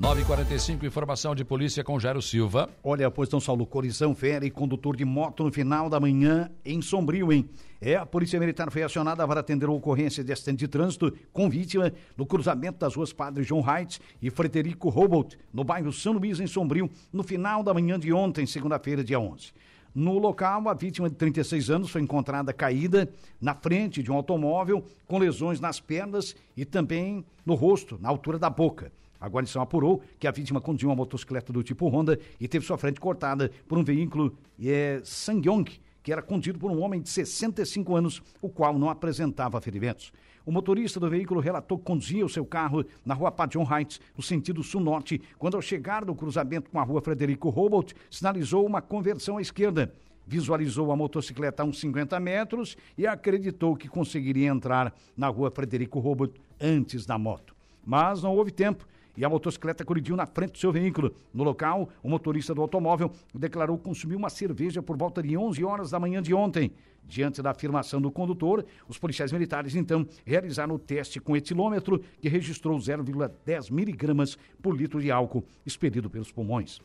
9h45, informação de polícia com Jairo Silva. Olha, pois São Saulo, colisão fere condutor de moto no final da manhã em Sombrio, hein? É, a Polícia Militar foi acionada para atender a ocorrência de acidente de trânsito com vítima no cruzamento das ruas Padre João Heights e Frederico Robolt, no bairro São Luís, em Sombrio, no final da manhã de ontem, segunda-feira, dia 11. No local, a vítima de 36 anos foi encontrada caída na frente de um automóvel com lesões nas pernas e também no rosto, na altura da boca. A guarnição apurou que a vítima conduziu uma motocicleta do tipo Honda e teve sua frente cortada por um veículo é, Sangyong, que era conduzido por um homem de 65 anos, o qual não apresentava ferimentos. O motorista do veículo relatou que conduzia o seu carro na rua Padron Heights, no sentido sul-norte, quando ao chegar no cruzamento com a rua Frederico Robolt, sinalizou uma conversão à esquerda. Visualizou a motocicleta a uns 50 metros e acreditou que conseguiria entrar na rua Frederico Robolt antes da moto. Mas não houve tempo e a motocicleta colidiu na frente do seu veículo. No local, o motorista do automóvel declarou consumir uma cerveja por volta de 11 horas da manhã de ontem. Diante da afirmação do condutor, os policiais militares então realizaram o teste com etilômetro, que registrou 0,10 miligramas por litro de álcool expelido pelos pulmões.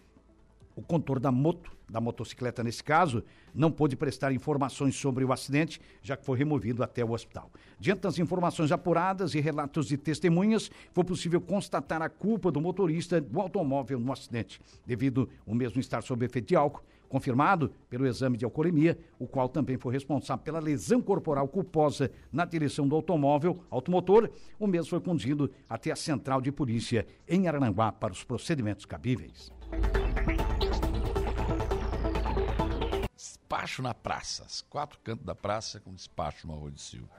O condutor da moto, da motocicleta nesse caso, não pôde prestar informações sobre o acidente, já que foi removido até o hospital. Diante das informações apuradas e relatos de testemunhas, foi possível constatar a culpa do motorista do automóvel no acidente, devido o mesmo estar sob efeito de álcool, confirmado pelo exame de alcoolemia, o qual também foi responsável pela lesão corporal culposa na direção do automóvel, automotor. O mesmo foi conduzido até a central de polícia em Arananguá para os procedimentos cabíveis. Despacho na praça, os quatro cantos da praça com despacho no Arroio de Silva.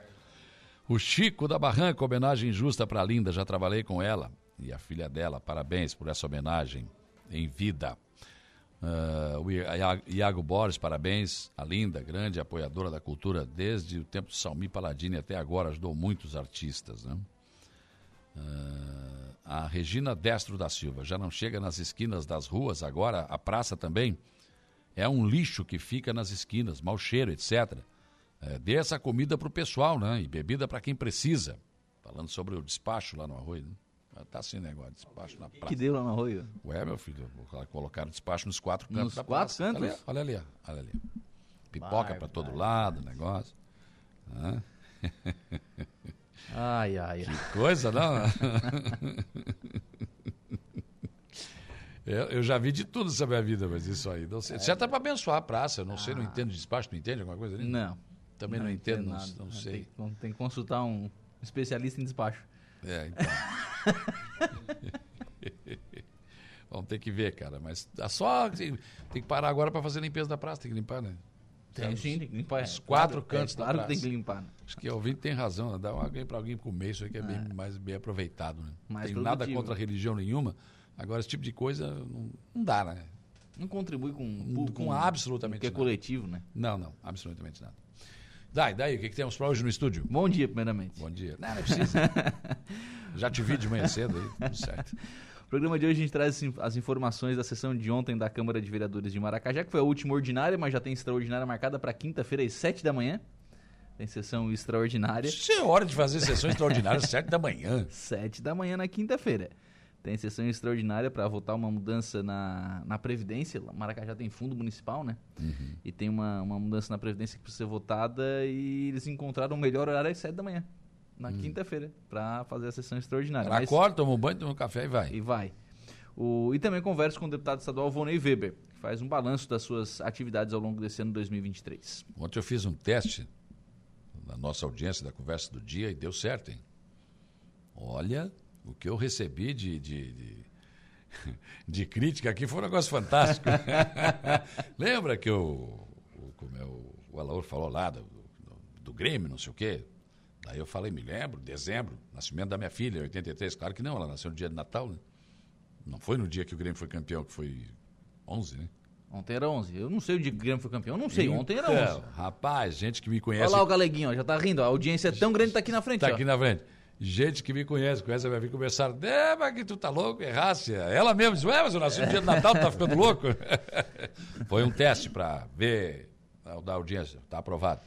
O Chico da Barranca, homenagem justa para Linda, já trabalhei com ela e a filha dela, parabéns por essa homenagem em vida. Uh, o Iago Borges, parabéns, a Linda, grande apoiadora da cultura desde o tempo de Salmi Paladini até agora, ajudou muitos artistas. Né? Uh, a Regina Destro da Silva, já não chega nas esquinas das ruas agora, a praça também é um lixo que fica nas esquinas, mau cheiro, etc. É, dê essa comida para o pessoal, né? E bebida para quem precisa. Falando sobre o despacho lá no arroio. Né? Tá assim negócio, despacho na praça. que deu lá no arroio? Ué, meu filho, colocaram despacho nos quatro cantos nos da quatro praça. cantos? Olha, ali, olha ali, olha ali. Pipoca para todo lado, negócio. Hã? Ai, ai, ai. Que coisa, não? Eu, já vi de tudo nessa minha vida, mas isso aí. Não sei. Certo é para abençoar a praça. Eu não ah. sei, não entendo de despacho, não entende alguma coisa ali? Não. Também não, não entendo, não, não, sei. Tem, tem, que consultar um especialista em despacho. É, então. Vamos ter que ver, cara. Mas é só. Tem, tem que parar agora para fazer a limpeza da praça, tem que limpar, né? Tem, sim, tem que limpar. Os quatro claro, cantos é, claro da praça. que tem que limpar. Né? Acho que o ouvinte tem razão, né? Dá alguém para alguém comer, isso aí que é, Bem, mais bem aproveitado, né? Mais tem produtivo. nada contra a religião nenhuma, Agora, esse tipo de coisa não, não dá, né? Não contribui com, com, com absolutamente que é nada. coletivo, né? Não, não, absolutamente nada. Daí, daí, o que, que temos para hoje no estúdio? Bom dia, primeiramente. Bom dia. Não, não precisa. Já te vi de manhã cedo aí, tudo certo. No programa de hoje a gente traz as informações da sessão de ontem da Câmara de Vereadores de Maracajá, que foi a última ordinária, mas já tem extraordinária marcada para quinta-feira às sete da manhã. Tem sessão extraordinária. Isso é hora de fazer sessão extraordinária, sete da manhã. Sete da manhã na quinta-feira. Tem sessão extraordinária para votar uma mudança na, na Previdência. Maracajá tem fundo municipal, né? Uhum. E tem uma, uma mudança na Previdência que precisa ser votada e eles encontraram o melhor horário às sete da manhã. Na Hum. quinta-feira, para fazer a sessão extraordinária. Ela Mas- acorda, toma um banho, toma um café e vai. e vai. O, e também converso com o deputado estadual Vonei Weber, que faz um balanço das suas atividades ao longo desse ano 2023. Ontem eu fiz um teste na nossa audiência da conversa do dia e deu certo, hein? Olha, o que eu recebi de, de, de, de crítica aqui foi um negócio fantástico. Lembra que o, o, como é, o, o Alaor falou lá do, do, do Grêmio, não sei o quê? Daí eu falei, me lembro, dezembro, nascimento da minha filha, em 83. Claro que não, ela nasceu no dia de Natal, né? Não foi no dia que o Grêmio foi campeão, que foi 11, né? Ontem era 11. Eu não sei o dia que o Grêmio foi campeão. Eu não sei, ontem era Então, 11. Rapaz, gente que me conhece. Olha lá o Galeguinho, ó, já tá rindo. A audiência é tão grande que tá aqui na frente. Tá ó. aqui na frente. Gente que me conhece, conhece a minha filha, começaram, é, mas que tu tá louco, errasse. Ela mesma disse, ué, mas eu nasci no dia do Natal, tu tá ficando louco? Foi um teste pra ver da audiência, tá aprovado.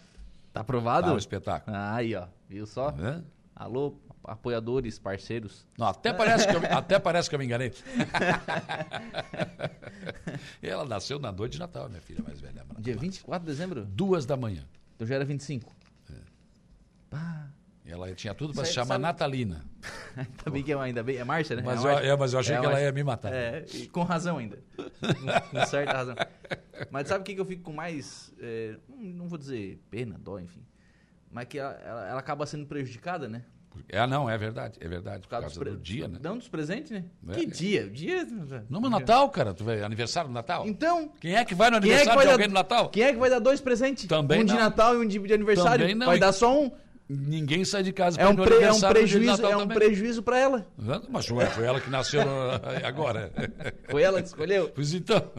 Tá aprovado? Tá um espetáculo. Aí, ó. Viu só? É? Alô, apoiadores, parceiros. Não, até parece que eu, até parece que eu me enganei. Ela nasceu na noite de Natal, minha filha mais velha. Dia 24 de dezembro? Duas da manhã. Então já era 25. Ela tinha tudo pra Sabe- se chamar sabe- Natalina. Bem que é, ainda bem, é Márcia, né? Mas é eu- é, mas eu achei a que ela ia me matar. É, com razão ainda. com, certa razão. Mas sabe o que, que eu fico com mais. é, não- vou dizer pena, dó, enfim. Mas que ela, ela- ela acaba sendo prejudicada, né? É, não, é verdade, é verdade. Por causa causa dos pre- do dia, né? Não, dos presentes, né? É. Que dia? Dia. Não, mas Natal, cara, tu vai aniversário do Natal? Então. Quem é que vai no é aniversário vai de dar- alguém no Natal? Quem é que vai dar dois presentes? Também Um de não. Natal e um de, de aniversário. Também não. Vai dar só um. Ninguém sai de casa É um, no pre- é um prejuízo, é um também. prejuízo pra ela. Mas ué, foi ela que nasceu no- agora. Foi ela que escolheu? Pois então.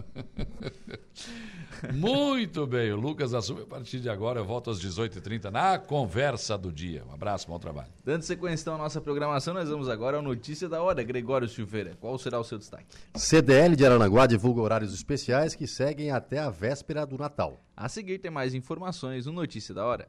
Muito bem, o Lucas assume a partir de agora. Eu volto às 18h30 na conversa do dia. Um abraço, bom trabalho. Dando sequência então à nossa programação, nós vamos agora ao Notícia da Hora. Gregório Silveira, qual será o seu destaque? CDL de Aranaguá divulga horários especiais que seguem até a véspera do Natal. A seguir tem mais informações no Notícia da Hora.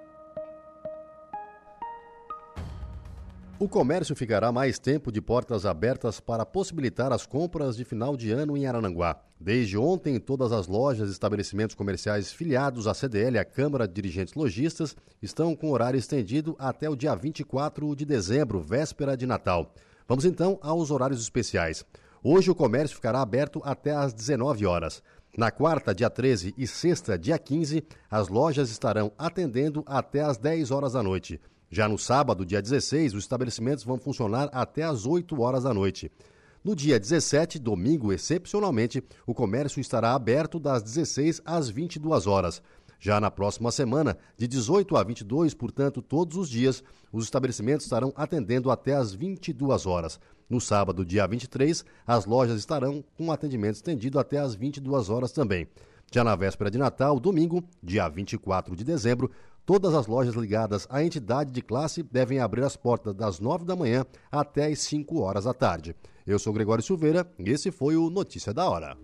O comércio ficará mais tempo de portas abertas para possibilitar as compras de final de ano em Arananguá. Desde ontem, todas as lojas e estabelecimentos comerciais filiados à CDL, a Câmara de Dirigentes Lojistas, estão com horário estendido até o dia 24 de dezembro, véspera de Natal. Vamos então aos horários especiais. Hoje o comércio ficará aberto até às 19 horas. Na quarta, dia 13 e sexta, dia 15, as lojas estarão atendendo até às 10 horas da noite. Já no sábado, dia 16, os estabelecimentos vão funcionar até às 8 horas da noite. No dia 17, domingo, excepcionalmente, o comércio estará aberto das 16 às 22 horas. Já na próxima semana, de 18 a 22, portanto, todos os dias, os estabelecimentos estarão atendendo até às 22 horas. No sábado, dia 23, as lojas estarão com atendimento estendido até às 22 horas também. Já na véspera de Natal, domingo, dia 24 de dezembro, todas as lojas ligadas à entidade de classe devem abrir as portas das 9 da manhã até às 5 horas da tarde. Eu sou Gregório Silveira e esse foi o Notícia da Hora.